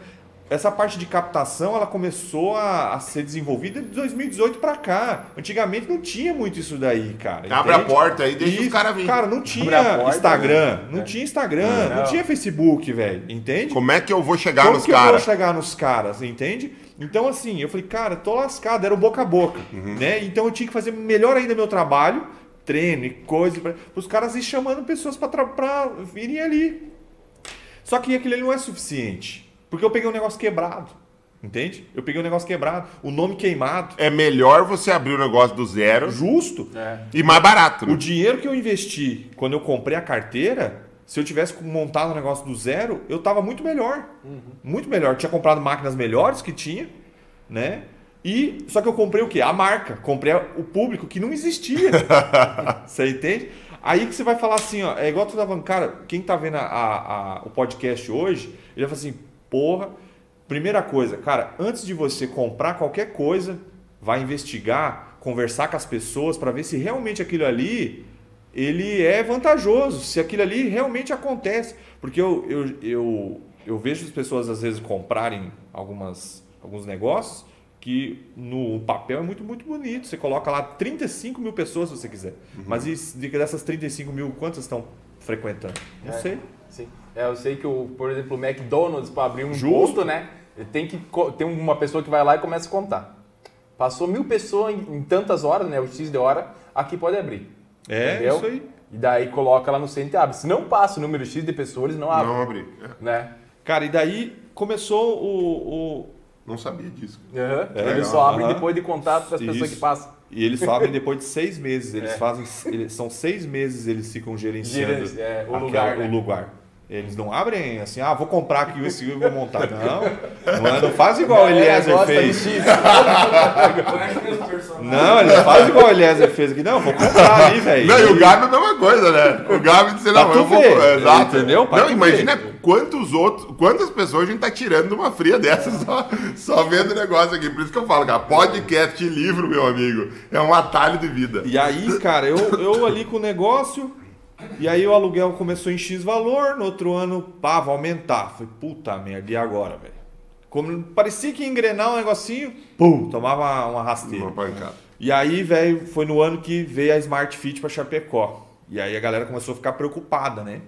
essa parte de captação ela começou a, a ser desenvolvida de 2018 para cá. Antigamente não tinha muito isso daí, cara. Abre entende? a porta aí, deixa e, os caras virem. Cara, não tinha porta, Instagram, né? não é. tinha Instagram, não, não tinha Facebook, velho. Entende? Como é que eu vou chegar Como nos caras? Como que eu vou chegar nos caras, entende? Então, assim, eu falei, cara, tô lascado, era o boca a boca, uhum. né? Então eu tinha que fazer melhor ainda meu trabalho, treino e coisa, para os caras ir chamando pessoas para virem ali. Só que aquilo ali não é suficiente. Porque eu peguei um negócio quebrado. Entende? Eu peguei um negócio quebrado, o nome queimado. É melhor você abrir o negócio do zero. Justo. É. E mais barato. Né? O dinheiro que eu investi quando eu comprei a carteira, se eu tivesse montado o negócio do zero, eu tava muito melhor. Uhum. Muito melhor. tinha comprado máquinas melhores que tinha, né? E só que eu comprei o quê? A marca, comprei o público que não existia. (laughs) você entende? Aí que você vai falar assim, ó, é igual tu tava falando, cara, quem tá vendo a, a, a, o podcast hoje, ele vai falar assim, porra, primeira coisa, cara, antes de você comprar qualquer coisa, vai investigar, conversar com as pessoas para ver se realmente aquilo ali ele é vantajoso, se aquilo ali realmente acontece. Porque eu, eu, eu, eu vejo as pessoas às vezes comprarem algumas, alguns negócios que no papel é muito, muito bonito. Você coloca lá 35 mil pessoas se você quiser. Uhum. Mas e, dessas 35 mil, quantas estão frequentando? Não é, sei. É, eu sei que, o, por exemplo, o McDonald's, para abrir um Justo. posto, né? Tem que ter uma pessoa que vai lá e começa a contar. Passou mil pessoas em, em tantas horas, né? O X de hora, aqui pode abrir. É, entendeu? isso aí. E daí coloca lá no centro e abre. Se não passa o número X de pessoas, eles não abrem. Não abre. É. Né? Cara, e daí começou o, o não sabia disso. Uhum. É, eles só abrem uhum. depois de contato para as pessoas que passam. E eles só abrem depois de seis meses. Eles é. fazem. Eles, são seis meses eles ficam gerenciando é, o, lugar, né? o lugar. Eles não abrem assim, ah, vou comprar aqui esse e vou montar. Não, não, é, não faz igual o Eliezer fez. (laughs) não, ele não faz igual o Eliezer fez aqui. Não, vou comprar ali, velho. Não, e o Gabi é a mesma coisa, né? O Gabi disse, não, eu vou. Ver, exato. Entendeu? Pra não, imagina ver. quantos outros, quantas pessoas a gente tá tirando de uma fria dessas só, só vendo o negócio aqui. Por isso que eu falo, cara, podcast e livro, meu amigo, é um atalho de vida. E aí, cara, eu, eu ali com o negócio e aí o aluguel começou em X valor, no outro ano, pá, vai aumentar. Falei, puta merda, e agora, velho? Como parecia que ia engrenar um negocinho, pum, tomava uma rasteira. Uma E aí, velho, foi no ano que veio a Smart Fit para Chapecó. E aí a galera começou a ficar preocupada, né?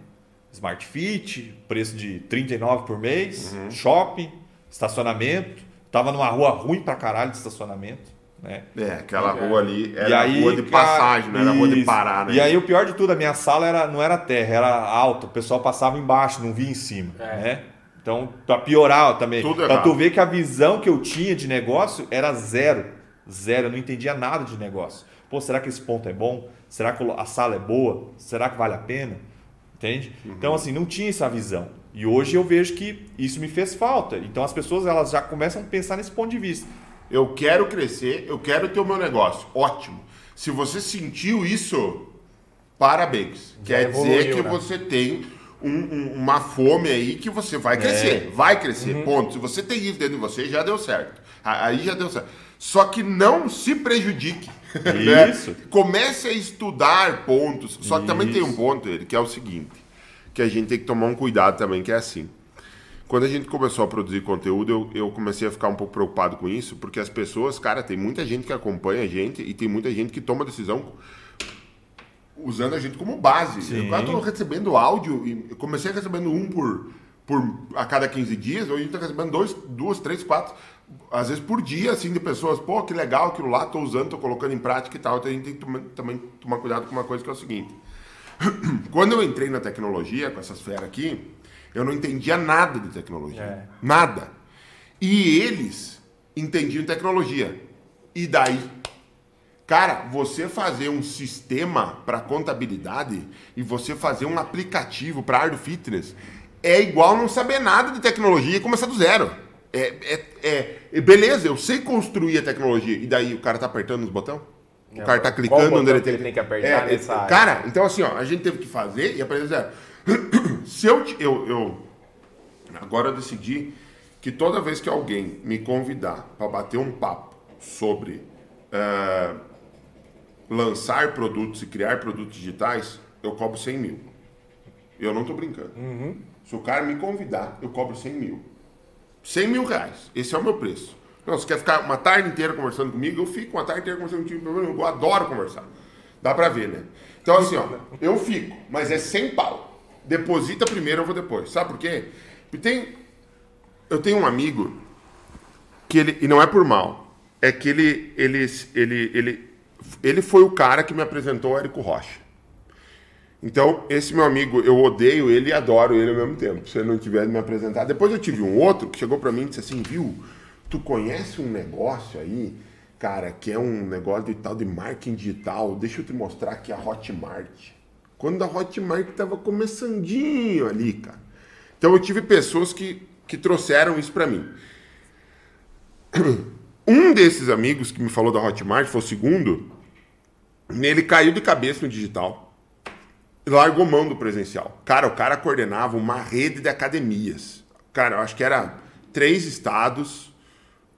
Smart Fit, preço de 39 por mês, uhum. shopping, estacionamento. Tava numa rua ruim pra caralho de estacionamento. Né? É, aquela é. rua ali era aí, rua de passagem, não era rua de parar, né? E aí o pior de tudo, a minha sala era, não era terra, era alta, o pessoal passava embaixo, não via em cima, é. né? Então, para piorar também, para tu ver que a visão que eu tinha de negócio era zero, zero, eu não entendia nada de negócio. Pô, será que esse ponto é bom? Será que a sala é boa? Será que vale a pena? Entende? Uhum. Então, assim, não tinha essa visão. E hoje eu vejo que isso me fez falta. Então as pessoas elas já começam a pensar nesse ponto de vista. Eu quero crescer, eu quero ter o meu negócio. Ótimo. Se você sentiu isso, parabéns. Já Quer evoluiu, dizer que né? você tem um, um, uma fome aí que você vai crescer. É. Vai crescer, uhum. ponto. Se você tem isso dentro de você, já deu certo. Aí já deu certo. Só que não se prejudique. (laughs) Né? Isso. Né? Comece a estudar pontos. Só que isso. também tem um ponto, ele, que é o seguinte: que a gente tem que tomar um cuidado também, que é assim. Quando a gente começou a produzir conteúdo, eu, eu, comecei a ficar um pouco preocupado com isso, porque as pessoas, cara, tem muita gente que acompanha a gente e tem muita gente que toma decisão usando a gente como base. Sim. Eu estou recebendo áudio e comecei recebendo um por, por a cada 15 dias, hoje a gente está recebendo dois, duas, três, quatro, às vezes por dia, assim, de pessoas, pô, que legal aquilo lá, estou usando, estou colocando em prática e tal. Então a gente tem que tomar, também tomar cuidado com uma coisa que é o seguinte. (clears throat) Quando eu entrei na tecnologia, com essas feras aqui, eu não entendia nada de tecnologia. É. Nada. E eles entendiam tecnologia. E daí? Cara, você fazer um sistema para contabilidade e você fazer um aplicativo para área do fitness é igual não saber nada de tecnologia e começar do zero. É, é, é, beleza, eu sei construir a tecnologia. E daí o cara tá apertando os botões? O cara tá clicando onde ele tem, ele tem que apertar é, nessa é, Cara, então assim, ó, a gente teve que fazer e aprender zero. (coughs) Se eu, eu, eu agora eu decidi que toda vez que alguém me convidar para bater um papo sobre uh, lançar produtos e criar produtos digitais, eu cobro 100 mil. Eu não estou brincando. Uhum. Se o cara me convidar, eu cobro 100 mil. 100 mil reais. Esse é o meu preço. Não, você quer ficar uma tarde inteira conversando comigo? Eu fico uma tarde inteira conversando contigo. Eu adoro conversar. Dá pra ver, né? Então, assim, ó, eu fico, mas é 100 pau. Deposita primeiro, eu vou depois. Sabe por quê? Tem, eu tenho um amigo que ele, e não é por mal, é que ele, ele, ele, ele, ele foi o cara que me apresentou o Érico Rocha. Então, esse meu amigo, eu odeio ele e adoro ele ao mesmo tempo, se ele não tiver me apresentar. Depois eu tive um outro que chegou para mim e disse assim, viu, tu conhece um negócio aí, cara, que é um negócio de tal de marketing digital, deixa eu te mostrar aqui a Hotmart. Quando a Hotmart tava começandinho ali, cara. Então eu tive pessoas que, que trouxeram isso para mim. (clears throat) Um desses amigos que me falou da Hotmart, foi o segundo, ele caiu de cabeça no digital. Largou mão do presencial. Cara, o cara coordenava uma rede de academias. Cara, eu acho que era três estados,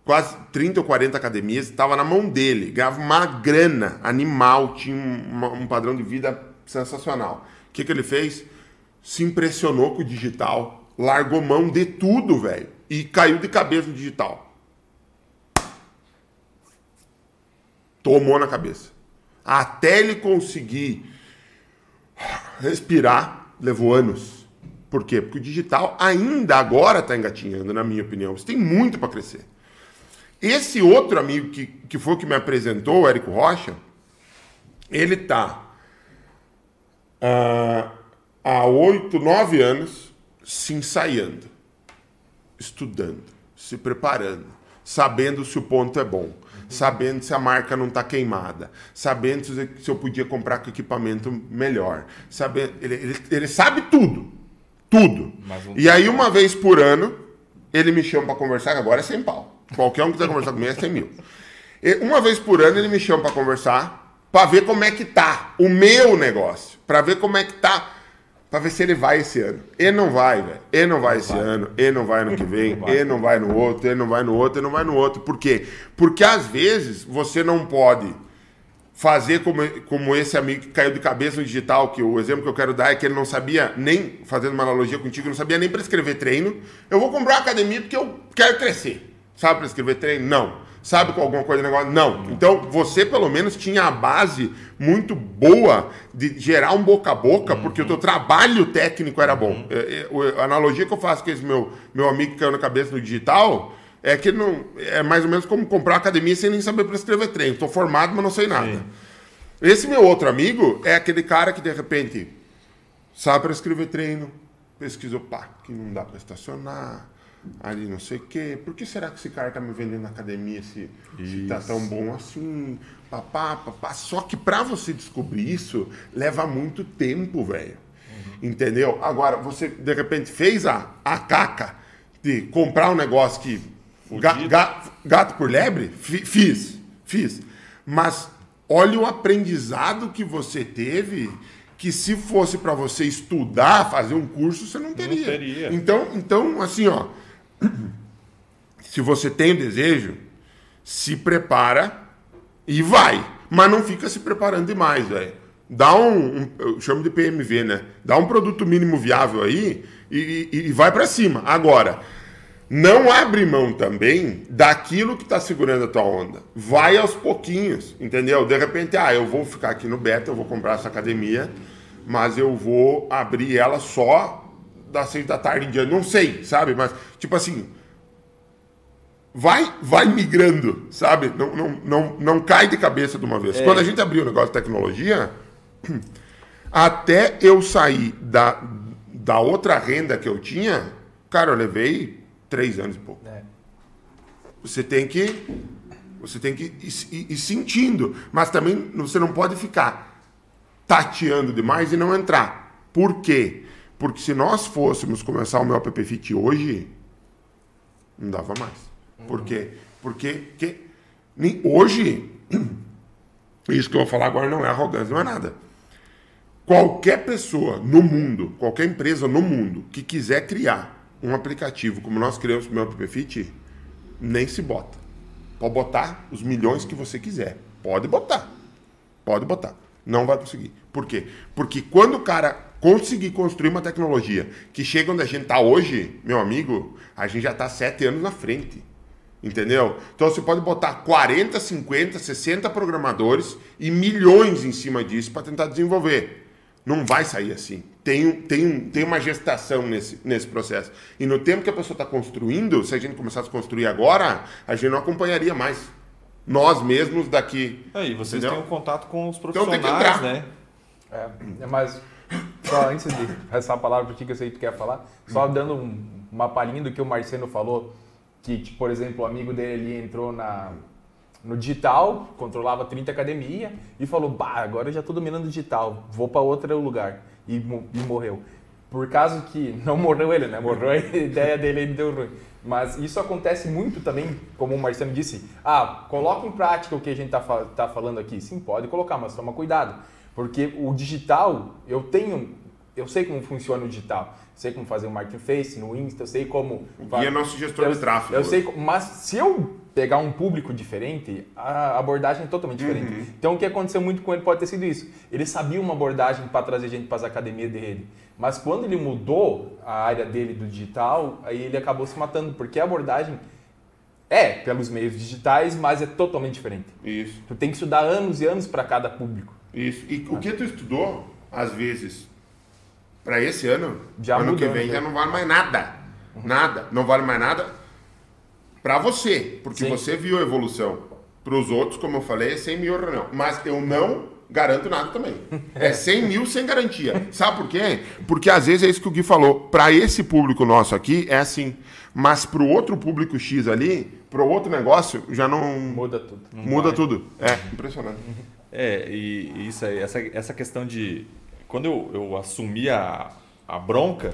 quase 30 ou 40 academias, estava na mão dele. Ganhava uma grana animal, tinha um, um padrão de vida sensacional. O que, que ele fez? Se impressionou com o digital, largou mão de tudo, velho, e caiu de cabeça no digital. Tomou na cabeça. Até ele conseguir respirar, levou anos. Por quê? Porque o digital ainda agora está engatinhando, na minha opinião. Você tem muito para crescer. Esse outro amigo que, que foi que me apresentou, o Érico Rocha, ele está uh, há oito, nove anos se ensaiando, estudando, se preparando, sabendo se o ponto é bom sabendo se a marca não está queimada, sabendo se eu podia comprar com equipamento melhor. Sabendo, ele, ele, ele sabe tudo. Tudo. e aí, uma vez por ano, ele me chama para conversar, que agora é sem pau. Qualquer um que quiser conversar comigo é 100 mil. E, uma vez por ano, ele me chama para conversar, para ver como é que tá o meu negócio, para ver como é que tá Pra ver se ele vai esse ano. Ele não vai, velho. Ele não vai não esse vai. ano, ele não vai no (laughs) que vem, ele não vai no outro, ele não vai no outro, ele não vai no outro. Por quê? Porque às vezes você não pode fazer como, como esse amigo que caiu de cabeça no digital, que o exemplo que eu quero dar é que ele não sabia nem, fazendo uma analogia contigo, não sabia nem prescrever treino. Eu vou comprar uma academia porque eu quero crescer. Sabe prescrever treino? Não sabe com alguma coisa do negócio? Não. Então, você pelo menos tinha a base muito boa de gerar um boca a boca, uhum. porque o teu trabalho técnico era bom. Uhum. É, é, a analogia que eu faço com esse meu, meu amigo que caiu na cabeça no digital é que não é mais ou menos como comprar uma academia sem nem saber prescrever treino. Estou formado, mas não sei nada. Sim. Esse meu outro amigo é aquele cara que de repente sabe prescrever treino, pesquisou, pá, que não dá para estacionar ali não sei o quê. Por que será que esse cara tá me vendendo na academia se, se tá tão bom assim? Papá, papá. Só que para você descobrir isso, leva muito tempo, velho. Uhum. Entendeu? Agora, você de repente fez a, a caca de comprar um negócio que. Ga, ga, gato por lebre? Fiz, fiz. Mas olha o aprendizado que você teve que se fosse para você estudar, fazer um curso, você não teria. Não teria. Então, então, assim, ó, se você tem o desejo, se prepara e vai. Mas não fica se preparando demais, velho. Dá um, um, eu chamo de PMV, né? Dá um produto mínimo viável aí e, e, e vai para cima. Agora, não abre mão também daquilo que está segurando a tua onda. Vai aos pouquinhos, entendeu? De repente, ah, eu vou ficar aqui no beta, eu vou comprar essa academia, mas eu vou abrir ela só das seis da tarde em diante, não sei, sabe? Mas, tipo assim, vai vai migrando, sabe? Não, não, não, não cai de cabeça de uma vez. É. Quando a gente abriu o negócio de tecnologia, (clears throat) até eu sair da, da outra renda que eu tinha, cara, eu levei três anos e pouco. É. Você tem que você tem que ir, ir, ir, sentindo, mas também você não pode ficar tateando demais e não entrar. Por quê? Porque se nós fôssemos começar o meu app fit hoje, não dava mais. Por quê? Porque que, hoje, (clears throat) isso que eu vou falar agora não é arrogância, não é nada. Qualquer pessoa no mundo, qualquer empresa no mundo que quiser criar um aplicativo como nós criamos o meu app fit, nem se bota. Pode botar os milhões que você quiser. Pode botar. Pode botar. Não vai conseguir. Por quê? Porque quando o cara conseguir construir uma tecnologia que chega onde a gente está hoje, meu amigo, a gente já está sete anos na frente. Entendeu? Então você pode botar 40, 50, 60 programadores e milhões em cima disso para tentar desenvolver. Não vai sair assim. Tem, tem, tem uma gestação nesse, nesse processo. E no tempo que a pessoa está construindo, se a gente começasse a construir agora, a gente não acompanharia mais. Nós mesmos daqui. Aí, vocês entendeu? têm um contato com os profissionais, então, tem que entrar. né? É, mas só antes de passar a palavra para ti, que eu sei que tu quer falar, só dando um, uma palhinha do que o Marcelo falou, que, por exemplo, o amigo dele ali entrou na, no digital, controlava 30 academia e falou, bah, agora eu já estou dominando o digital, vou para outro lugar. E, e morreu. por causa que não morreu ele, né? Morreu a (laughs) ideia dele e deu ruim. Mas isso acontece muito também, como o Marcelo disse. Ah, coloca em prática o que a gente está tá falando aqui. Sim, pode colocar, mas toma cuidado. Porque o digital, eu tenho, eu sei como funciona o digital. Sei como fazer o marketing face no Insta, eu sei como. O Gui é nosso gestor eu, de tráfego. Eu sei, mas se eu pegar um público diferente, a abordagem é totalmente diferente. Uhum. Então o que aconteceu muito com ele pode ter sido isso. Ele sabia uma abordagem para trazer gente para as academias dele. Mas quando ele mudou a área dele do digital, aí ele acabou se matando, porque a abordagem é pelos meios digitais, mas é totalmente diferente. Isso. Tu tem que estudar anos e anos para cada público. Isso. E o que tu estudou, às vezes, para esse ano, já ano mudou, que vem, né? já não vale mais nada. Nada. Não vale mais nada para você, porque Sim. você viu a evolução. Para os outros, como eu falei, é 100 mil não. Mas eu não garanto nada também. (laughs) É 100 mil sem garantia. Sabe por quê? Porque às vezes é isso que o Gui falou. Para esse público nosso aqui, é assim. Mas para o outro público X ali, para o outro negócio, já não. Muda tudo. Não muda vai. tudo. É, impressionante. (laughs) É, e, e isso aí, essa, essa questão de. Quando eu, eu assumi a, a bronca,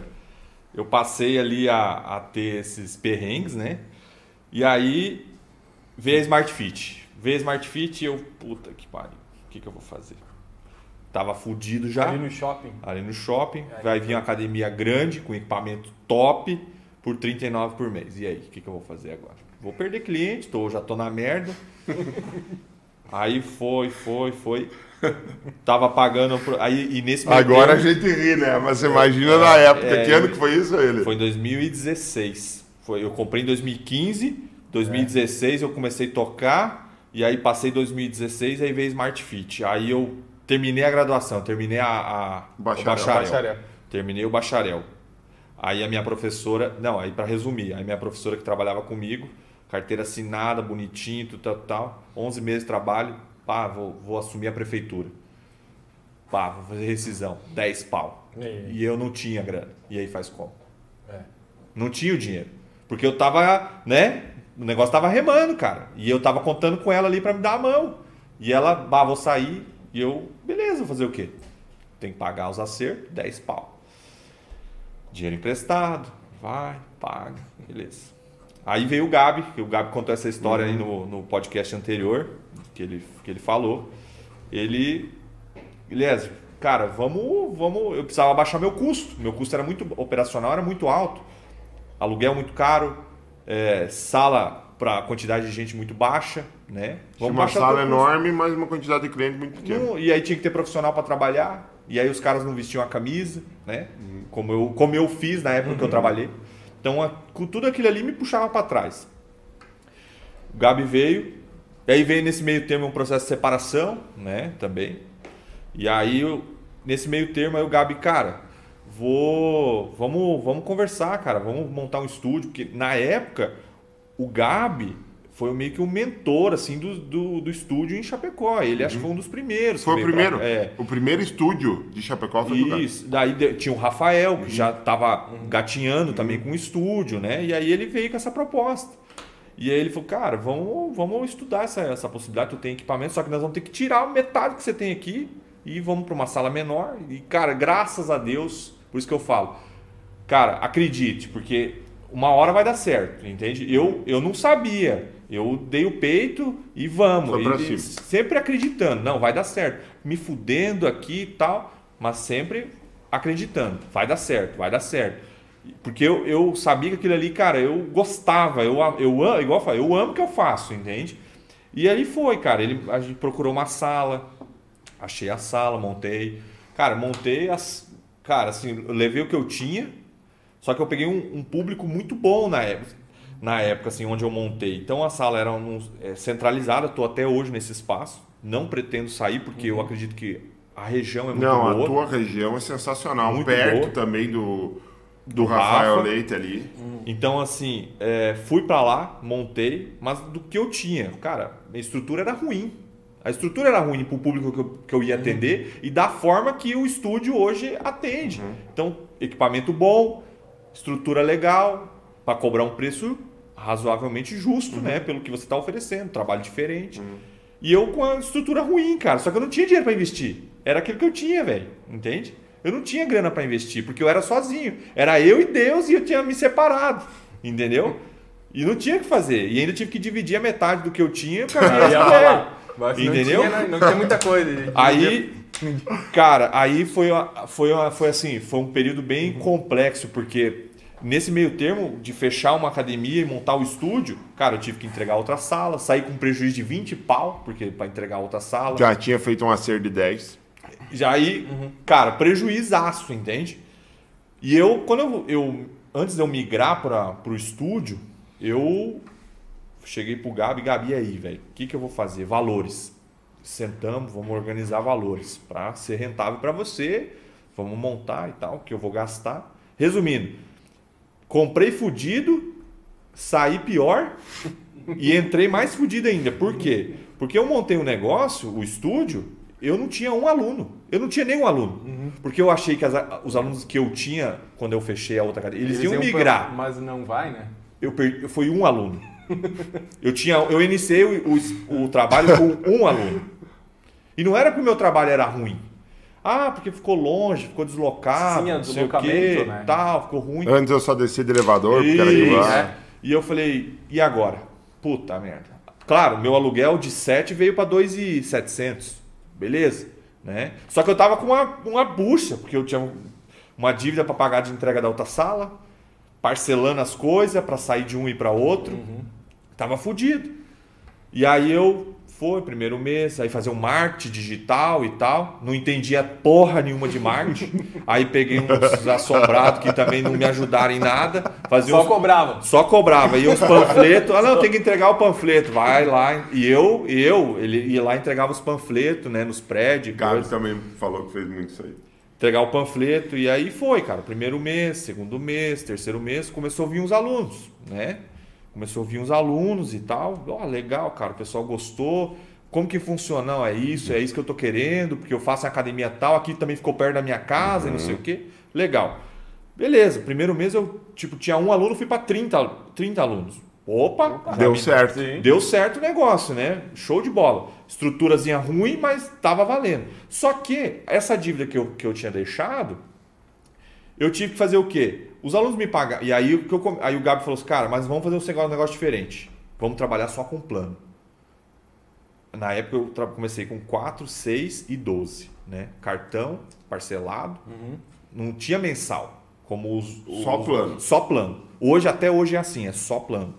eu passei ali a, a ter esses perrengues, né? E aí veio a Smart Fit. Veio a Smart Fit e eu, puta que pariu que, que eu vou fazer? Tava fudido já. Ali no shopping. Ali no shopping. vai vir uma academia grande, com equipamento top, por 39 por mês. E aí, o que, que eu vou fazer agora? Vou perder cliente, tô, já tô na merda. (laughs) aí foi, foi, foi. Tava pagando. Aí, e nesse Agora tempo, a gente ri, né? Mas você imagina é, na época. É, que ano que foi isso, ele? Foi em 2016. Foi, eu comprei em 2015. 2016 é. eu comecei a tocar. E aí passei 2016 aí veio Smart Fit. Aí eu terminei a graduação, terminei a, a bacharel. o bacharel. bacharel. Terminei o bacharel. Aí a minha professora, não, aí para resumir, aí minha professora que trabalhava comigo, carteira assinada, bonitinho, tudo tal, tal, 11 meses de trabalho, pá, vou, vou assumir a prefeitura. Pá, vou fazer rescisão, 10 pau. E, e eu não tinha grana. E aí faz como? É. Não tinha o dinheiro. Porque eu tava, né, o negócio tava remando, cara. E eu tava contando com ela ali para me dar a mão. E ela, bah, vou sair. E eu, beleza, vou fazer o quê? Tem que pagar os acertos, 10 pau. Dinheiro emprestado, vai, paga, beleza. Aí veio o Gabi, que o Gabi contou essa história uhum. aí no, no podcast anterior, que ele, que ele falou. Ele, beleza, cara, vamos, vamos. Eu precisava baixar meu custo. Meu custo era muito operacional, era muito alto. Aluguel muito caro, é, sala para quantidade de gente muito baixa, né? Vamos uma sala enorme, mas uma quantidade de cliente muito pequena. e aí tinha que ter profissional para trabalhar, e aí os caras não vestiam a camisa, né? Uhum. Como, eu, como eu fiz na época uhum. que eu uhum. trabalhei. Então, a, com tudo aquilo ali me puxava para trás. O Gabi veio, e aí veio nesse meio termo um processo de separação, né? Também. E aí, eu, nesse meio termo, aí o Gabi, cara, vou. Vamos, vamos conversar, cara. Vamos montar um estúdio. Porque na época, o Gabi foi meio que um mentor assim do, do, do estúdio em Chapecó. Ele uhum. acho que foi um dos primeiros. Foi o primeiro. Pra, é. O primeiro estúdio de Chapecó foi Isso. Daí tinha o Rafael, que uhum. já estava uhum. gatinhando uhum. também com o estúdio, né? E aí ele veio com essa proposta. E aí ele falou, cara, vamos, vamos estudar essa, essa possibilidade. Tu tem equipamento, só que nós vamos ter que tirar metade que você tem aqui e vamos para uma sala menor. E, cara, graças a Deus, por isso que eu falo, cara, acredite, porque uma hora vai dar certo, entende? Eu, eu não sabia. Eu dei o peito e vamos. E, sempre acreditando, não, vai dar certo. Me fudendo aqui e tal, mas sempre acreditando, vai dar certo, vai dar certo. Porque eu, eu sabia que aquilo ali, cara, eu gostava, eu, eu igual eu falei, eu amo o que eu faço, entende? E ali foi, cara. Ele, a gente procurou uma sala, achei a sala, montei. Cara, montei as, Cara, assim, levei o que eu tinha, só que eu peguei um, um público muito bom na época, na época assim, onde eu montei. Então a sala era um, é, centralizada, estou até hoje nesse espaço. Não pretendo sair, porque eu uhum. acredito que a região é muito Não, boa. Não, a tua região é sensacional. Muito Perto boa. também do, do, do Rafael Rafa. Leite ali. Então, assim, é, fui para lá, montei, mas do que eu tinha, cara, a estrutura era ruim. A estrutura era ruim para o público que eu, que eu ia atender uhum. e da forma que o estúdio hoje atende. Uhum. Então, equipamento bom, estrutura legal, para cobrar um preço razoavelmente justo, uhum. né? Pelo que você está oferecendo, trabalho diferente. Uhum. E eu com a estrutura ruim, cara. Só que eu não tinha dinheiro para investir. Era aquilo que eu tinha, velho. Entende? Eu não tinha grana para investir, porque eu era sozinho. Era eu e Deus e eu tinha me separado. Entendeu? E não tinha o que fazer. E ainda tive que dividir a metade do que eu tinha pra (laughs) minha mulher. Entendeu? Não tinha, não tinha muita coisa. (laughs) Aí, cara, aí foi, uma, foi, uma, foi assim, foi um período bem complexo, porque nesse meio termo de fechar uma academia e montar o estúdio, cara, eu tive que entregar outra sala, saí com prejuízo de 20 pau, porque para entregar outra sala. Já tinha feito um acerto de 10. Já aí, uhum. cara, prejuízaço, entende? E eu, quando eu, eu antes de eu migrar para o estúdio, eu cheguei pro Gabi, Gabi, aí, velho, o que, que eu vou fazer? Valores. Sentamos, vamos organizar valores para ser rentável para você, vamos montar e tal, que eu vou gastar. Resumindo, comprei fudido, saí pior e entrei mais fudido ainda. Por quê? Porque eu montei um negócio, o estúdio, eu não tinha um aluno. Eu não tinha nenhum aluno. Uhum. Porque eu achei que as, os alunos que eu tinha quando eu fechei a outra cadeira, eles, eles iam migrar. Pra, mas não vai, né? Eu, perdi, eu fui um aluno. eu, tinha, eu iniciei o, o, o trabalho com um aluno. E não era porque o meu trabalho era ruim. Ah, porque ficou longe, ficou deslocado, Sim, não sei o quê, né? tal, ficou ruim. Antes eu só descia de elevador, Isso, porque era de lá. É. E eu falei, e agora? Puta merda. Claro, meu aluguel de 7 veio para 2,700. Beleza, né? Só que eu tava com uma, uma bucha, porque eu tinha uma dívida para pagar de entrega da outra sala, parcelando as coisas para sair de um e para outro. Uhum. Tava fudido. E aí eu foi, primeiro mês, aí fazer um marketing digital e tal. Não entendia porra nenhuma de marketing. (laughs) aí peguei uns assombrados que também não me ajudaram em nada. Fazia só uns... cobrava. Só cobrava. E os panfletos. Ah, não, tem que entregar o panfleto. Vai lá. E eu, eu, ele ia lá e entregava os panfletos, né, nos prédios. O também falou que fez muito isso aí. Entregar o panfleto. E aí foi, cara. Primeiro mês, segundo mês, terceiro mês, começou a vir os alunos, né? Começou a vir uns alunos e tal. Ó, oh, legal, cara, o pessoal gostou. Como que funciona? Não, é isso, é isso que eu tô querendo, porque eu faço academia tal, aqui também ficou perto da minha casa uhum. e não sei o quê. Legal. Beleza, primeiro mês eu tipo, tinha um aluno, fui para 30, 30 alunos. Opa, deu me... certo. Sim. Deu certo o negócio, né? Show de bola. Estruturazinha ruim, mas tava valendo. Só que essa dívida que eu, que eu tinha deixado, eu tive que fazer o quê? Os alunos me pagam. E aí, que eu, aí o Gabi falou assim, cara, mas vamos fazer um negócio diferente. Vamos trabalhar só com plano. Na época eu comecei com 4, 6 e 12. Né? Cartão, parcelado. Uhum. Não tinha mensal. Como os, os, Só plano. Só plano. Hoje, até hoje é assim, é só plano.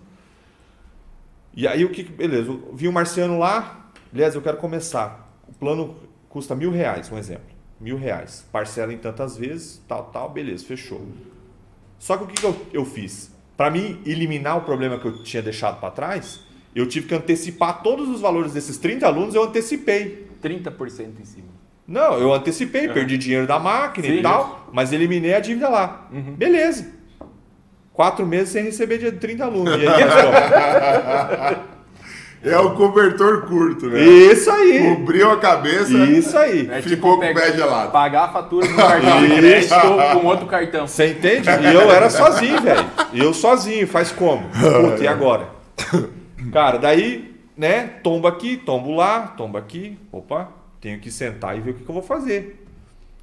E aí o que. Beleza, eu vi o Marciano lá. Aliás, eu quero começar. O plano custa mil reais, um exemplo. Mil reais. Parcela em tantas vezes, tal, tal, beleza, fechou. Só que o que, que eu, eu fiz? Para mim eliminar o problema que eu tinha deixado para trás, eu tive que antecipar todos os valores desses 30 alunos, eu antecipei. 30% em cima. Não, eu antecipei, perdi dinheiro da máquina Sim, e tal, mas eliminei a dívida lá. Uhum. Beleza. Quatro meses sem receber de 30 alunos. E aí, (laughs) É o cobertor curto, né? Isso aí. Cobriu a cabeça. Isso aí. É ficou tipo com o pé gelado. Pagar a fatura do cartão de crédito com outro cartão. Você entende? E eu era sozinho, velho. Eu sozinho, faz como? Puta, e agora? Cara, daí, né? Tomba aqui, tombo lá, tomba aqui. Opa, tenho que sentar e ver o que, que eu vou fazer.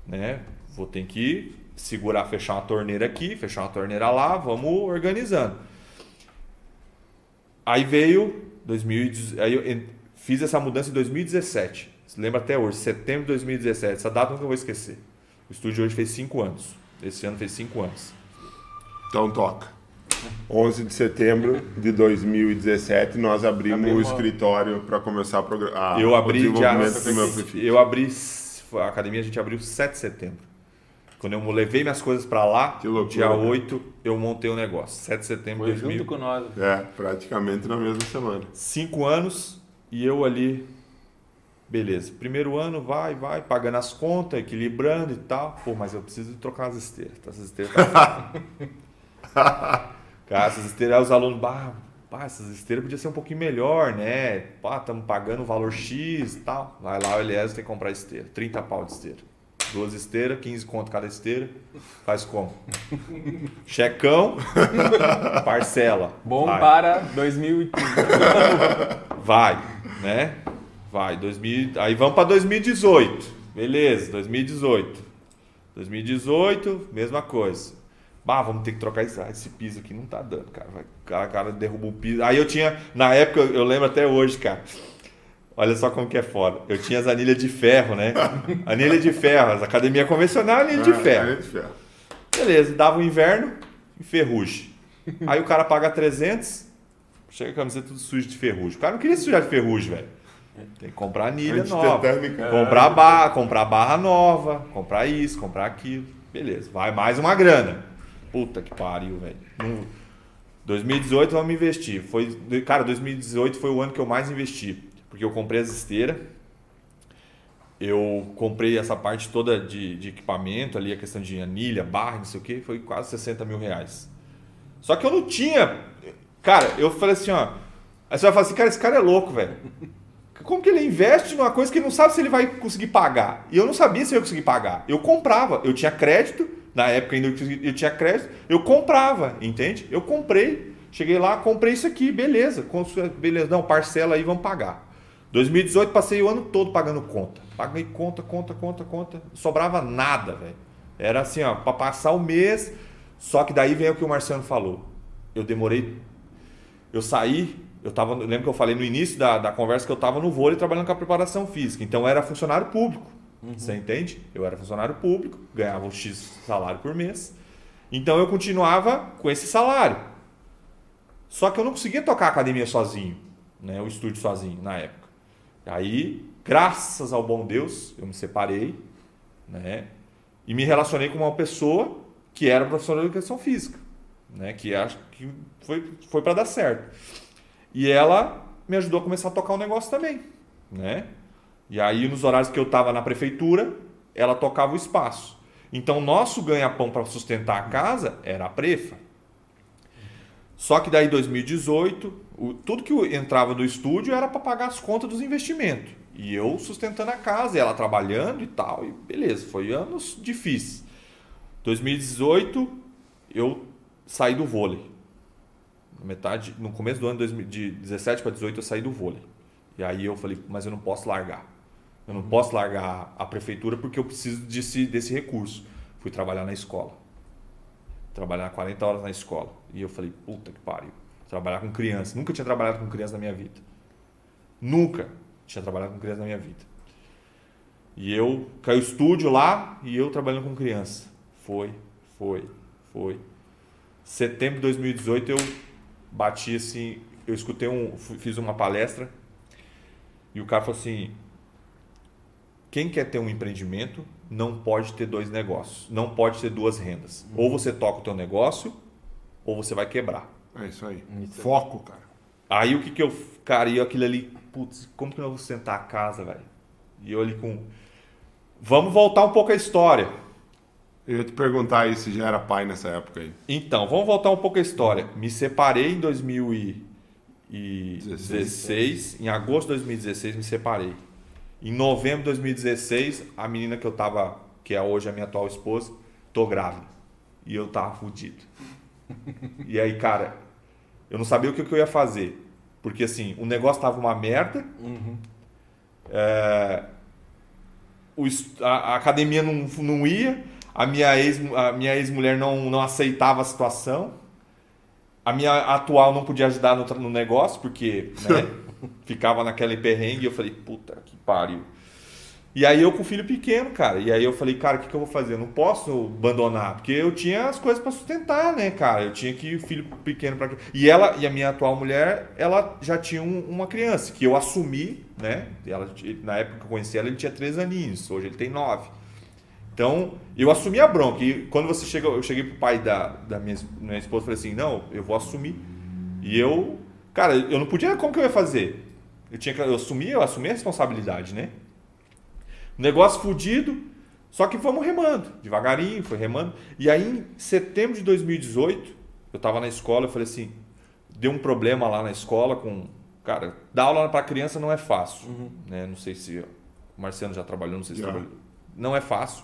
Né? Vou ter que segurar, fechar uma torneira aqui, fechar uma torneira lá, vamos organizando. Aí veio 2000, aí eu fiz essa mudança em 2017. Você lembra até hoje, setembro de 2017. Essa data eu nunca vou esquecer. O estúdio hoje fez 5 anos. Esse ano fez 5 anos. Então toca. 11 de setembro de 2017 nós abrimos o escritório para começar a programar. Eu abri o dia, eu abri a academia a gente abriu 7 de setembro. Quando eu levei minhas coisas para lá, dia 8, eu montei o um negócio. 7 de setembro de 2000. junto com nós. É, praticamente na mesma semana. Cinco anos e eu ali, beleza. Primeiro ano, vai, vai, pagando as contas, equilibrando e tal. Pô, mas eu preciso trocar as esteiras. Essas esteiras tá (laughs) Cara, essas esteiras, os alunos, bah, bah, essas esteiras podia ser um pouquinho melhor, né? Pá, estamos pagando o valor X e tal. Vai lá, o Eliezer tem que comprar esteira. 30 pau de esteira. Duas esteiras, 15 conto cada esteira. Faz como? Checão, (laughs) parcela. Bom vai. para 2015. Vai, né? Vai, 2000, aí vamos para 2018. Beleza, 2018. 2018, mesma coisa. Bah, vamos ter que trocar esse, esse piso aqui, não tá dando, cara. Vai, cara, cara derruba o piso. Aí eu tinha, na época, eu lembro até hoje, cara. Olha só como que é foda. Eu tinha as anilhas de ferro, né? (laughs) Anilha de ferro, as academia convencional, anilha de Ah, ferro. anilha de ferro. Beleza, dava o inverno e ferrugem. Aí o cara paga 300, chega a camiseta tudo suja de ferrugem. O cara não queria sujar de ferrugem, velho. Tem que comprar anilha nova. Comprar barra, comprar barra nova, comprar isso, comprar aquilo. Beleza, vai mais uma grana. Puta que pariu, velho. Não- 2018 vamos investir. Foi, cara, 2018 foi o ano que eu mais investi. Porque eu comprei as esteiras. Eu comprei essa parte toda de, de equipamento ali, a questão de anilha, barra, não sei o que, foi quase 60 mil reais. Só que eu não tinha. Cara, eu falei assim, ó. Aí você vai falar assim, cara, esse cara é louco, velho. Como que ele investe numa coisa que ele não sabe se ele vai conseguir pagar? E eu não sabia se eu ia conseguir pagar. Eu comprava, eu tinha crédito, na época ainda eu tinha- crédito, eu comprava, entende? Eu comprei, cheguei lá, comprei isso aqui, beleza, beleza, não, parcela aí, vamos pagar. 2018 passei o ano todo pagando conta. Paguei conta, conta, conta, conta. Sobrava nada, velho. Era assim, ó, para passar o mês. Só que daí vem o que o Marciano falou. Eu demorei eu saí, eu tava, eu lembro que eu falei no início da, da conversa que eu estava no vôlei trabalhando com a preparação física. Então eu era funcionário público. Você entende? Eu era funcionário público, ganhava um X salário por mês. Então eu continuava com esse salário. Só que eu não conseguia tocar a academia sozinho, né? o estúdio sozinho na época. Aí, graças ao bom Deus, eu me separei, né? E me relacionei com uma pessoa que era professora de educação física, né? Que acho que foi, foi para dar certo. E ela me ajudou a começar a tocar o negócio também, né? E aí, nos horários que eu estava na prefeitura, ela tocava o espaço. Então, nosso ganha-pão para sustentar a casa era a prefa. Só que daí, 2018, o- tudo que entrava no estúdio era para pagar as contas dos investimentos. E eu sustentando a casa, e ela trabalhando e tal, e beleza, foi anos difíceis. 2018, eu saí do vôlei. Na metade, no começo do ano 2000 de 17 para 18 eu saí do vôlei. E aí eu falei, mas eu não posso largar. Eu não posso largar a prefeitura porque eu preciso desse, desse recurso. Fui trabalhar na escola. Trabalhar 40 horas na escola. E eu falei, puta que pariu. Trabalhar com criança. Nunca tinha trabalhado com criança na minha vida. Nunca tinha trabalhado com criança na minha vida. E eu caiu estúdio lá e eu trabalhando com criança. Foi, foi, foi. Setembro de 2018 eu bati assim, eu escutei um, fiz uma palestra e o cara falou assim: quem quer ter um empreendimento não pode ter dois negócios, não pode ter duas rendas. Ou você toca o teu negócio ou você vai quebrar. É isso aí. Isso. Foco, cara. Aí o que que eu, cara, e eu aquilo ali, putz, como que eu vou sentar a casa, velho? E eu ali com Vamos voltar um pouco à história. Eu ia te perguntar aí se já era pai nessa época aí. Então, vamos voltar um pouco à história. Me separei em 2016. Em agosto de 2016, me separei. Em novembro de 2016, a menina que eu tava, que é hoje a minha atual esposa, tô grávida. E eu tava fudido. E aí, cara, eu não sabia o que que eu ia fazer. Porque assim, o negócio tava uma merda. É, o a, a academia não, não ia, a minha ex, a minha ex-mulher não, não aceitava a situação, a minha atual não podia ajudar no, no negócio, porque né, (laughs) ficava naquela perrengue, e eu falei, puta que pariu. E aí eu com o filho pequeno, cara, e aí eu falei, cara, o que, que eu vou fazer? Eu não posso abandonar, porque eu tinha as coisas para sustentar, né, cara? Eu tinha que filho pequeno para E ela e a minha atual mulher, ela já tinha um- uma criança que eu assumi, né? Ela, na época que eu conheci ela, ele tinha três aninhos, hoje ele tem nove. Então, eu assumi a bronca. E quando você chega, eu cheguei pro pai da, da minha, minha esposa e falei assim: não, eu vou assumir. E eu, cara, eu não podia, como que eu ia fazer? Eu tinha que, eu assumi, eu assumi a responsabilidade, né? Negócio fudido, só que fomos remando, devagarinho, foi remando. E aí, em setembro de 2018, eu tava na escola, eu falei assim: deu um problema lá na escola com. Cara, dar aula para criança não é fácil. Né? Não sei se o Marciano já trabalhou, não sei se Já. trabalhou. Não é fácil.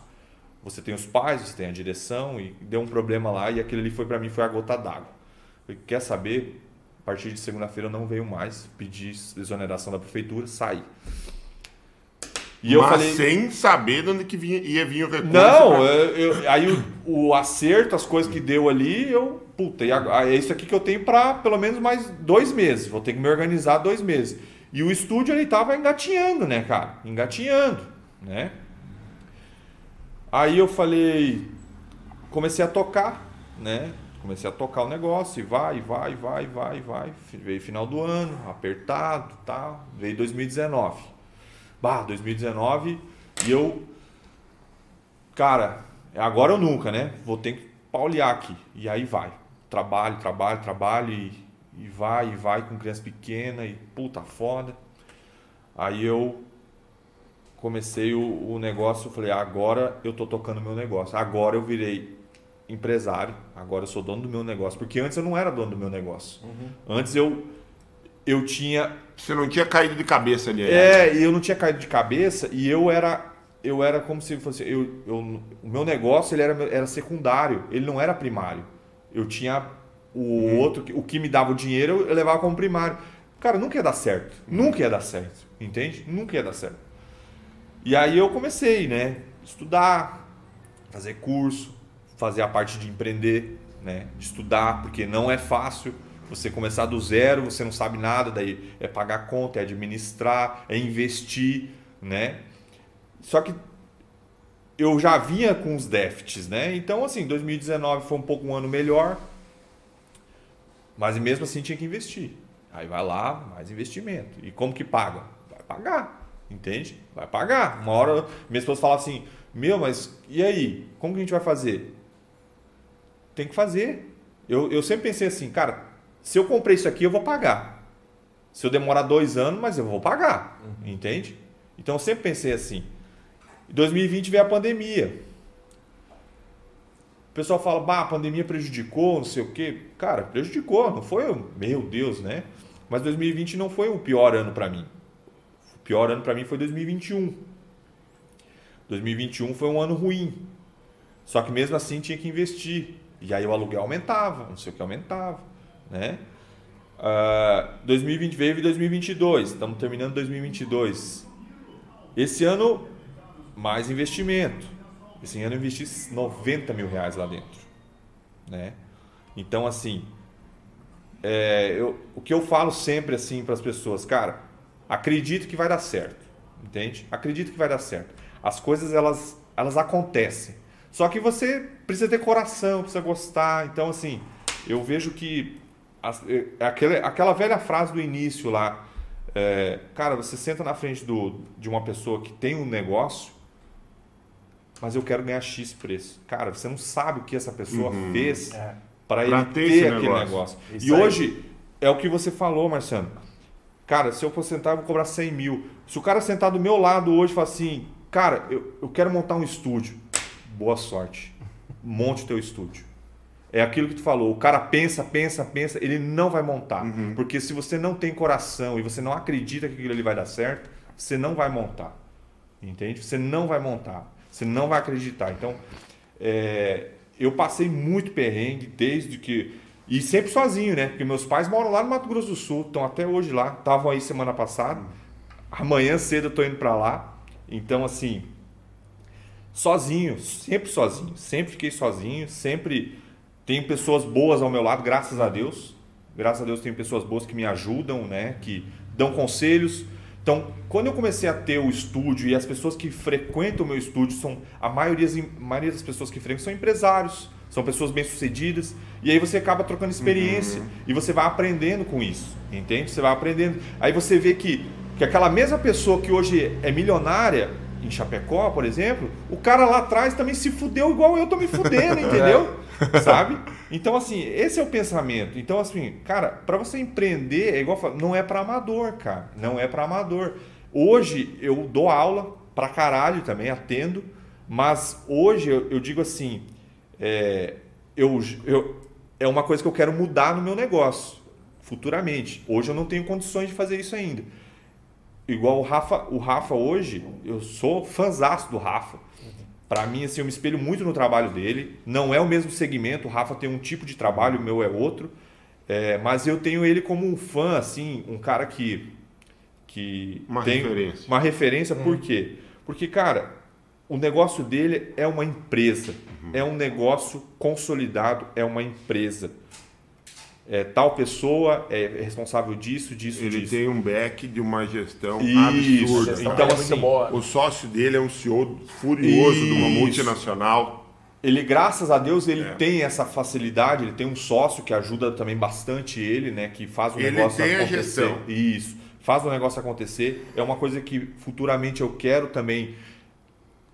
Você tem os pais, você tem a direção e deu um problema lá e aquele ali foi para mim foi a gota d'água. Falei, Quer saber? A partir de segunda-feira eu não venho mais, pedi exoneração da prefeitura, saí. E eu Mas falei, sem saber de onde que vinha, ia vir o recurso. Não, pra... eu, eu, aí o, o, acerto, as coisas que deu ali, eu. Puta, e é isso aqui que eu tenho para pelo menos mais dois meses. Vou ter que me organizar dois meses. E o estúdio ele tava engatinhando, né, cara? Engatinhando, né? Aí eu falei, comecei a tocar, né? Comecei a tocar o negócio e vai, vai, vai, vai, vai. Veio final do ano, apertado, tá? Veio 2019. Bah, 2019 e eu cara, agora ou nunca, né? Vou ter que paulear aqui. E aí vai. Trabalho, trabalho, trabalho e, e vai, e vai com criança pequena e puta foda. Aí eu comecei o, o negócio, falei, agora eu tô tocando meu negócio. Agora eu virei empresário, agora eu sou dono do meu negócio. Porque antes eu não era dono do meu negócio. Uhum. Antes eu, eu tinha. Você não tinha caído de cabeça ali. É, e eu não tinha caído de cabeça e eu era. Eu era como se fosse. Eu, eu, o meu negócio ele era, era secundário, ele não era primário. Eu tinha o uhum. outro, o que me dava o dinheiro, eu levava como primário. Cara, nunca ia dar certo. Uhum. Nunca ia dar certo. Entende? Nunca ia dar certo. E aí eu comecei, né? Estudar, fazer curso, fazer a parte de empreender, né? De estudar, porque não é fácil você começar do zero, você não sabe nada, daí é pagar conta, é administrar, é investir, né? Só que eu já vinha com os déficits, né? Então, assim, 2019 foi um pouco um ano melhor, mas mesmo assim tinha que investir. Aí vai lá, mais investimento. E como que paga? Vai pagar, entende? Vai pagar. Uma hora, minha esposa fala assim: Meu, mas e aí? Como que a gente vai fazer? Tem que fazer. Eu, eu sempre pensei assim, cara, se eu comprei isso aqui, eu vou pagar. Se eu demorar dois anos, mas eu vou pagar. Uhum. Entende? Então eu sempre pensei assim. Em 2020 veio a pandemia. O pessoal fala, bah, a pandemia prejudicou, não sei o quê. Cara, prejudicou, não foi, meu Deus, né? Mas 2020 não foi o pior ano para mim. O pior ano para mim foi 2021. 2021 foi um ano ruim. Só que mesmo assim tinha que investir. E aí o aluguel aumentava, não sei o que aumentava, né? Uh, 2020 veio e 2022, estamos terminando 2022. Esse ano, mais investimento. Esse ano eu investi 90 mil reais lá dentro, né? Então, assim, é, eu, o que eu falo sempre assim para as pessoas, cara, acredito que vai dar certo, entende? Acredito que vai dar certo. As coisas elas, elas acontecem. Só que você precisa ter coração, precisa gostar. Então, assim, eu vejo que é, aquela, aquela velha frase do início lá, é, cara, você senta na frente do, de uma pessoa que tem um negócio, mas eu quero ganhar X preço. Cara, você não sabe o que essa pessoa uhum. fez é. para ele ter, ter aquele negócio. negócio. E aí. hoje, é o que você falou, Marciano. Cara, se eu for sentar, eu vou cobrar 100 mil. Se o cara sentar do meu lado hoje e falar assim, cara, eu, eu quero montar um estúdio boa sorte. Monte o teu estúdio. É aquilo que tu falou, o cara pensa, pensa, pensa, ele não vai montar. Uhum. Porque se você não tem coração e você não acredita que aquilo ali vai dar certo, você não vai montar. Entende? Você não vai montar. Você não vai acreditar. Então, é, eu passei muito perrengue desde que. E sempre sozinho, né? Porque meus pais moram lá no Mato Grosso do Sul, estão até hoje lá. Estavam aí semana passada. Amanhã cedo eu tô indo para lá. Então, assim, sozinho, sempre sozinho, sempre fiquei sozinho, sempre tenho pessoas boas ao meu lado, graças a Deus. Graças a Deus tenho pessoas boas que me ajudam, né, que dão conselhos. Então, quando eu comecei a ter o estúdio e as pessoas que frequentam o meu estúdio são a maioria, a maioria das pessoas que frequentam são empresários, são pessoas bem-sucedidas, e aí você acaba trocando experiência uhum. e você vai aprendendo com isso, entende? Você vai aprendendo. Aí você vê que que aquela mesma pessoa que hoje é milionária, em Chapecó, por exemplo, o cara lá atrás também se fudeu igual eu tô me fudendo, (laughs) entendeu? Sabe? Então, assim, esse é o pensamento. Então, assim, cara, para você empreender, é igual não é para amador, cara. Não é para amador. Hoje eu dou aula pra caralho também, atendo, mas hoje eu, eu digo assim, é, eu, eu, é uma coisa que eu quero mudar no meu negócio futuramente. Hoje eu não tenho condições de fazer isso ainda igual o Rafa, o Rafa hoje, eu sou fãzaço do Rafa. Para mim, assim, eu me espelho muito no trabalho dele. Não é o mesmo segmento, o Rafa tem um tipo de trabalho, o meu é outro. É, mas eu tenho ele como um fã, assim, um cara que que Uma tem referência. uma referência, por quê? Porque, cara, o negócio dele é uma empresa, Uhum. é um negócio consolidado, é uma empresa. É, tal pessoa é responsável disso, disso, Ele disso. tem um back de uma gestão Isso. absurda. Gestão Então, é assim, muito boa. O sócio dele é um CEO furioso de uma Isso. multinacional. Ele, graças a Deus, ele É. tem essa facilidade, ele tem um sócio que ajuda também bastante ele, né? Que faz o Ele negócio tem a acontecer. gestão. Isso. Faz o negócio acontecer. É uma coisa que futuramente eu quero também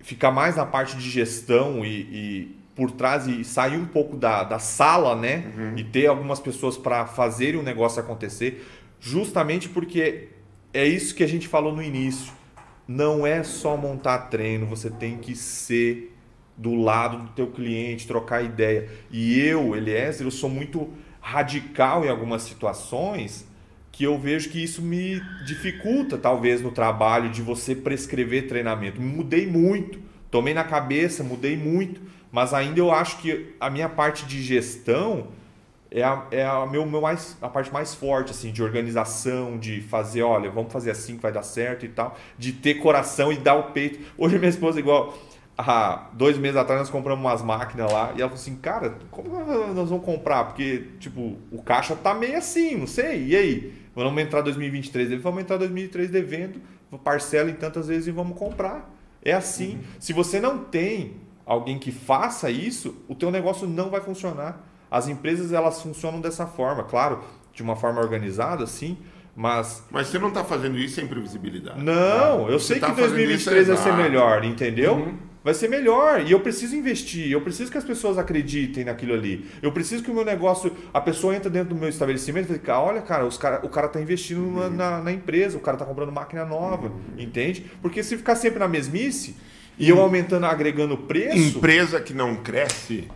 ficar mais na parte de gestão e, e por trás e sair um pouco da, da sala, né? Uhum. E ter algumas pessoas para fazerem o negócio acontecer, justamente porque é isso que a gente falou no início. Não é só montar treino, você tem que ser do lado do teu cliente, trocar ideia. E eu, Eliezer, eu sou muito radical em algumas situações que eu vejo que isso me dificulta, talvez, no trabalho de você prescrever treinamento. Mudei muito, tomei na cabeça, mudei muito, mas ainda eu acho que a minha parte de gestão é a, é a, meu, meu mais, a parte mais forte, assim, de organização, de fazer, olha, vamos fazer assim que vai dar certo e tal, de ter coração e dar o peito. Hoje minha esposa, igual, há dois meses atrás nós compramos umas máquinas lá e ela falou assim, cara, como nós vamos comprar? Porque, tipo, o caixa tá meio assim, não sei, e aí? Vamos entrar 2023, ele vamos entrar 2023 devendo, parcela em tantas vezes e vamos comprar. É assim. Se você não tem alguém que faça isso, o teu negócio não vai funcionar. As empresas elas funcionam dessa forma, claro, de uma forma organizada, sim, mas Mas você não está fazendo isso sem previsibilidade. não, eu Você sei tá que fazendo 2023 isso vai ser melhor, entendeu? Vai ser melhor e eu preciso investir, eu preciso que as pessoas acreditem naquilo ali. Eu preciso que o meu negócio, a pessoa entra dentro do meu estabelecimento e fala, olha, cara, os cara o cara tá investindo na, na, na empresa, o cara tá comprando máquina nova, entende? Porque se ficar sempre na mesmice e eu aumentando, agregando preço, Empresa que não cresce,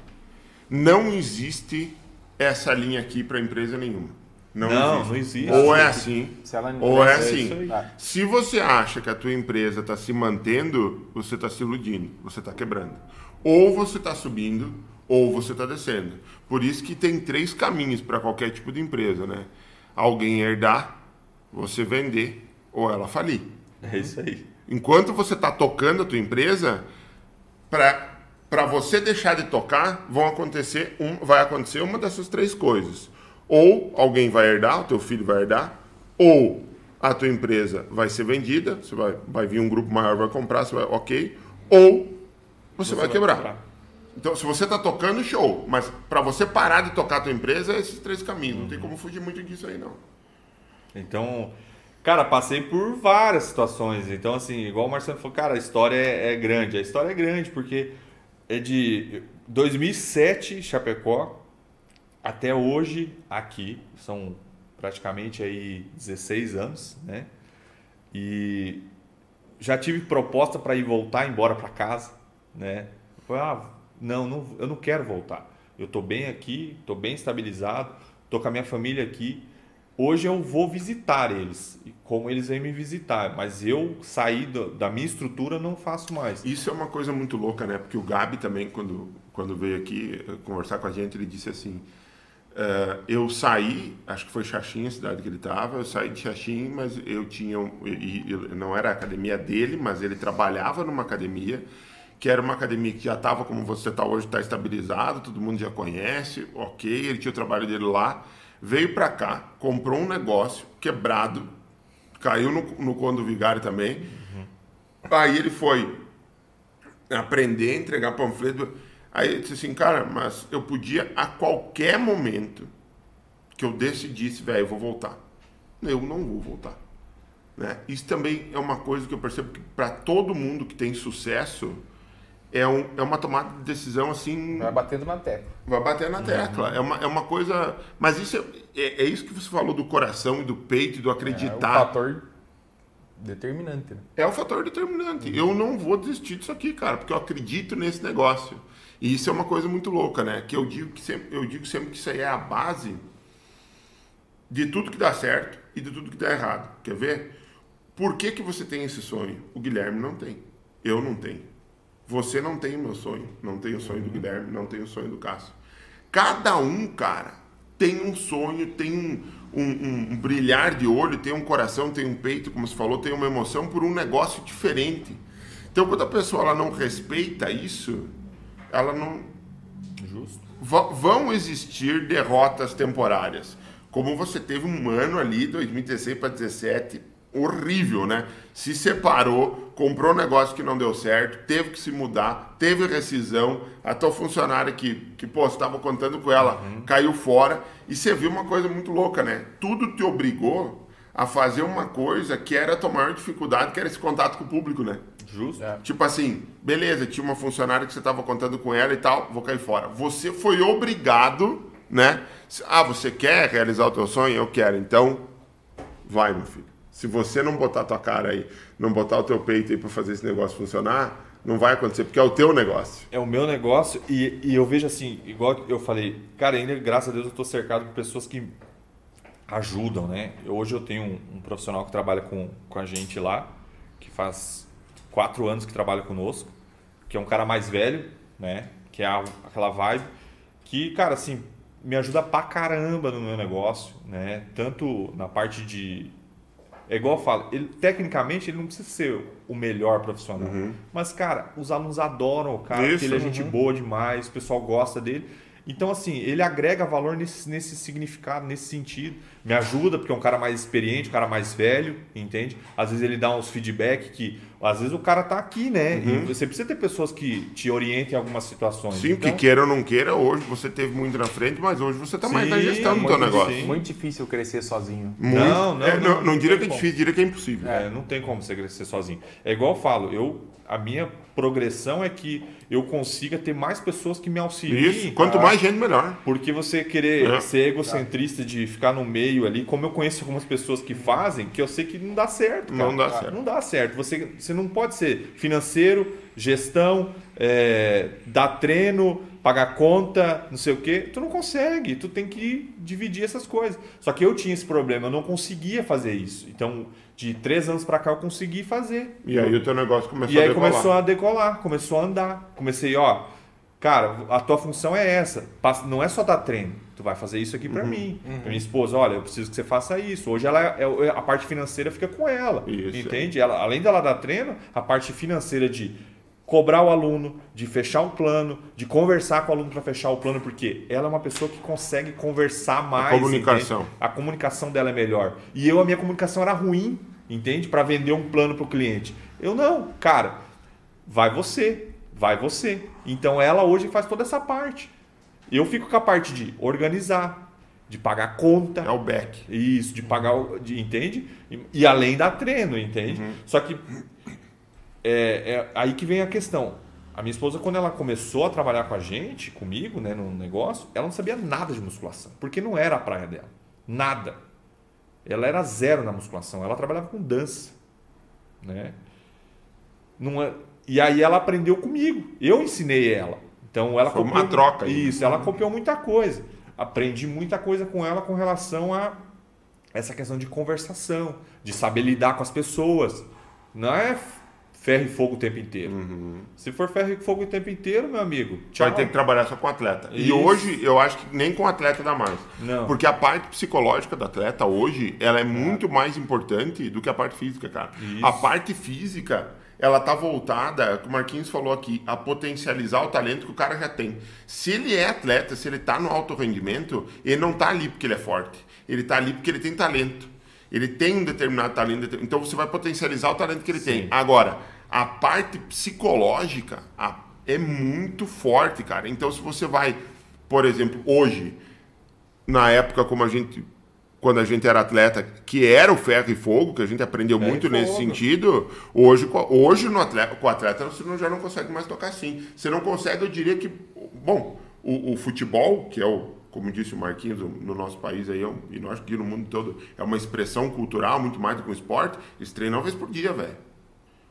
não existe essa linha aqui para empresa nenhuma. Não, Não, existe. não existe. Ou é assim, Se ela não ou é isso assim. Se você acha que a tua empresa está se mantendo, você está se iludindo, você está quebrando. Ou você está subindo, ou você está descendo. Por isso que tem três caminhos para qualquer tipo de empresa, né? Alguém herdar, você vender, ou ela falir. é isso aí. Enquanto você está tocando a tua empresa, para você deixar de tocar, vão acontecer um, vai acontecer uma dessas três coisas. Ou alguém vai herdar, o teu filho vai herdar, ou a tua empresa vai ser vendida, você vai, vai vir um grupo maior, vai comprar, você vai, ok, ou você, vai, quebrar. Então, se você está tocando, show. Mas para você parar de tocar a tua empresa, é esses três caminhos. Não tem como fugir muito disso aí, não. Então, cara, passei por várias situações. Então, assim, igual o Marcelo falou, cara, a história é, é grande. A história é grande porque é de 2007, Chapecó, até hoje aqui. São praticamente aí 16 anos, né? E já tive proposta para ir voltar embora para casa, né? Falei, ah, não, não, eu não quero voltar. Eu tô bem aqui, tô bem estabilizado, tô com a minha família aqui. Hoje eu vou visitar eles, como eles vêm me visitar, mas eu sair do- da minha estrutura não faço mais. Isso é uma coisa muito louca, né? Porque o Gabi também, quando, quando veio aqui eh, conversar com a gente, ele disse assim: eh, Eu saí, acho que foi Xaxim, a cidade que ele estava, eu saí de Xaxim, mas eu tinha. não era a academia dele, mas ele trabalhava numa academia, que era uma academia que já estava como você está hoje, está estabilizado, todo mundo já conhece, ok, ele tinha o trabalho dele lá, veio para cá, comprou um negócio quebrado, caiu no, no conto do vigário também. Aí ele foi aprender, entregar panfleto. Aí ele disse assim, cara, mas eu podia a qualquer momento que eu decidisse, velho, eu vou voltar. Eu não vou voltar. Né? Isso também é uma coisa que eu percebo que para todo mundo que tem sucesso é, um, é uma tomada de decisão assim vai batendo na tecla. Vai bater na tecla. É, uma, é uma coisa. Mas isso é, é, é isso que você falou do coração e do peito e do É um acreditar. fator determinante. Né? É o fator determinante. Eu não vou desistir disso aqui, cara, porque eu acredito nesse negócio. E isso é uma coisa muito louca, né? Que eu digo que sempre, eu digo sempre que isso aí é a base de tudo que dá certo e de tudo que dá errado. Quer ver? Por que, que você tem esse sonho? O Guilherme não tem. Eu não tenho. Você não tem o meu sonho. Não tem o sonho do Guilherme, não tem o sonho do Cássio. Cada um, cara, tem um sonho, tem um, um, um, brilhar de olho, tem um coração, tem um peito, como você falou, tem uma emoção por um negócio diferente. Então, quando a pessoa ela não respeita isso, ela não. Justo. vão existir derrotas temporárias. Como você teve um ano ali, 2016 para 2017, horrível, né? Se separou, comprou um negócio que não deu certo, teve que se mudar, teve rescisão, a tua funcionária que, que pô, estava contando com ela, uhum. caiu fora. E você viu uma coisa muito louca, né? Tudo te obrigou a fazer uma coisa que era a tua maior dificuldade, que era esse contato com o público, né? Justo. É. Tipo assim, beleza, tinha uma funcionária que você estava contando com ela e tal, vou cair fora. Você foi obrigado, né? Ah, você quer realizar o teu sonho? Eu quero. Então, vai, meu filho. Se você não botar tua cara aí, não botar o teu peito aí para fazer esse negócio funcionar, não vai acontecer, porque é o teu negócio. É o meu negócio e, e eu vejo assim, igual eu falei, cara, ainda graças a Deus eu estou cercado por pessoas que ajudam, né? Hoje eu tenho um, um, profissional que trabalha com, com a gente lá, que faz quatro anos que trabalha conosco, que é um cara mais velho, né? Que é a, aquela vibe, que, cara, assim, me ajuda pra caramba no meu negócio, né? Tanto na parte de é igual eu falo, ele, tecnicamente ele não precisa ser o melhor profissional. Uhum. Mas, cara, os alunos adoram o cara, Isso, ele é gente uhum. boa demais, o pessoal gosta dele. Então, assim, ele agrega valor nesse, nesse significado, nesse sentido. Me ajuda, porque é um cara mais experiente, um cara mais velho, entende? Às vezes ele dá uns feedback que. Às vezes o cara tá aqui, né? Uhum. E você precisa ter pessoas que te orientem em algumas situações. Sim, então... que queira ou não queira, hoje você teve muito na frente, mas hoje você tá mais na gestão do teu negócio. Sim. Muito difícil crescer sozinho. Muito. Não, não, é, não, não, não, diria que é difícil, diria que é impossível. É, não tem como você crescer sozinho. É igual eu falo, eu a minha progressão é que eu consiga ter mais pessoas que me auxiliem. Isso, quanto mais gente, melhor. Porque você querer é. ser egocentrista de ficar no meio ali, como eu conheço algumas pessoas que fazem, que eu sei que não dá certo. Cara. Não dá certo. Não dá certo. Você, você não pode ser financeiro, gestão, é, dar treino, pagar conta, não sei o quê. Tu não consegue. Tu tem que dividir essas coisas. Só que eu tinha esse problema, eu não conseguia fazer isso. Então de três anos para cá eu consegui fazer. E aí o teu negócio começou e a decolar. E aí começou a decolar, começou a andar. Comecei, ó, cara, a tua função é essa. Não é só dar treino. Tu vai fazer isso aqui para uhum, mim. Uhum. Pra minha esposa, olha, eu preciso que você faça isso. Hoje ela é, é a parte financeira fica com ela. Isso, entende? É. Ela, além dela dar treino, a parte financeira de cobrar o aluno, de fechar um plano, de conversar com o aluno para fechar o plano, porque ela é uma pessoa que consegue conversar mais. A comunicação. Entende? A comunicação dela é melhor. E eu, a minha comunicação era ruim, entende? Para vender um plano para o cliente. Eu não, cara, vai você, vai você. Então ela hoje faz toda essa parte. Eu fico com a parte de organizar, de pagar conta. É o back. Isso, de pagar, de, entende? E, e além da treino, entende? Uhum. Só que é, é aí que vem a questão. A minha esposa, quando ela começou a trabalhar com a gente, comigo, né, no negócio, ela não sabia nada de musculação, porque não era a praia dela. Nada. Ela era zero na musculação, ela trabalhava com dança. Né? Não é... E aí ela aprendeu comigo. Eu ensinei ela. Então ela Foi copiou... uma troca. Isso, ela copiou muita coisa. Aprendi muita coisa com ela com relação a essa questão de conversação, de saber lidar com as pessoas. Não é ferro e fogo o tempo inteiro. Uhum. Se for ferro e fogo o tempo inteiro, meu amigo, tchau. Vai ter que trabalhar só com atleta. Isso. E hoje eu acho que nem com atleta dá mais. Não. Porque a parte psicológica do atleta hoje, ela é, é. muito mais importante do que a parte física, cara. Isso. A parte física, ela tá voltada, como o Marquinhos falou aqui, a potencializar o talento que o cara já tem. Se ele é atleta, se ele tá no alto rendimento, ele não tá ali porque ele é forte. Ele tá ali porque ele tem talento. Ele tem um determinado talento, então você vai potencializar o talento que ele Sim. tem. Agora, a parte psicológica é muito forte, cara. Então, se você vai, por exemplo, hoje, na época como a gente, quando a gente era atleta, que era o ferro e fogo, que a gente aprendeu ferro muito nesse sentido, hoje, hoje no atleta, com o atleta você já não consegue mais tocar assim. Você não consegue, eu diria que, bom, o, o futebol, que é o como disse o Marquinhos, no nosso país aí, é e nós aqui no mundo todo, é uma expressão cultural muito mais do que um esporte, eles treinam uma vez por dia, velho.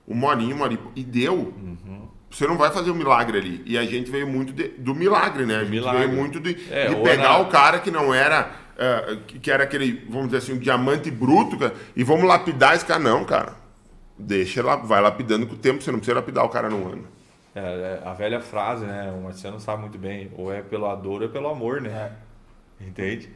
Uma horinha, uma horinha, e deu. Uhum. Você não vai fazer um milagre ali. E a gente veio muito de, do milagre, né? A gente milagre. veio muito de, é, de pegar o cara que não era, uh, que era aquele, vamos dizer assim, um diamante bruto, cara, e vamos lapidar esse cara. Não, cara. Deixa lá, vai lapidando com o tempo, você não precisa lapidar o cara num ano. É, é, a velha frase, né? O Marciano sabe muito bem, ou é pela dor ou é pelo amor, né? É. Entende?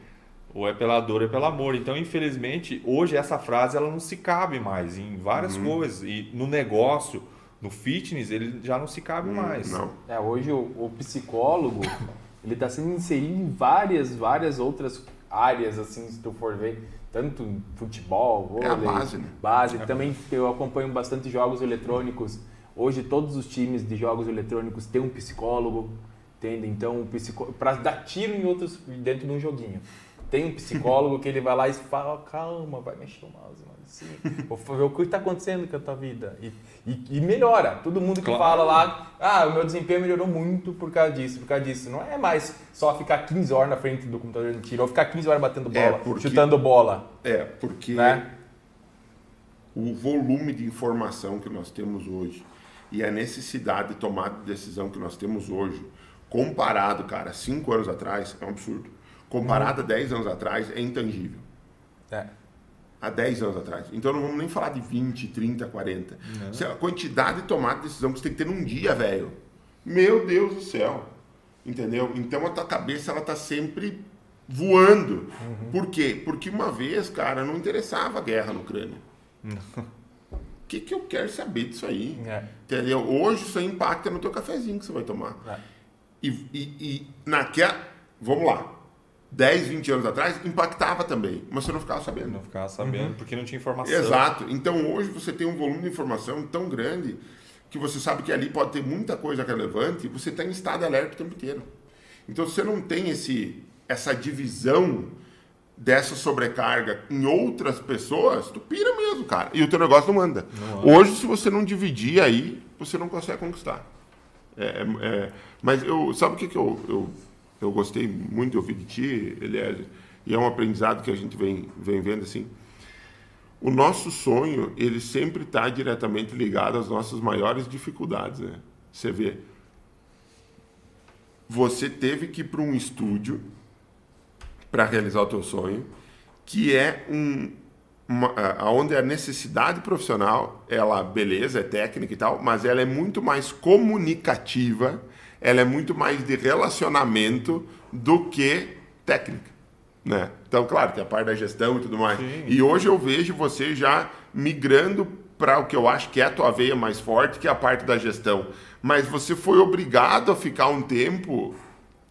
Ou é pela dor, ou é pelo amor. Então, infelizmente, hoje essa frase ela não se cabe mais em várias uhum. coisas. E no negócio, no fitness, ele já não se cabe hum, mais. Não. É, hoje o, o psicólogo, ele está sendo inserido em várias, várias outras áreas, assim, se tu for ver. Tanto futebol, vôlei, é a base, né? base. É Também eu acompanho bastante jogos eletrônicos. Hoje todos os times de jogos eletrônicos têm um psicólogo, entende? Então, psicó... para dar tiro em outros dentro de um joguinho. Tem um psicólogo que ele vai lá e fala, calma, vai mexer o mouse, assim, vou ver o que está acontecendo com a tua vida. E, e, e, melhora. Todo mundo que claro. fala lá, ah, o meu desempenho melhorou muito por causa disso, por causa disso. Não é mais só ficar 15 horas na frente do computador de tiro, ou ficar 15 horas batendo é, bola, é porque, chutando bola. É, porque né? o volume de informação que nós temos hoje e a necessidade de tomada de decisão que nós temos hoje, comparado, cara, cinco anos atrás, é um absurdo comparado uhum. a 10 anos atrás, é intangível. É. Há 10 anos atrás. Então não vamos nem falar de 20, 30, 40. Não. A quantidade de tomada de decisão que você tem que ter num dia, velho. Meu Deus do céu. Entendeu? Então a tua cabeça ela tá sempre voando. Uhum. Por quê? Porque uma vez, cara, não interessava a guerra na Ucrânia. O que, que eu quero saber disso aí? É. Entendeu? Hoje isso aí impacta no teu cafezinho que você vai tomar. É. E, e, e naquela. Vamos lá 10, 20 anos atrás, impactava também, mas você não ficava sabendo. Não ficava sabendo, uhum. porque não tinha informação. Exato. Então hoje você tem um volume de informação tão grande que você sabe que ali pode ter muita coisa relevante e você está em estado alerta o tempo inteiro. Então você não tem esse, essa divisão dessa sobrecarga em outras pessoas, tu pira mesmo, cara. E o teu negócio não anda. Não Hoje, se você não dividir aí, você não consegue conquistar. É, é, é mas eu, sabe o que, que eu, eu eu gostei muito de ouvir de ti, Eliezer, e é um aprendizado que a gente vem, vem vendo assim. O nosso sonho, ele sempre está diretamente ligado às nossas maiores dificuldades, né? Você vê, você teve que ir para um estúdio para realizar o teu sonho, que é um, uma, onde a necessidade profissional, ela, beleza, é técnica e tal, mas ela é muito mais comunicativa ela é muito mais de relacionamento do que técnica. Né? Então, claro, tem a parte da gestão e tudo mais. Sim. E hoje eu vejo você já migrando para o que eu acho que é a tua veia mais forte, que é a parte da gestão. Mas você foi obrigado a ficar um tempo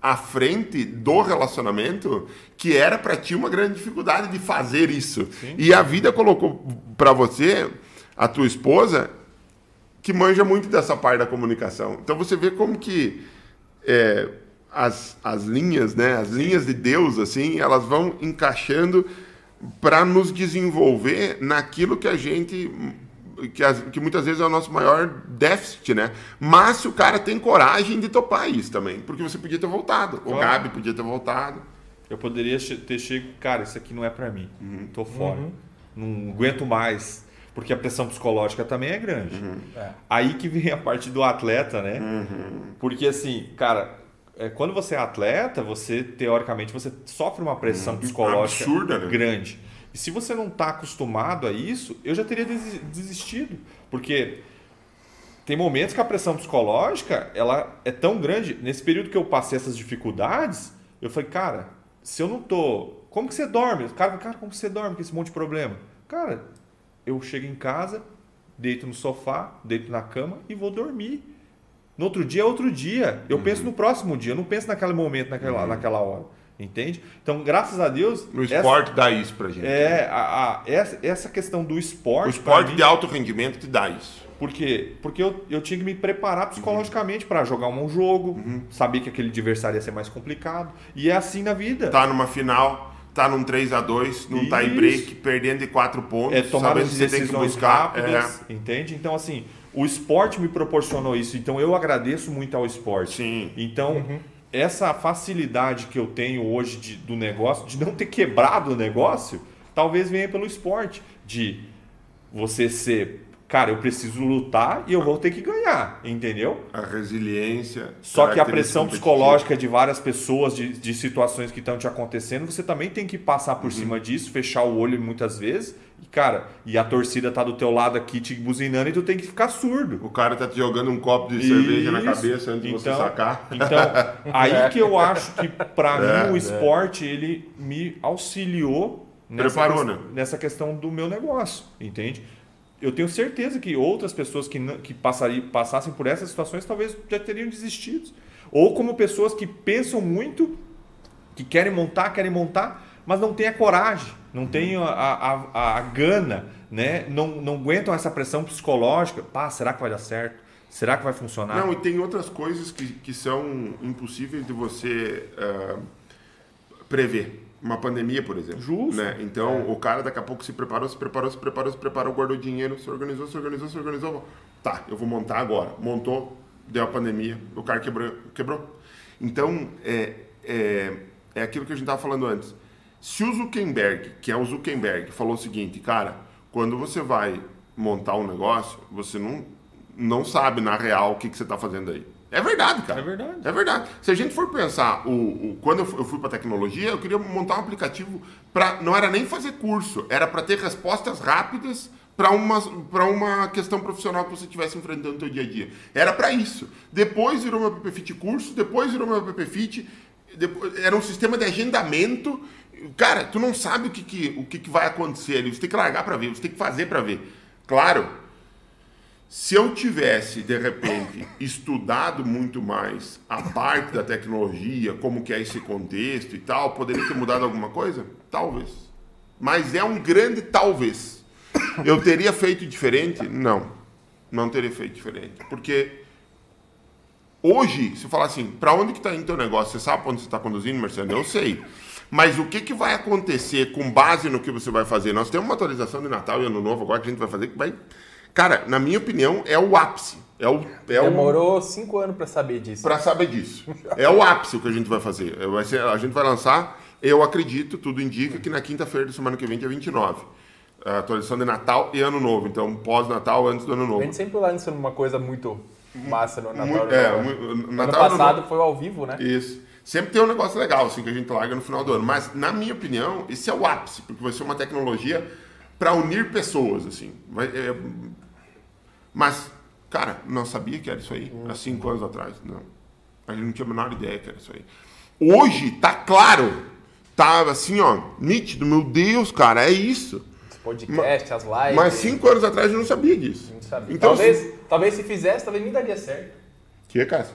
à frente do relacionamento, que era para ti uma grande dificuldade de fazer isso. Sim. E a vida colocou para você, a tua esposa, que manja muito dessa parte da comunicação. Então você vê como que é, as, as linhas, né, as linhas de Deus, assim, elas vão encaixando para nos desenvolver naquilo que a gente que, as, que, muitas vezes é o nosso maior déficit, né? Mas se o cara tem coragem de topar isso também, porque você podia ter voltado, claro. o Gabi podia ter voltado. Eu poderia ter chegado, cara, isso aqui não é para mim, uhum. tô fora, uhum. não aguento mais porque a pressão psicológica também é grande. Uhum. É. Aí que vem a parte do atleta, né? Uhum. Porque assim, cara, é, quando você é atleta, você teoricamente você sofre uma pressão uhum. psicológica Absurda, né? grande. E se você não está acostumado a isso, eu já teria desistido, porque tem momentos que a pressão psicológica ela é tão grande. Nesse período que eu passei essas dificuldades, eu falei, cara, se eu não tô, como que você dorme? Cara, cara, como que você dorme com esse monte de problema? Cara, eu chego em casa, deito no sofá, deito na cama e vou dormir. No outro dia é outro dia. Eu uhum. penso no próximo dia, eu não penso naquele momento, naquela, uhum. naquela hora. Entende? Então, graças a Deus. O esporte essa, dá isso pra gente. É, né? a, a, essa, essa questão do esporte. O esporte mim, de alto rendimento te dá isso. Por quê? Porque eu, eu tinha que me preparar psicologicamente uhum. para jogar um jogo, uhum. saber que aquele adversário ia ser mais complicado. E é assim na vida. Tá numa final, tá num 3 a 2 num tie break, perdendo de 4 pontos, é, tomar sabendo que você tem que buscar. Rápidas, é. Entende? Então, assim, o esporte me proporcionou isso. Então, eu agradeço muito ao esporte. Sim. Então, uhum. essa facilidade que eu tenho hoje de, do negócio, de não ter quebrado o negócio, talvez venha pelo esporte. De você ser cara, eu preciso lutar e eu vou ter que ganhar, entendeu? A resiliência. Só que a pressão psicológica de várias pessoas, de, de situações que estão te acontecendo, você também tem que passar por uhum. cima disso, fechar o olho muitas vezes. E, cara, e a torcida tá do teu lado aqui te buzinando e tu tem que ficar surdo. O cara tá te jogando um copo de Isso. cerveja na cabeça antes então, de você então, sacar. Então, (laughs) aí que eu acho que, para é, mim, o é. esporte, ele me auxiliou nessa, Preparou, né? nessa questão do meu negócio, entende? Eu tenho certeza que outras pessoas que, que passariam, passassem por essas situações talvez já teriam desistido. Ou como pessoas que pensam muito, que querem montar, querem montar, mas não têm a coragem, não têm a, a, a, gana, né? não, não aguentam essa pressão psicológica. Pá, será que vai dar certo? Será que vai funcionar? Não, e tem outras coisas que, que são impossíveis de você uh, prever uma pandemia, por exemplo. Justo. Né? Então, é. o cara daqui a pouco se preparou, se preparou, se preparou, se preparou, guardou dinheiro, se organizou, se organizou, se organizou. Tá, eu vou montar agora. Montou, deu a pandemia, o cara quebrou. quebrou. Então, é, é, é aquilo que a gente estava falando antes. Se o Zuckerberg, que é o Zuckerberg, falou o seguinte, cara, quando você vai montar um negócio, você não, não sabe na real o que, que você está fazendo aí. É verdade, cara. É verdade. É verdade. Se a gente for pensar, o, o quando eu fui para tecnologia, eu queria montar um aplicativo para. Não era nem fazer curso, era para ter respostas rápidas para uma, uma questão profissional que você estivesse enfrentando no seu dia a dia. Era para isso. Depois virou meu PPFit curso, depois virou meu PPFit, depois, era um sistema de agendamento. Cara, tu não sabe o que, que, o que, que vai acontecer ali. Você tem que largar para ver, você tem que fazer para ver. Claro, se eu tivesse, de repente, estudado muito mais a parte da tecnologia, como que é esse contexto e tal, poderia ter mudado alguma coisa? Talvez. Mas é um grande talvez. Eu teria feito diferente? Não. Não teria feito diferente. Porque hoje, se falar assim, para onde que está indo teu negócio? Você sabe onde você está conduzindo, Marcelo? Eu sei. Mas o que, que vai acontecer com base no que você vai fazer? Nós temos uma atualização de Natal e Ano Novo agora que a gente vai fazer que vai Cara, na minha opinião, é o ápice. É o, é Demorou o... cinco anos para saber disso. Para saber disso. É o ápice o que a gente vai fazer. Vai ser, a gente vai lançar, eu acredito, tudo indica que na quinta-feira da semana que vem, dia 29. A atualização de Natal e Ano Novo. Então, pós-Natal, antes do Ano Novo. A gente sempre lança uma coisa muito massa no Natal. Muito, é, no Natal, ano passado foi ao vivo, né? Isso. Sempre tem um negócio legal, assim, que a gente larga no final do ano. Mas, na minha opinião, esse é o ápice, porque vai ser uma tecnologia para unir pessoas, assim. É, mas, cara, não sabia que era isso aí há cinco anos atrás. Não. A gente não tinha a menor ideia que era isso aí. Hoje, tá claro. Tá assim, ó, nítido. Meu Deus, cara, é isso. Os podcasts, as lives. Mas cinco anos atrás eu não sabia disso. Não sabia. Então, talvez, se... talvez se fizesse, talvez nem daria certo. Que, Cássio?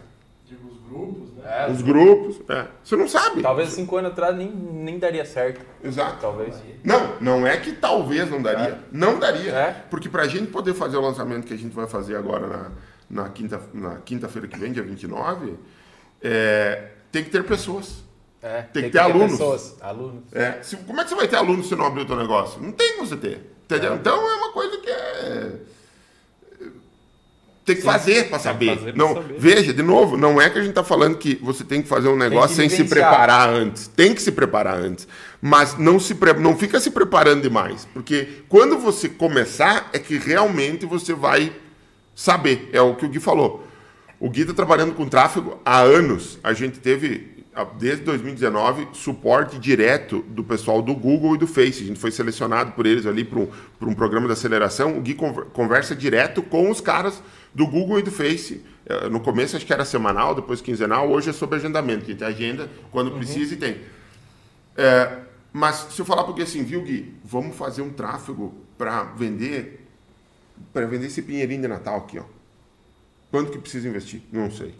Digo, os grupos, né? É, os grupos, é. Você não sabe. Talvez cinco anos atrás nem, nem daria certo. Exato. Talvez. Não, não é que talvez não daria. É. Não daria. É. Porque pra gente poder fazer o lançamento que a gente vai fazer agora na, na quinta-feira na quinta que vem, dia 29, é, tem que ter pessoas. É, tem, tem que ter, ter alunos. Pessoas, alunos. É. Se, como é que você vai ter alunos se não abrir o teu negócio? Não tem como você ter. É. Então é uma coisa que é tem que Sim. fazer para saber. Fazer não, saber. Veja, de novo, não é que a gente está falando que você tem que fazer um negócio sem se preparar antes. Tem que se preparar antes. Mas não, se pre... não fica se preparando demais. Porque quando você começar, é que realmente você vai saber. É o que o Gui falou. O Gui está trabalhando com tráfego há anos. A gente teve, desde 2019, suporte direto do pessoal do Google e do Face. A gente foi selecionado por eles ali para um, um programa de aceleração. O Gui conversa direto com os caras do Google e do Face. É, no começo acho que era semanal, depois quinzenal, hoje é sobre agendamento, que tem agenda quando uhum. precisa e tem. É, mas se eu falar porque assim, viu Gui, vamos fazer um tráfego para vender para vender esse pinheirinho de Natal aqui, ó. Quanto que precisa investir? Não sei.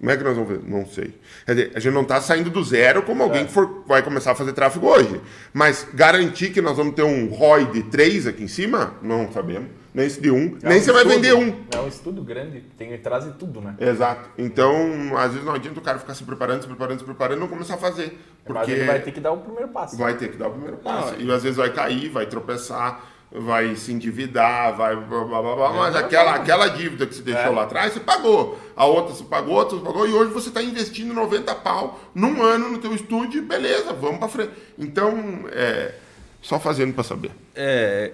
Como é que nós vamos ver? Não sei. Quer dizer, a gente não está saindo do zero como alguém é. que for, vai começar a fazer tráfego hoje. Mas garantir que nós vamos ter um ROI de 3 aqui em cima? Não sabemos nem esse de um, é nem um você vai vender um. É um estudo grande, tem traz tudo, né? Exato. Então, às vezes não adianta o cara ficar se preparando, se preparando, se preparando e não começar a fazer. Porque Mas ele vai ter que dar o primeiro passo. Vai ter que dar o primeiro passo. e às vezes vai cair, vai tropeçar, vai se endividar, vai blá, blá, blá, blá mas aquela, aquela dívida que você deixou é. lá atrás, você pagou. A outra você pagou, a outra você pagou, e hoje você está investindo 90 pau num ano no teu estúdio, beleza, vamos para frente. Então, é, só fazendo para saber. É,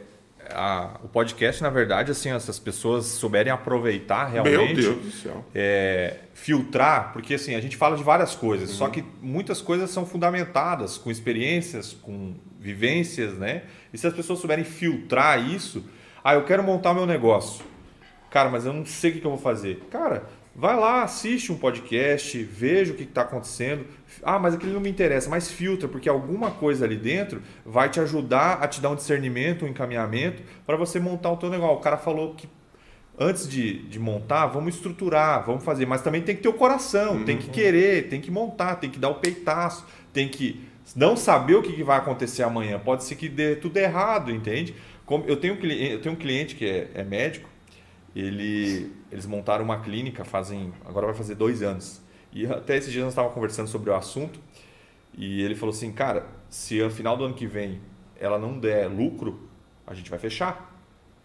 a, o podcast, na verdade, assim, essas pessoas souberem aproveitar realmente. Meu Deus do céu. É, filtrar, porque assim, a gente fala de várias coisas, Uhum. só que muitas coisas são fundamentadas com experiências, com vivências, né? E se as pessoas souberem filtrar isso, ah, eu quero montar meu negócio. Cara, mas eu não sei o que, que eu vou fazer. Cara, vai lá, assiste um podcast, veja o que está acontecendo. Ah, mas aquilo não me interessa, mas filtra, porque alguma coisa ali dentro vai te ajudar a te dar um discernimento, um encaminhamento para você montar o teu negócio. O cara falou que antes de, de montar, vamos estruturar, vamos fazer, mas também tem que ter o coração, tem que querer, tem que montar, tem que dar o peitaço, tem que não saber o que que vai acontecer amanhã. Pode ser que dê tudo errado, entende? Como eu tenho um cliente, eu tenho um cliente que é, é médico, ele, eles montaram uma clínica fazem, agora vai fazer dois anos. E até esses dias nós estávamos conversando sobre o assunto e ele falou assim, cara, se no final do ano que vem ela não der lucro, a gente vai fechar.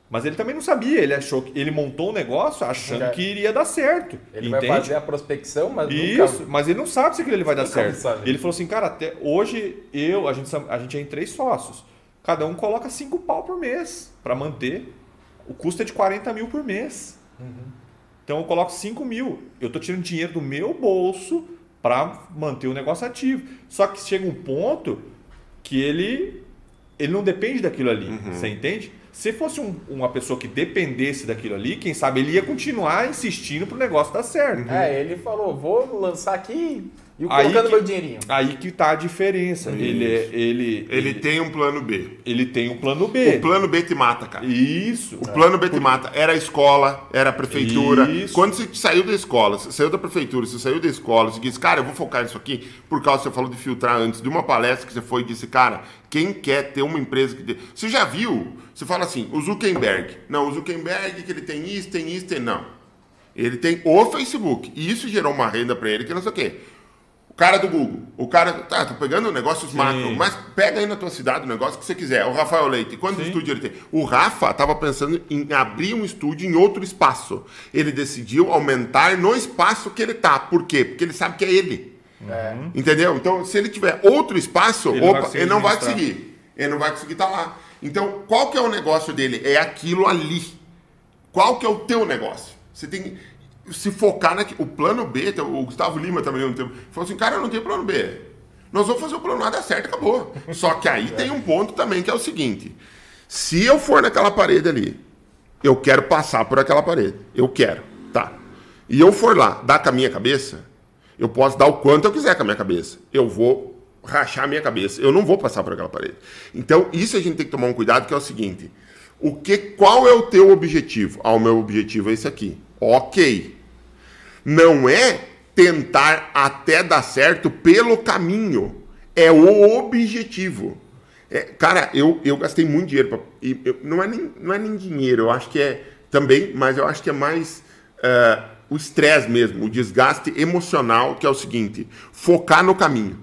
Mas ele também não sabia, ele achou que ele montou um negócio achando que iria dar certo. Ele entende? vai fazer a prospecção, mas Isso, nunca... mas ele não sabe se aquilo ali vai dar certo. sabe. Ele falou assim, cara, até hoje eu, a gente, a gente é em três sócios. Cada um coloca cinco pau por mês para manter. O custo é de 40 mil por mês. Então eu coloco 5 mil. Eu estou tirando dinheiro do meu bolso para manter o negócio ativo. Só que chega um ponto que ele, ele não depende daquilo ali. Você entende? Se fosse um- uma pessoa que dependesse daquilo ali, quem sabe ele ia continuar insistindo pro negócio dar certo. É, ele falou, vou lançar aqui e Aí colocando que- meu dinheirinho. Aí que tá a diferença. Ele, é- ele, Ele tem um plano B. ele tem um plano B. O plano B te mata, cara. Isso. O plano B te mata. Era a escola, era a prefeitura. Isso. Quando você saiu da escola, você saiu da prefeitura, você saiu da escola, você disse, cara, eu vou focar nisso aqui, por causa que você falou de filtrar antes, de uma palestra que você foi e disse, cara, quem quer ter uma empresa que. dê- Você já viu? Você fala assim, o Zuckerberg. Não, o Zuckerberg, que ele tem isso, tem isso, tem. Não. Ele tem o Facebook. E isso gerou uma renda para ele que não sei o quê. O cara do Google. O cara. Tá, tô pegando negócios macro, mas pega aí na tua cidade o negócio que você quiser. O Rafael Leite, quantos estúdios ele tem? O Rafa estava pensando em abrir um estúdio em outro espaço. Ele decidiu aumentar no espaço que ele tá. Por quê? Porque ele sabe que é ele. Entendeu? Então, se ele tiver outro espaço, Ele não vai opa, conseguir ele não vai conseguir. Ele não vai conseguir estar lá. Então, qual que é o negócio dele? É aquilo ali. Qual que é o teu negócio? Você tem que se focar naquilo. O plano B, o Gustavo Lima também não tem. Falou assim, cara, eu não tenho plano B. Nós vamos fazer o plano A dar certo, acabou. Só que aí tem um ponto também que é o seguinte: se eu for naquela parede ali, eu quero passar por aquela parede. Eu quero, tá. E eu for lá, dar com a minha cabeça, eu posso dar o quanto eu quiser com a minha cabeça. Eu vou rachar a minha cabeça. Eu não vou passar por aquela parede. Então, isso a gente tem que tomar um cuidado, que é o seguinte: o que, qual é o teu objetivo? Ah, o meu objetivo é esse aqui. Ok. Não é tentar até dar certo pelo caminho. É o objetivo. É, cara, eu, eu gastei muito dinheiro. Pra, eu- não, é nem, não é nem dinheiro, eu acho que é também, mas eu acho que é mais eh, o estresse mesmo, o desgaste emocional, que é o seguinte: focar no caminho.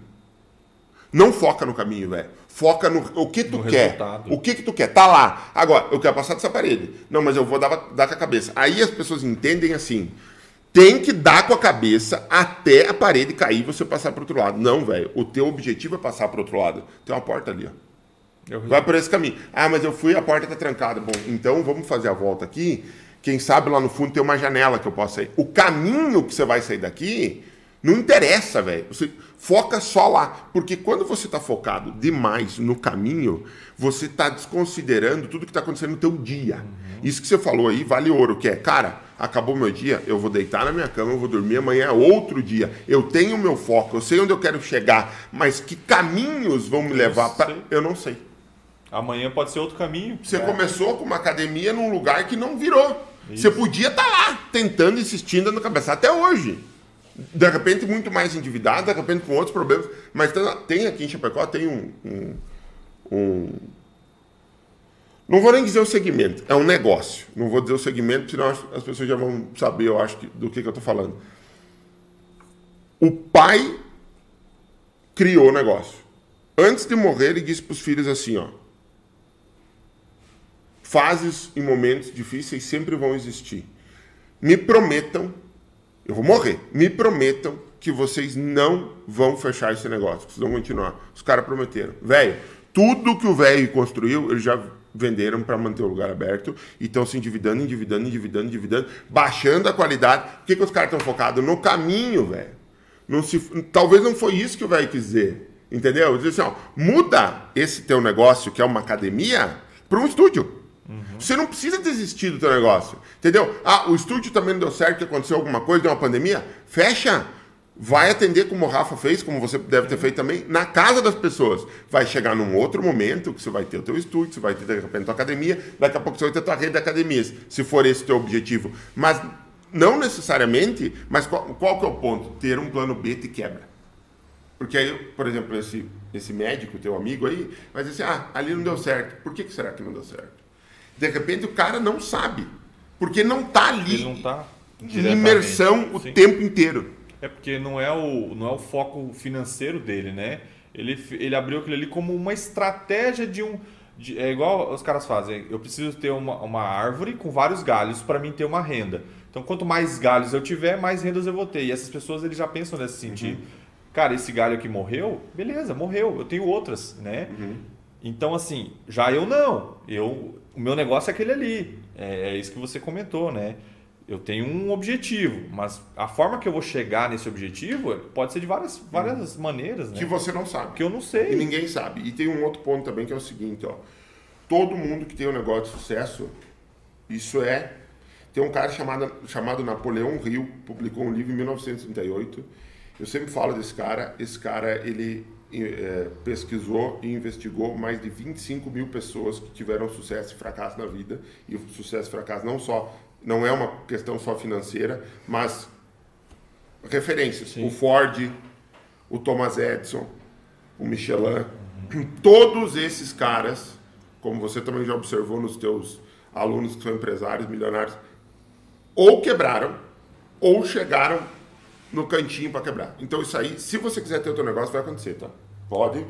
Não foca no caminho, velho. Foca no o que tu No quer. resultado. O que que tu quer? Tá lá. Agora, eu quero passar dessa parede. Não, mas eu vou dar, dar com a cabeça. Aí as pessoas entendem assim. Tem que dar com a cabeça até a parede cair e você passar pro outro lado. Não, velho. O teu objetivo é passar pro outro lado. Tem uma porta ali, ó. Eu- Vai por esse caminho. Ah, mas eu fui a porta tá trancada. Bom, então vamos fazer a volta aqui. Quem sabe lá no fundo tem uma janela que eu possa sair. O caminho que você vai sair daqui não interessa, velho. Você foca só lá. Porque quando você está focado demais no caminho, você está desconsiderando tudo que está acontecendo no teu dia. Isso que você falou aí vale ouro, que é, cara, acabou meu dia, eu vou deitar na minha cama, eu vou dormir, amanhã é outro dia. Eu tenho o meu foco, eu sei onde eu quero chegar, mas que caminhos vão me levar para... Eu não sei. Amanhã pode ser outro caminho. Você começou com uma academia num lugar que não virou. Você podia estar lá, tentando, insistindo na cabeça, até hoje. De repente, muito mais endividado, de repente com outros problemas. Mas tem, aqui em Chapecó, tem um, um, um- Não vou nem dizer o segmento, é um negócio. Não vou dizer o segmento, senão as- as pessoas já vão saber, eu acho, do que, que eu estou falando. O pai criou o negócio. Antes de morrer, ele disse para os filhos assim, ó. Fases e momentos difíceis sempre vão existir. Me prometam, eu vou morrer, me prometam que vocês não vão fechar esse negócio, vocês vão continuar. Os caras prometeram. Velho, tudo que o velho construiu, ele já venderam para manter o lugar aberto e estão se endividando, endividando, endividando, endividando, baixando a qualidade. Por que, que os caras estão focados? No caminho, velho. Não se, talvez não foi isso que o velho quis dizer. Entendeu? Diz assim, ó, muda esse teu negócio, que é uma academia, para um estúdio. Uhum. Você não precisa desistir do teu negócio. Entendeu? Ah, o estúdio também não deu certo, aconteceu alguma coisa, deu uma pandemia. Fecha vai atender como o Rafa fez, como você deve ter feito também, na casa das pessoas. Vai chegar num outro momento que você vai ter o teu estúdio, você vai ter de repente a tua academia, daqui a pouco você vai ter a tua rede de academias, se for esse o teu objetivo. Mas não necessariamente, mas qual, qual que é o ponto? Ter um plano B te quebra. Porque aí, por exemplo, esse, esse médico, teu amigo aí, vai dizer assim, ah, ali não deu certo. Por que, que será que não deu certo? De repente o cara não sabe, porque não está ali Ele não tá imersão o Sim. tempo inteiro. É porque não é o, não é o foco financeiro dele, né? Ele, ele abriu aquilo ali como uma estratégia de um. De, é igual os caras fazem. Eu preciso ter uma, uma árvore com vários galhos para mim ter uma renda. Então, quanto mais galhos eu tiver, mais rendas eu vou ter. E essas pessoas eles já pensam nesse sentido. Uhum. Cara, esse galho aqui morreu, beleza, morreu. Eu tenho outras, né? Uhum. Então, assim, já eu não. Eu, o meu negócio é aquele ali. É, é isso que você comentou, né? eu tenho um objetivo, mas a forma que eu vou chegar nesse objetivo pode ser de várias, várias hum. maneiras, né? Que você não sabe. Que eu não sei. E ninguém sabe. E tem um outro ponto também que é o seguinte, ó. Todo mundo que tem um negócio de sucesso, isso é... Tem um cara chamado, chamado Napoleão Rio, publicou um livro em 1938. Eu sempre falo desse cara. Esse cara, ele é, pesquisou e investigou mais de 25 mil pessoas que tiveram sucesso e fracasso na vida. E sucesso e fracasso não só não é uma questão só financeira, mas referências. Sim. O Ford, o Thomas Edison, o Michelin, uhum. todos esses caras, como você também já observou nos teus alunos que são empresários, milionários, ou quebraram, ou chegaram no cantinho para quebrar. Então isso aí, se você quiser ter o teu negócio, vai acontecer, tá? Pode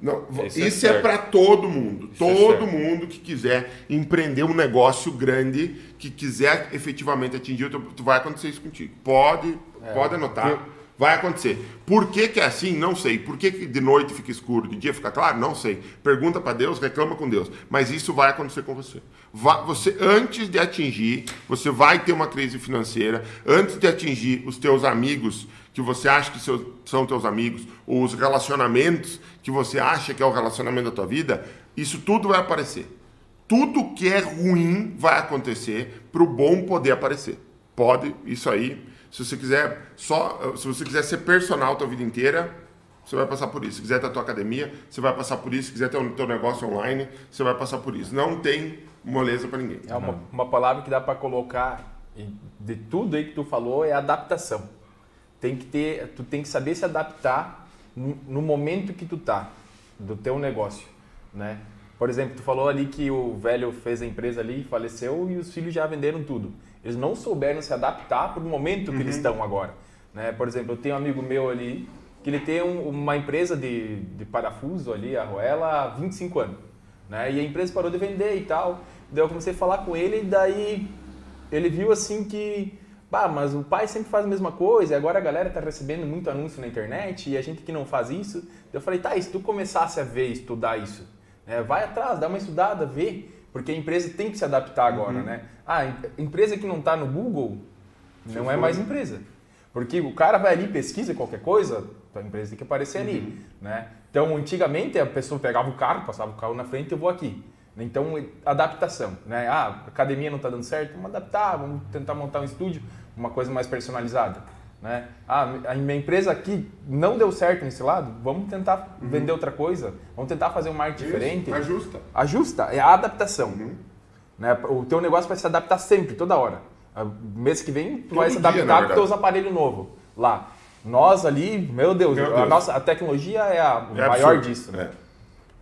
não, isso, é isso é, é para todo mundo. Isso é todo é mundo que quiser empreender um negócio grande, que quiser efetivamente atingir o teu, vai acontecer isso contigo. Pode, é, pode anotar. Vai acontecer. Por que, que é assim? Não sei. Por que, que de noite fica escuro, de dia fica claro? Não sei. Pergunta para Deus, reclama com Deus. Mas isso vai acontecer com você. Vai, você antes de atingir, você vai ter uma crise financeira. Antes de atingir os teus amigos que você acha que seus, são teus amigos, ou os relacionamentos que você acha que é o relacionamento da tua vida, isso tudo vai aparecer. Tudo que é ruim vai acontecer para o bom poder aparecer. Pode, isso aí. Se você quiser só, se você quiser ser personal a tua vida inteira, você vai passar por isso. Se quiser ter a tua academia, você vai passar por isso. Se quiser ter o teu negócio online, você vai passar por isso. Não tem moleza para ninguém. É uma, uma palavra que dá para colocar de tudo aí que tu falou é adaptação tem que ter, tu tem que saber se adaptar no, momento que tu tá do teu negócio, né? Por exemplo, tu falou ali que o velho fez a empresa ali, faleceu e os filhos já venderam tudo. Eles não souberam se adaptar para o momento que uhum. eles estão agora. Né? Por exemplo, eu tenho um amigo meu ali que ele tem um, uma empresa de, de parafuso ali, a Ruela, há 25 anos. Né? E a empresa parou de vender e tal. Daí eu comecei a falar com ele e daí ele viu assim que Bah, mas o pai sempre faz a mesma coisa e agora a galera tá recebendo muito anúncio na internet e a gente que não faz isso. Eu falei, tá, e se tu começasse a ver, estudar isso, né? vai atrás, dá uma estudada, vê, porque a empresa tem que se adaptar agora, uhum. né? Ah, empresa que não está no Google não Se é for. mais empresa. Porque o cara vai ali, pesquisa qualquer coisa, a empresa tem que aparecer uhum. ali, né? Então, antigamente a pessoa pegava o carro, passava o carro na frente e eu vou aqui. Então, adaptação, né? Ah, academia não está dando certo, vamos adaptar, vamos tentar montar um estúdio, uma coisa mais personalizada, né? Ah, a minha empresa aqui não deu certo nesse lado, vamos tentar uhum. vender outra coisa, vamos tentar fazer um marketing Isso, diferente. Ajusta. Ajusta, é a adaptação. Uhum. Né? O teu negócio vai se adaptar sempre, toda hora. Ah, mês que vem, tu Todo vai se adaptar com os teus aparelhos novos lá. Nós ali, meu Deus, meu Deus. A, nossa, a tecnologia é a é maior absurdo. disso. Né? É.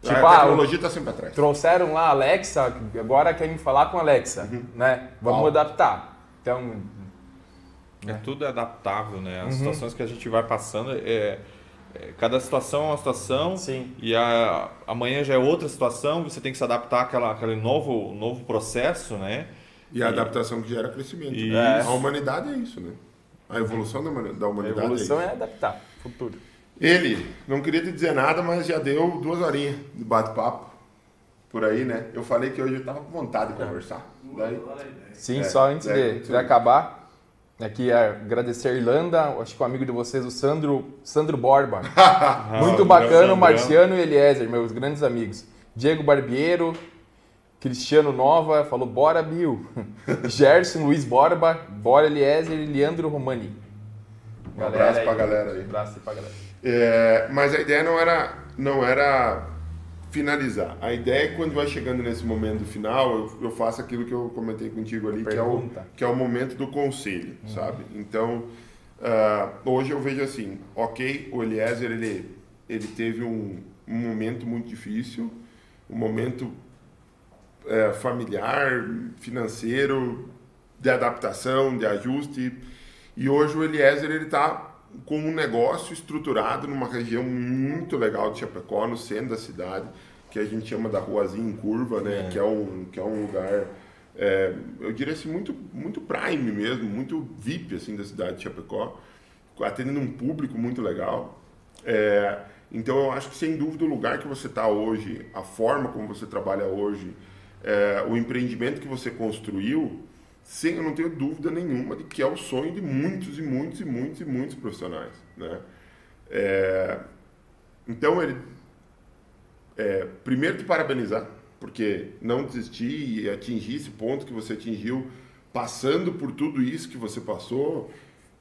Tipo, a tecnologia está sempre atrás. Trouxeram lá a Alexa, agora querem falar com a Alexa, uhum. né? Vamos Uau. adaptar. Então... É, tudo é adaptável, né? As uhum. situações que a gente vai passando, é, é, cada situação é uma situação Sim. e a, amanhã já é outra situação, você tem que se adaptar àquela, àquele novo, novo processo, né? E a adaptação que gera crescimento. Né? A humanidade é isso, né? A evolução da, da humanidade A evolução é, é adaptar, futuro. Ele, não queria te dizer nada, mas já deu duas horinhas de bate-papo. por aí, né? Eu falei que hoje eu tava com vontade de conversar. Daí, Sim, É, só antes é, de, de acabar, aqui é agradecer a Irlanda, acho que um amigo de vocês, o Sandro, Sandro Borba. (laughs) Muito o bacana, o Marciano e Eliezer, meus grandes amigos. Diego Barbiero, Cristiano Nova, falou bora Bill. (laughs) Gerson, Luiz Borba, bora Eliezer e Leandro Romani. Um abraço pra galera aí. Um abraço aí pra galera. É, mas a ideia não era, não era finalizar. A ideia é que quando vai chegando nesse momento final, eu, eu faço aquilo que eu comentei contigo ali, que é, o, que é o momento do conselho, sabe? Então, ah, hoje eu vejo assim, ok, o Eliezer, ele, ele teve um, um momento muito difícil, um momento é, familiar, financeiro, de adaptação, de ajuste. E hoje o Eliezer ele está com um negócio estruturado numa região muito legal de Chapecó, no centro da cidade, que a gente chama da Ruazinha em Curva, né? Que, é um, que é um lugar, é, eu diria assim, muito, muito prime mesmo, muito VIP assim, da cidade de Chapecó, atendendo um público muito legal. É, então eu acho que sem dúvida o lugar que você está hoje, a forma como você trabalha hoje, é, o empreendimento que você construiu, sem eu não tenho dúvida nenhuma de que é o sonho de muitos e muitos e muitos e muitos profissionais, né? É, então ele, é, primeiro te parabenizar, porque não desistir e atingir esse ponto que você atingiu, passando por tudo isso que você passou,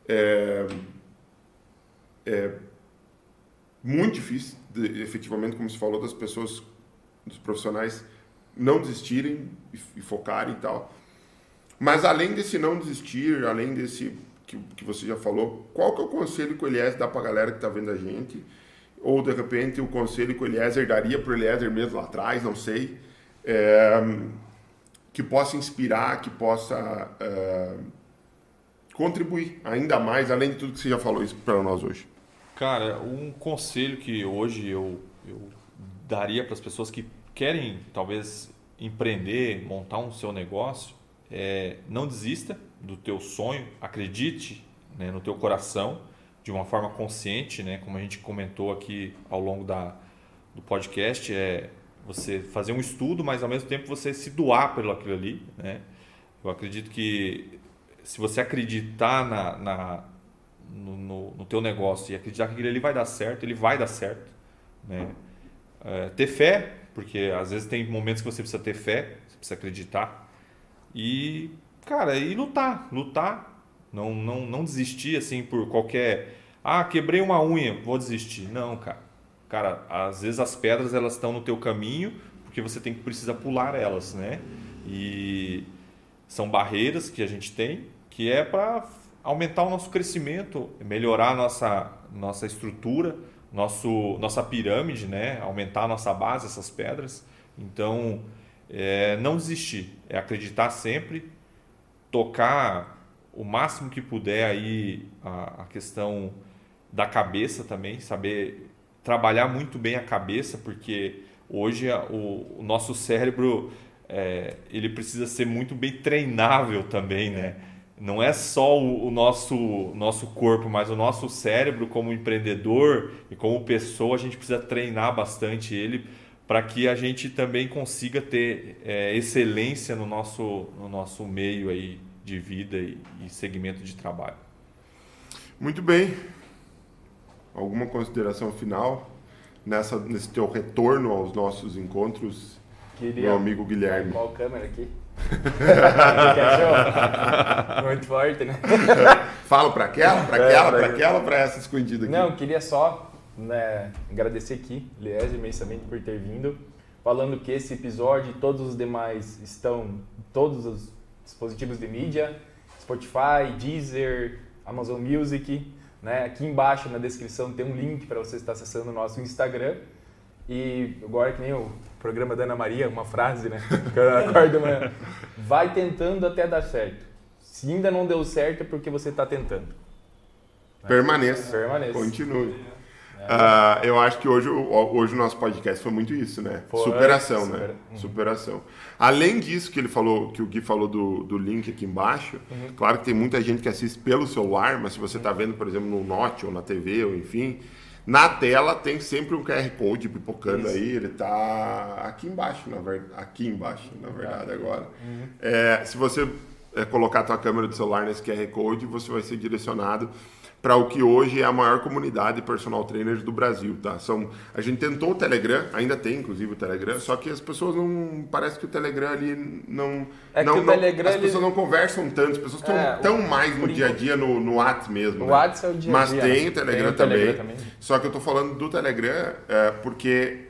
é, é muito difícil, de, efetivamente, como você falou, das pessoas, dos profissionais não desistirem e, e focarem e tal. Mas além desse não desistir, além desse que, que você já falou, qual que é o conselho que o Eliezer dá para a galera que está vendo a gente? Ou, de repente, o conselho que o Eliezer daria para o Eliezer mesmo lá atrás, não sei, é, que possa inspirar, que possa é, contribuir ainda mais, além de tudo que você já falou isso para nós hoje. Cara, um conselho que hoje eu, eu daria para as pessoas que querem talvez empreender, montar um seu negócio, é não desista do teu sonho, acredite né, no teu coração de uma forma consciente, né, como a gente comentou aqui ao longo da, do podcast, é você fazer um estudo, mas ao mesmo tempo você se doar pelo aquilo ali, né? Eu acredito que se você acreditar na, na no, no, no teu negócio e acreditar que aquilo ali vai dar certo, ele vai dar certo, né? É, ter fé, porque às vezes tem momentos que você precisa ter fé, você precisa acreditar e, cara, e lutar, lutar, não, não, não desistir assim por qualquer, ah, quebrei uma unha, vou desistir, não, cara, cara, às vezes as pedras elas estão no teu caminho porque você tem que precisa pular elas, né? E são barreiras que a gente tem que é para aumentar o nosso crescimento, melhorar nossa, nossa estrutura, nosso, nossa pirâmide, né? aumentar a nossa base, essas pedras. Então, é, não desistir, é acreditar sempre, tocar o máximo que puder aí a, a questão da cabeça também, saber trabalhar muito bem a cabeça, porque hoje o, o nosso cérebro é, ele precisa ser muito bem treinável também, né? Não é só o, o nosso, nosso corpo, mas o nosso cérebro como empreendedor e como pessoa, a gente precisa treinar bastante ele para que a gente também consiga ter é, excelência no nosso, no nosso meio aí de vida e, e segmento de trabalho. Muito bem. Alguma consideração final nessa, nesse teu retorno aos nossos encontros, Queria... meu amigo Guilherme? Qual câmera aqui? (laughs) Muito forte, né? Falo para aquela, para É, aquela, pra- para aquela, para essa escondida aqui. Não, queria só né, agradecer aqui, Lies, imensamente por ter vindo. Falando que esse episódio e todos os demais estão em todos os dispositivos de mídia, Spotify, Deezer, Amazon Music. Né? Aqui embaixo na descrição tem um link para você estar acessando o nosso Instagram. E agora que nem o programa da Ana Maria, uma frase, né? (laughs) Que eu acordo manhã. Vai tentando até dar certo. Se ainda não deu certo é porque você está tentando. Permaneça. Permaneça. Continue. Ah, eu acho que hoje, o- hoje o nosso podcast foi muito isso, né? Foi, Superação, supera- né? Uhum. Superação. Além disso que ele falou, que o Gui falou do, do link aqui embaixo, Uhum. claro que tem muita gente que assiste pelo celular, mas se você está vendo, por exemplo, no Note ou na TV, ou enfim, Na tela tem sempre um QR Code pipocando Isso. aí, ele está aqui embaixo, na verdade, aqui embaixo, na verdade, agora. Uhum. É, se você é, colocar a tua câmera do celular nesse QR Code, você vai ser direcionado para o que hoje é a maior comunidade de personal trainers do Brasil, tá? São, a gente tentou o Telegram, ainda tem inclusive o Telegram, só que as pessoas não parece que o Telegram ali não é não, que o Telegram as pessoas ele... não conversam tanto, as pessoas estão é, tão mais no dia a dia no, no WhatsApp mesmo. O né? WhatsApp é o dia a dia. Mas tem o Telegram, tem o Telegram também, também, Só que eu estou falando do Telegram é, porque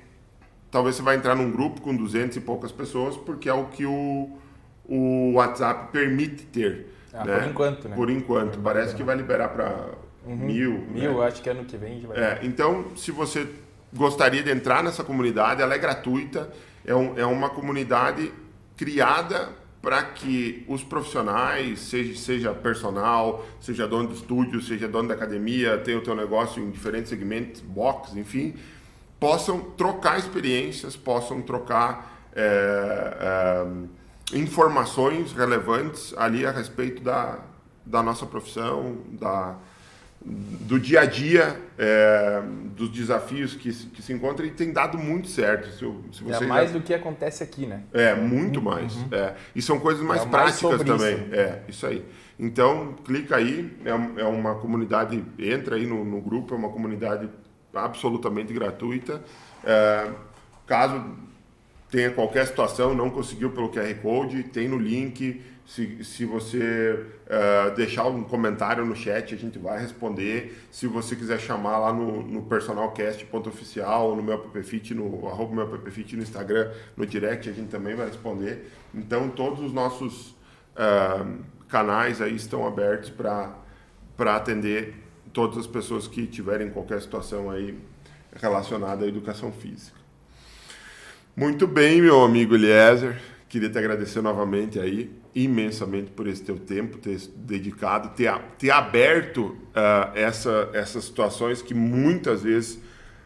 talvez você vai entrar num grupo com 200 e poucas pessoas, porque é o que o, o WhatsApp permite ter. Ah, né? Por enquanto, né? Por enquanto. Parece que vai liberar para uhum. mil. Mil, né? acho que ano que vem vai. É, então, se você gostaria de entrar nessa comunidade, ela é gratuita, é, um, é uma comunidade criada para que os profissionais, seja, seja personal, seja dono do estúdio, seja dono da academia, tenha o teu negócio em diferentes segmentos, box, enfim, possam trocar experiências, possam trocar é, é, informações relevantes ali a respeito da, da nossa profissão, da, do dia a dia, é, dos desafios que, que se encontram e tem dado muito certo. Se, se você é mais já... do que acontece aqui, né? É, muito uhum. mais. É. E são coisas mais é práticas também. Isso. É, isso aí. Então, clica aí, é, é uma comunidade, entra aí no, no, grupo, é uma comunidade absolutamente gratuita. É, caso tenha qualquer situação, não conseguiu pelo QR Code, tem no link se, se você uh, deixar um comentário no chat, a gente vai responder. Se você quiser chamar lá no, no personalcast.oficial, no meu appfit, no arroba meu appfit no Instagram, no direct, a gente também vai responder. Então, todos os nossos uh, canais aí estão abertos para atender todas as pessoas que tiverem qualquer situação aí relacionada à educação física. Muito bem, meu amigo Eliezer. Queria te agradecer novamente aí imensamente por esse teu tempo, ter dedicado, ter, ter aberto uh, essa, essas situações que muitas vezes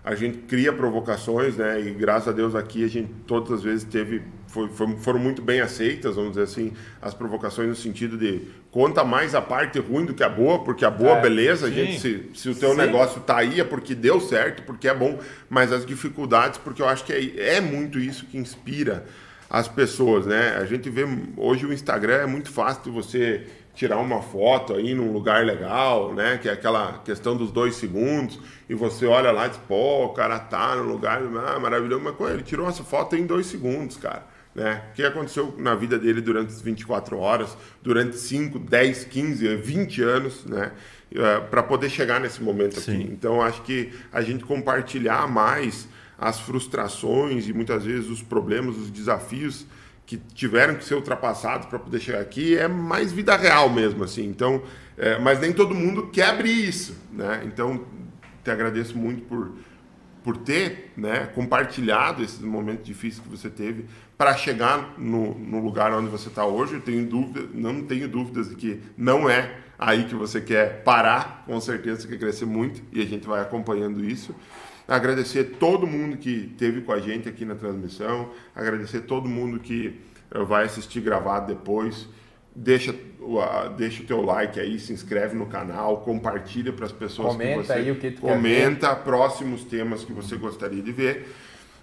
a gente cria provocações, né? E graças a Deus aqui a gente todas as vezes teve foi, foi, foram muito bem aceitas, vamos dizer assim, as provocações no sentido de conta mais a parte ruim do que a boa, porque a boa, é, beleza, sim. gente, se, se o teu sim. negócio tá aí é porque deu certo, porque é bom, mas as dificuldades, porque eu acho que é, é muito isso que inspira as pessoas, né? A gente vê hoje o Instagram é muito fácil de você tirar uma foto aí num lugar legal, né? Que é aquela questão dos dois segundos e você olha lá e diz, pô, o cara tá no lugar ah, maravilhoso, mas ele tirou essa foto em dois segundos, cara. Né? O que aconteceu na vida dele durante as 24 horas, durante 5, 10, 15, 20 anos, né? Eh, Para poder chegar nesse momento Sim. aqui. Então, acho que a gente compartilhar mais as frustrações e muitas vezes os problemas, os desafios que tiveram que ser ultrapassados para poder chegar aqui é mais vida real mesmo assim. Então, é, mas nem todo mundo quer abrir isso, né? Então, te agradeço muito por por ter, né, compartilhado esses momentos difíceis que você teve para chegar no, no, lugar onde você está hoje. Eu tenho dúvida, não tenho dúvidas de que não é aí que você quer parar. Com certeza você quer crescer muito e a gente vai acompanhando isso. Agradecer todo mundo que teve com a gente aqui na transmissão, agradecer todo mundo que eh, vai assistir gravado depois. Deixa, deixa o teu like aí, se inscreve no canal, compartilha para as pessoas comenta que você aí o que tu comenta próximos temas que você gostaria de ver.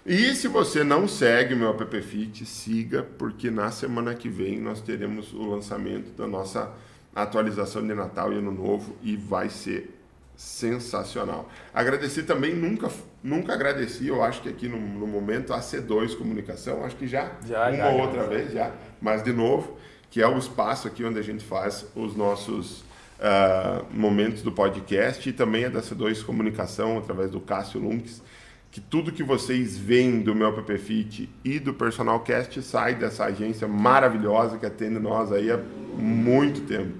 E se você não segue o meu app Fit, siga, porque na semana que vem nós teremos o lançamento da nossa atualização de Natal e Ano Novo e vai ser sensacional. Agradecer também, nunca, nunca agradeci, eu acho que aqui no, no momento, a C2 Comunicação, acho que já, já uma já, outra já. vez já, mas de novo, que é o espaço aqui onde a gente faz os nossos uh, momentos do podcast e também é da C2 Comunicação, através do Cássio Lunks, que tudo que vocês veem do meu app Fit e do Personal Cast sai dessa agência maravilhosa que atende nós aí há muito tempo.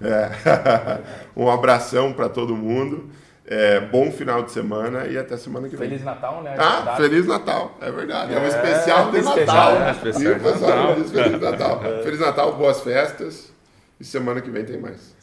É. (laughs) um abração para todo mundo. É, bom final de semana e até semana que vem. Feliz Natal, né? Ah, Feliz Natal, é verdade. É, é um especial de especial, Natal. Né? Especial Natal. Feliz Natal. (laughs) Feliz Natal, boas festas. E semana que vem tem mais.